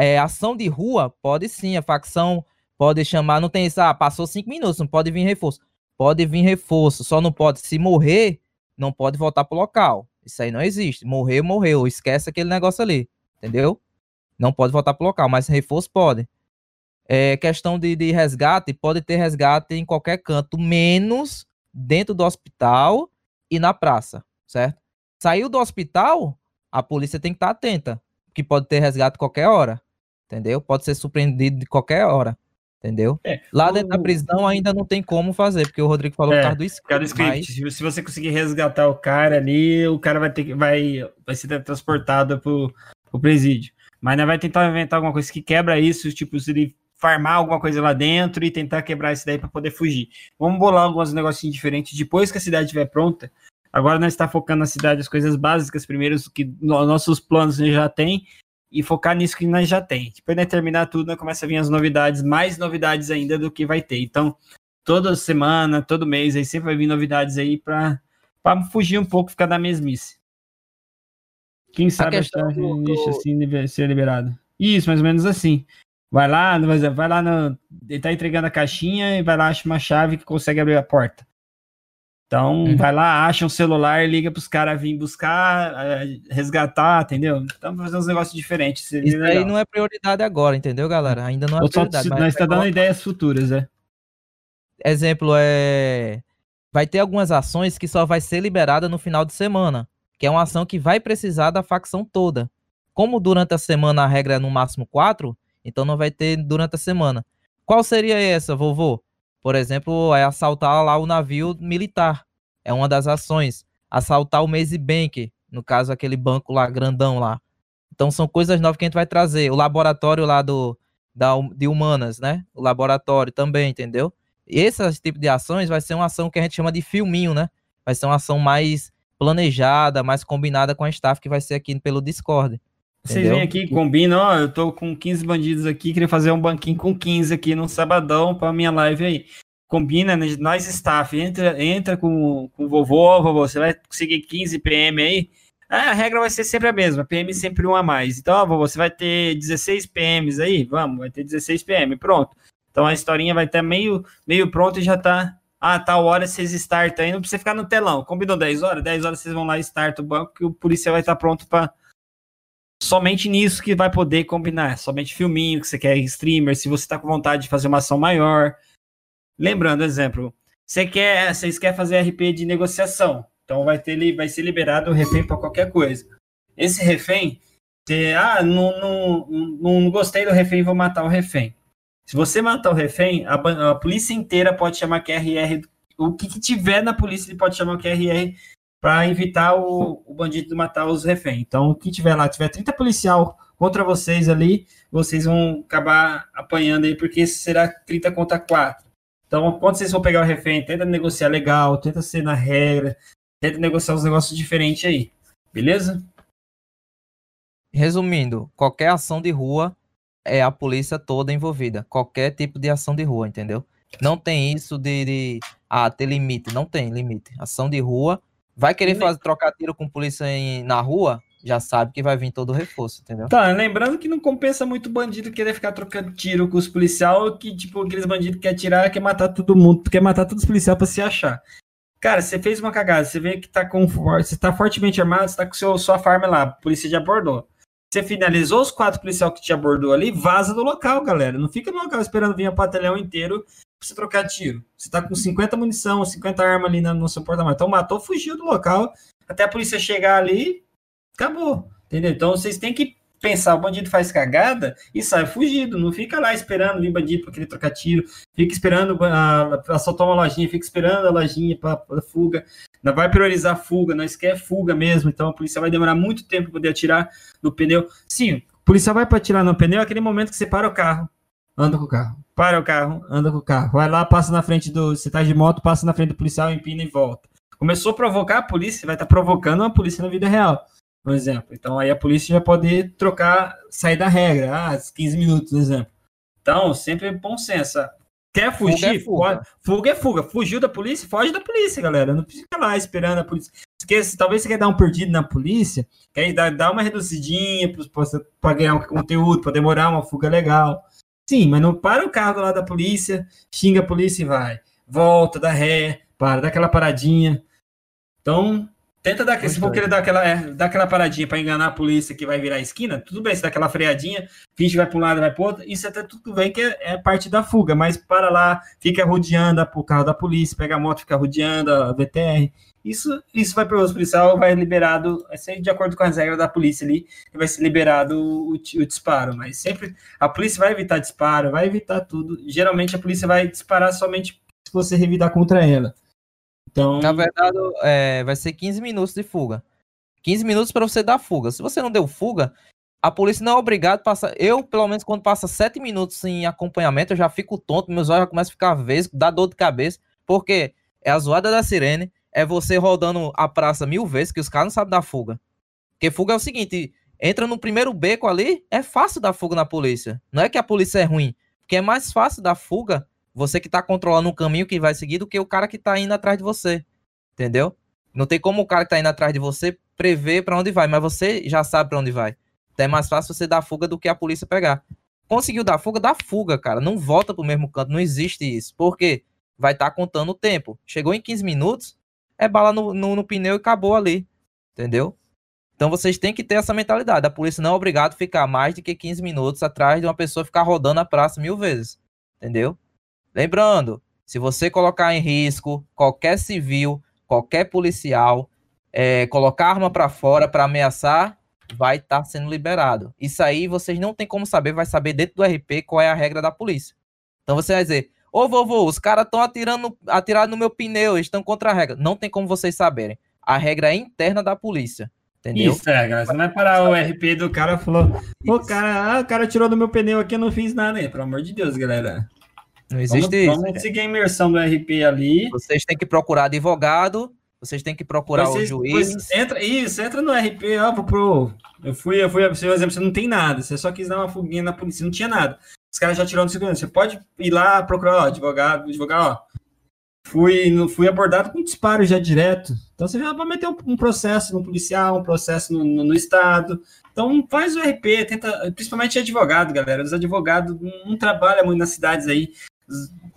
Speaker 1: É, ação de rua, pode sim, a facção pode chamar, não tem isso, ah, passou cinco minutos, não pode vir reforço. Pode vir reforço, só não pode, se morrer, não pode voltar pro local. Isso aí não existe. Morreu, morreu, esquece aquele negócio ali, entendeu? Não pode voltar pro local, mas reforço pode. É, questão de, de resgate, pode ter resgate em qualquer canto, menos dentro do hospital e na praça, certo? Saiu do hospital, a polícia tem que estar atenta, que pode ter resgate qualquer hora, entendeu? Pode ser surpreendido de qualquer hora, entendeu?
Speaker 6: É,
Speaker 1: Lá dentro da
Speaker 6: o-
Speaker 1: prisão ainda não tem como fazer, porque o Rodrigo falou
Speaker 6: É,
Speaker 1: por causa do script,
Speaker 6: script,
Speaker 1: mas-
Speaker 6: se- você conseguir resgatar o cara ali, o cara vai ter que vai, vai ser transportado pro, pro presídio. Mas ainda vai tentar inventar alguma coisa que quebra isso, tipo, se ele farmar alguma coisa lá dentro e tentar quebrar isso daí para poder fugir. Vamos bolar alguns negocinhos diferentes depois que a cidade estiver pronta. Agora nós está focando na cidade as coisas básicas primeiro, que no- nossos planos já tem e focar nisso que nós já tem. Depois de terminar tudo, nós começa a vir as novidades, mais novidades ainda do que vai ter. Então, toda semana, todo mês, aí sempre vai vir novidades aí pra, pra fugir um pouco, ficar da mesmice. Quem sabe
Speaker 1: questão
Speaker 6: achar
Speaker 1: do-
Speaker 6: nicho assim ser liberado. Isso, mais ou menos assim. Vai lá, vai lá no. Ele tá entregando a caixinha e vai lá, acha uma chave que consegue abrir a porta. Então,
Speaker 1: Uhum.
Speaker 6: vai lá, acha um celular, liga pros caras virem buscar, eh, resgatar, entendeu? Então, fazer uns negócios diferentes.
Speaker 1: Isso aí não é prioridade agora, entendeu, galera? Ainda não é
Speaker 6: Eu só,
Speaker 1: prioridade. mas
Speaker 6: nós tá
Speaker 1: vai
Speaker 6: dando
Speaker 1: colocar-
Speaker 6: ideias futuras, é.
Speaker 1: Exemplo é. Vai ter algumas ações que só vai ser liberada no final de semana. Que é uma ação que vai precisar da facção toda. Como durante a semana a regra é no máximo quatro, então não vai ter durante a semana. Qual seria essa, vovô? Por exemplo, é assaltar lá o navio militar. É uma das ações. Assaltar o Maze Bank, no caso, aquele banco lá grandão lá. Então são coisas novas que a gente vai trazer. O laboratório lá do, da, de humanas, né? O laboratório também, entendeu? Esse tipo de ações vai ser uma ação que a gente chama de filminho, né? Vai ser uma ação mais planejada, mais combinada com a staff que vai ser aqui pelo Discord.
Speaker 6: Vocês vêm aqui, combinam, ó, eu tô com 15 bandidos aqui, queria fazer um banquinho com 15 aqui no sabadão pra minha live aí. Combina, né, nós staff, entra, entra com, com o vovô, vovô, você vai conseguir 15 PM aí? Ah, a regra vai ser sempre a mesma, PM sempre um a mais. Então, ó, vovô, você vai ter 16 PMs aí? Vamos, vai ter 16 PM, pronto. Então a historinha vai estar meio, meio pronta e já tá. Ah, tal hora vocês startam aí, não precisa ficar no telão. Combinou 10 horas? 10 horas vocês vão lá e startam o banco que o polícia vai estar pronto para somente nisso que vai poder combinar. Somente filminho, que você quer streamer, se você está com vontade de fazer uma ação maior. Lembrando, exemplo, você quer, vocês querem fazer RP de negociação. Então vai ter vai ser liberado o refém para qualquer coisa. Esse refém, você, ah, não, não, não, não gostei do refém, vou matar o refém. Se você matar o refém, a, a polícia inteira pode chamar QRR. O que, que tiver na polícia, ele pode chamar QRR para evitar o, o bandido matar os reféns. Então, o que tiver lá, tiver 30 policial contra vocês ali, vocês vão acabar apanhando aí, porque será 30 contra 4. Então, quando vocês for pegar o refém, tenta negociar legal, tenta ser na regra, tenta negociar uns negócios diferentes aí. Beleza?
Speaker 1: Resumindo, qualquer ação de rua é a polícia toda envolvida. Qualquer tipo de ação de rua, entendeu? Não tem isso de, de ah, ter limite. Não tem limite. Ação de rua. Vai querer fazer, trocar tiro com polícia em- na rua? Já sabe que vai vir todo o reforço, entendeu?
Speaker 6: Tá, lembrando que não compensa muito bandido querer ficar trocando tiro com os policiais, que, tipo, aqueles bandidos que quer atirar, quer matar todo mundo, quer matar todos os policiais pra se achar. Cara, você fez uma cagada, você vê que tá com. Você tá fortemente armado, você tá com seu, sua farm lá, a polícia já abordou. Você finalizou os quatro policiais que te abordou ali, vaza do local, galera. Não fica no local esperando vir o batalhão inteiro você trocar tiro. Você tá com 50 munição, 50 armas ali no seu porta-malas. Então matou, fugiu do local, até a polícia chegar ali, acabou. Entendeu? Então vocês têm que pensar, o bandido faz cagada e sai fugido. Não fica lá esperando vir bandido para querer trocar tiro. Fica esperando a, assaltar uma lojinha, fica esperando a lojinha para fuga. Não vai priorizar a fuga, nós quer fuga mesmo. Então a polícia vai demorar muito tempo para poder atirar no pneu. Sim, o policial vai para atirar no pneu aquele momento que você para o carro, anda com o carro. Para o carro, anda com o carro. Vai lá, passa na frente do. Você tá de moto, passa na frente do policial, empina e volta. Começou a provocar a polícia, vai estar provocando uma polícia na vida real um exemplo. Então aí a polícia já pode trocar, sair da regra, ah, 15 minutos, por exemplo. Então, sempre bom senso. Quer
Speaker 1: Fuga
Speaker 6: fugir?
Speaker 1: é fuga.
Speaker 6: Fuga. fuga é fuga. Fugiu da polícia? Foge da polícia, galera. Não precisa ficar lá esperando a polícia. Esquece, talvez você quer dar um perdido na polícia, quer dar, dar uma reduzidinha para ganhar um conteúdo, para demorar uma fuga legal. Sim, mas não para o carro do lado da polícia, xinga a polícia e vai. Volta, dá ré, para, dá aquela paradinha. Então, Tenta dar, se for querer dar aquela, é, dar aquela paradinha para enganar a polícia que vai virar a esquina, tudo bem, se dá aquela freadinha, finge vai para um lado vai para outro, isso até tudo bem que é, é parte da fuga, mas para lá, fica rodeando o carro da polícia, pega a moto, fica rodeando a VTR. Isso, isso vai para os policial, vai liberado, vai ser de acordo com as regras da polícia ali, vai ser liberado o, o disparo, mas sempre a polícia vai evitar disparo, vai evitar tudo. Geralmente a polícia vai disparar somente se você revidar contra ela. Então,
Speaker 1: Na verdade, é, vai ser 15 minutos de fuga. 15 minutos para você dar fuga. Se você não deu fuga, a polícia não é obrigada a passar. Eu, pelo menos, quando passa 7 minutos em acompanhamento, eu já fico tonto, meus olhos já começam a ficar vesgo, dá dor de cabeça, porque é a zoada da sirene, é você rodando a praça mil vezes, que os caras não sabem dar fuga. Porque fuga é o seguinte: entra no primeiro beco ali, é fácil dar fuga na polícia. Não é que a polícia é ruim, porque é mais fácil dar fuga você que tá controlando o caminho que vai seguir do que o cara que tá indo atrás de você. Entendeu? Não tem como o cara que tá indo atrás de você prever para onde vai, mas você já sabe para onde vai. Então é mais fácil você dar fuga do que a polícia pegar. Conseguiu dar fuga, dá fuga, cara. Não volta pro mesmo canto, não existe isso. Por quê? Vai estar tá contando o tempo. Chegou em 15 minutos, é bala no, no, no pneu e acabou ali. Entendeu? Então vocês têm que ter essa mentalidade. A polícia não é obrigada a ficar mais do que 15 minutos atrás de uma pessoa ficar rodando a praça mil vezes. Entendeu? Lembrando, se você colocar em risco qualquer civil, qualquer policial, é, colocar arma para fora para ameaçar, vai estar tá sendo liberado. Isso aí vocês não tem como saber, vai saber dentro do RP qual é a regra da polícia. Então você vai dizer, ô vovô, os caras estão atirando, atirando no meu pneu, eles estão contra a regra. Não tem como vocês saberem. A regra é interna da polícia. Entendeu?
Speaker 6: Isso, é, galera. Você vai parar o RP do cara e falou: Pô, cara, ah, o cara tirou do meu pneu aqui, eu não fiz nada aí. Pelo amor de Deus, galera.
Speaker 1: Não existe
Speaker 6: vamos, isso. Vamos seguir a imersão do RP ali.
Speaker 1: Vocês têm que procurar advogado, vocês têm que procurar vocês, o juiz.
Speaker 6: entra, isso, entra no RP, ó, pro. Eu fui, eu fui, por exemplo, você não tem nada, você só quis dar uma fuguinha na polícia, não tinha nada. Os caras já tiraram segurança. Você pode ir lá procurar, ó, advogado, advogado, ó fui, fui abordado com disparo já direto. Então você já vai meter um, um processo no policial, um processo no, no, no, Estado. Então faz o RP, tenta, principalmente advogado, galera. Os advogados não trabalham muito nas cidades aí.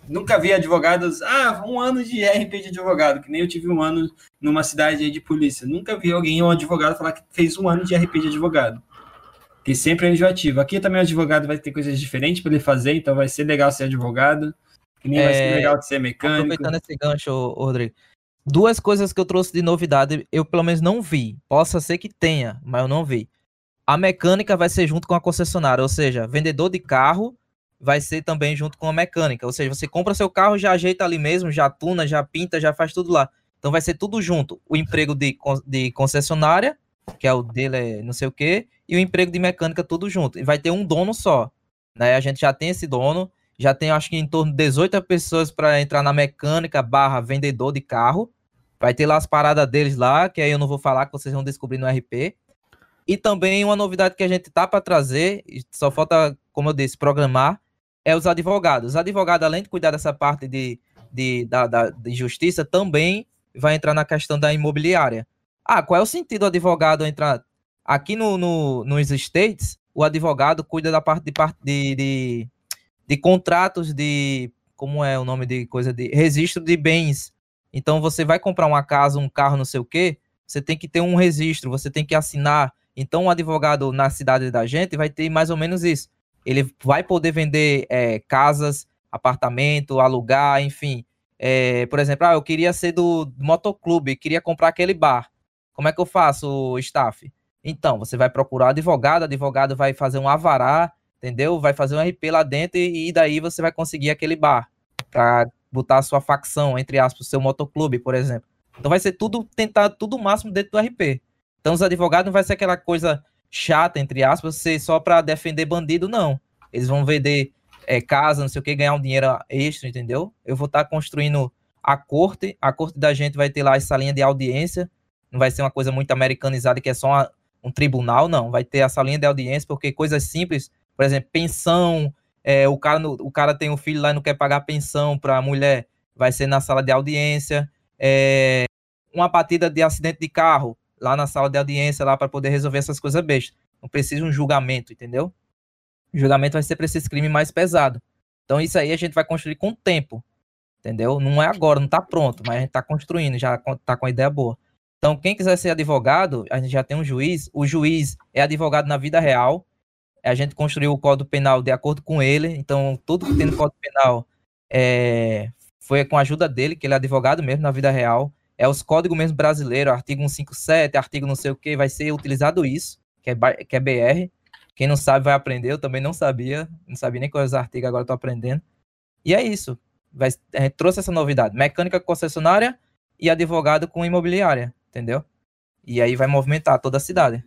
Speaker 6: Nunca vi advogados, ah, um ano de RP de advogado, que nem eu tive um ano numa cidade aí de polícia. Nunca vi alguém, um advogado, falar que fez um ano de RP de advogado. Que sempre é enjoativo. Aqui também o advogado vai ter coisas diferentes para ele fazer, então vai ser legal ser advogado. Que nem é, vai ser é, legal de ser mecânico.
Speaker 1: Aproveitando esse gancho, Rodrigo. Duas coisas que eu trouxe de novidade, eu pelo menos não vi. Possa ser que tenha, mas eu não vi. A mecânica vai ser junto com a concessionária, ou seja, vendedor de carro vai ser também junto com a mecânica. Ou seja, você compra seu carro, já ajeita ali mesmo, já tuna, já pinta, já faz tudo lá. Então vai ser tudo junto. O emprego de, de concessionária, que é o dele, é não sei o quê, e o emprego de mecânica tudo junto. E vai ter um dono só. Né? A gente já tem esse dono já tem acho que em torno de 18 pessoas para entrar na mecânica barra vendedor de carro. Vai ter lá as paradas deles lá, que aí eu não vou falar, que vocês vão descobrir no RP. E também uma novidade que a gente tá para trazer, só falta, como eu disse, programar, é os advogados. Os advogados, além de cuidar dessa parte de, de, da, da, de justiça, também vai entrar na questão da imobiliária. Ah, qual é o sentido do advogado entrar? Aqui no, no, nos States, o advogado cuida da parte de, de, de de contratos de como é o nome de coisa de registro de bens. Então você vai comprar uma casa, um carro, não sei o quê, você tem que ter um registro, você tem que assinar. Então o advogado na cidade da gente vai ter mais ou menos isso. Ele vai poder vender é, casas, apartamento, alugar, enfim. É, por exemplo, ah, eu queria ser do, do motoclube, queria comprar aquele bar. Como é que eu faço, staff? Então, você vai procurar advogado, advogado vai fazer um avará, entendeu? Vai fazer um RP lá dentro e, e daí você vai conseguir aquele bar para botar a sua facção, entre aspas, seu motoclube, por exemplo. Então vai ser tudo, tentar tudo o máximo dentro do RP. Então os advogados não vai ser aquela coisa chata, entre aspas, ser só para defender bandido, não. Eles vão vender é, casa, não sei o que, ganhar um dinheiro extra, entendeu? Eu vou estar tá construindo a corte, a corte da gente vai ter lá essa linha de audiência, não vai ser uma coisa muito americanizada que é só uma, um tribunal, não. Vai ter essa linha de audiência, porque coisas simples por exemplo, pensão, é, o, cara, o cara tem um filho lá e não quer pagar pensão para a mulher, vai ser na sala de audiência. É, uma batida de acidente de carro, lá na sala de audiência, lá para poder resolver essas coisas bestas. Não precisa um julgamento, entendeu? O julgamento vai ser para esses crimes mais pesados. Então isso aí a gente vai construir com o tempo, entendeu? Não é agora, não está pronto, mas a gente está construindo, já está com a ideia boa. Então quem quiser ser advogado, a gente já tem um juiz. O juiz é advogado na vida real, a gente construiu o Código Penal de acordo com ele, então tudo que tem no Código Penal é, foi com a ajuda dele, que ele é advogado mesmo na vida real. É os códigos mesmo brasileiros, artigo 157, artigo não sei o que, vai ser utilizado isso, que é, que é BR. Quem não sabe vai aprender, eu também não sabia, não sabia nem quais artigos, agora estou aprendendo. E é isso, vai, a gente trouxe essa novidade, mecânica concessionária e advogado com imobiliária, entendeu? E aí vai movimentar toda a cidade.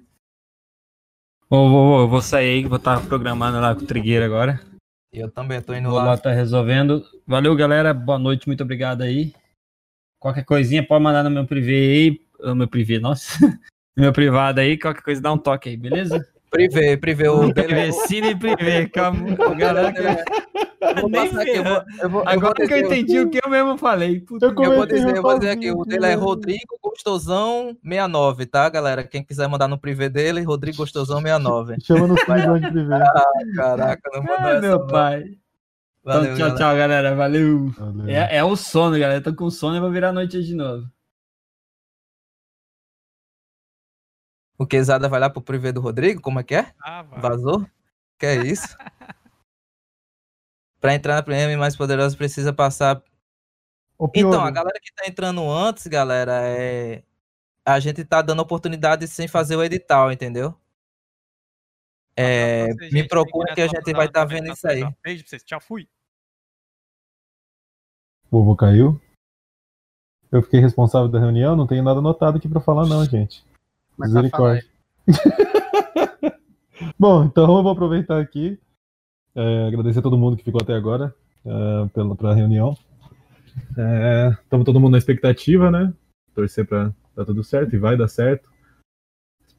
Speaker 6: Vou, vou, vou sair, vou estar programando lá com o Trigueiro agora.
Speaker 1: Eu também tô indo
Speaker 6: vou
Speaker 1: lá.
Speaker 6: lá tá resolvendo. Valeu, galera. Boa noite, muito obrigado aí. Qualquer coisinha pode mandar no meu privê aí. No meu privê, nossa. no meu privado aí, qualquer coisa dá um toque aí, beleza?
Speaker 1: Privê, privê. O
Speaker 6: privê, cine privê. Calma, galera.
Speaker 1: Eu vou
Speaker 6: Nem
Speaker 1: passar aqui, eu vou, eu vou, eu
Speaker 6: Agora
Speaker 1: vou
Speaker 6: que eu entendi o que eu mesmo falei. Puta
Speaker 7: Eu
Speaker 1: Eu vou dizer, eu vou dizer aqui, o dele é? Rodrigo Gostosão 69, tá, galera? Quem quiser mandar no privê dele, Rodrigo Gostosão 69.
Speaker 7: Chama no Filhão de Privé.
Speaker 1: Caraca, não mandou
Speaker 6: Ah,
Speaker 1: essa.
Speaker 6: meu
Speaker 1: não.
Speaker 6: pai.
Speaker 1: Valeu,
Speaker 6: então, tchau,
Speaker 1: galera.
Speaker 6: tchau, galera. Valeu.
Speaker 7: Valeu.
Speaker 6: É, é o sono, galera. Eu tô com sono e vou virar a noite de novo.
Speaker 1: O Quezada vai lá pro privê do Rodrigo? Como é que é?
Speaker 8: Ah.
Speaker 1: Vazou? Que é isso? Pra entrar na PM mais poderosa precisa passar. Então, a galera que tá entrando antes, galera, é. A gente tá dando oportunidade sem fazer o edital, entendeu? É,
Speaker 8: Vocês,
Speaker 1: me procura que a gente vai estar
Speaker 8: também,
Speaker 1: vendo
Speaker 8: tá
Speaker 1: isso aí.
Speaker 8: Beijo pra vocês. Tchau, fui.
Speaker 7: o vovô caiu. Eu fiquei responsável da reunião, não tenho nada anotado aqui pra falar, não, gente.
Speaker 9: Mas tá
Speaker 7: Misericórdia. Bom, então eu vou aproveitar aqui, é, agradecer a todo mundo que ficou até agora é, pela pra reunião. Estamos todo mundo na expectativa, né? Torcer para dar tudo certo e vai dar certo.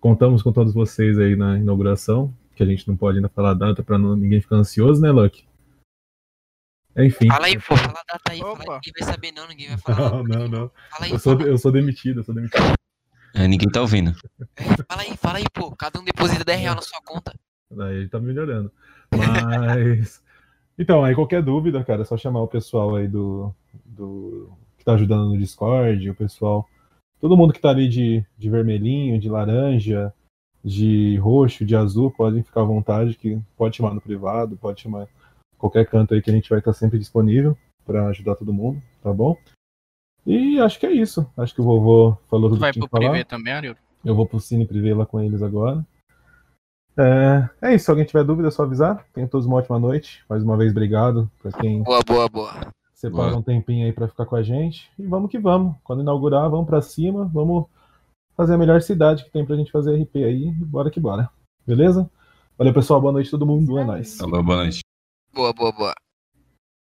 Speaker 7: Contamos com todos vocês aí na inauguração, que a gente não pode ainda falar a data para ninguém ficar ansioso, né, Lucky? Enfim.
Speaker 9: Fala aí, pô, fala a data aí. Fala aí, ninguém vai saber não, ninguém vai falar.
Speaker 7: Não, não, não.
Speaker 9: Fala aí,
Speaker 7: Eu sou,
Speaker 9: fala,
Speaker 7: eu sou demitido, eu sou demitido.
Speaker 10: É, ninguém tá ouvindo.
Speaker 9: fala aí, fala aí, pô. Cada um deposita 10 reais na sua conta.
Speaker 7: Aí ele tá melhorando. Mas. então, aí qualquer dúvida, cara, é só chamar o pessoal aí do. do que tá ajudando no Discord, o pessoal. Todo mundo que tá ali de, de vermelhinho, de laranja, de roxo, de azul, podem ficar à vontade, que pode chamar no privado, pode chamar qualquer canto aí que a gente vai estar sempre disponível para ajudar todo mundo, tá bom? E acho que é isso. Acho que o vovô falou tudo
Speaker 4: Vai
Speaker 7: que tinha
Speaker 4: pro
Speaker 7: que falar.
Speaker 4: privê também, Arildo?
Speaker 7: Eu vou pro Cine Privé lá com eles agora. É, é isso, se alguém tiver dúvida é só avisar. Tenham todos uma ótima noite. Mais uma vez, obrigado para quem
Speaker 9: Boa, boa, boa.
Speaker 7: separa
Speaker 10: Boa.
Speaker 7: um tempinho aí para ficar com a gente. E vamos que vamos. Quando inaugurar, vamos para cima. Vamos fazer a melhor cidade que tem pra gente fazer RP aí. E bora que bora. Beleza? Valeu, pessoal. Boa noite a todo mundo. É nóis.
Speaker 10: Falou, boa noite.
Speaker 9: Boa, boa, boa.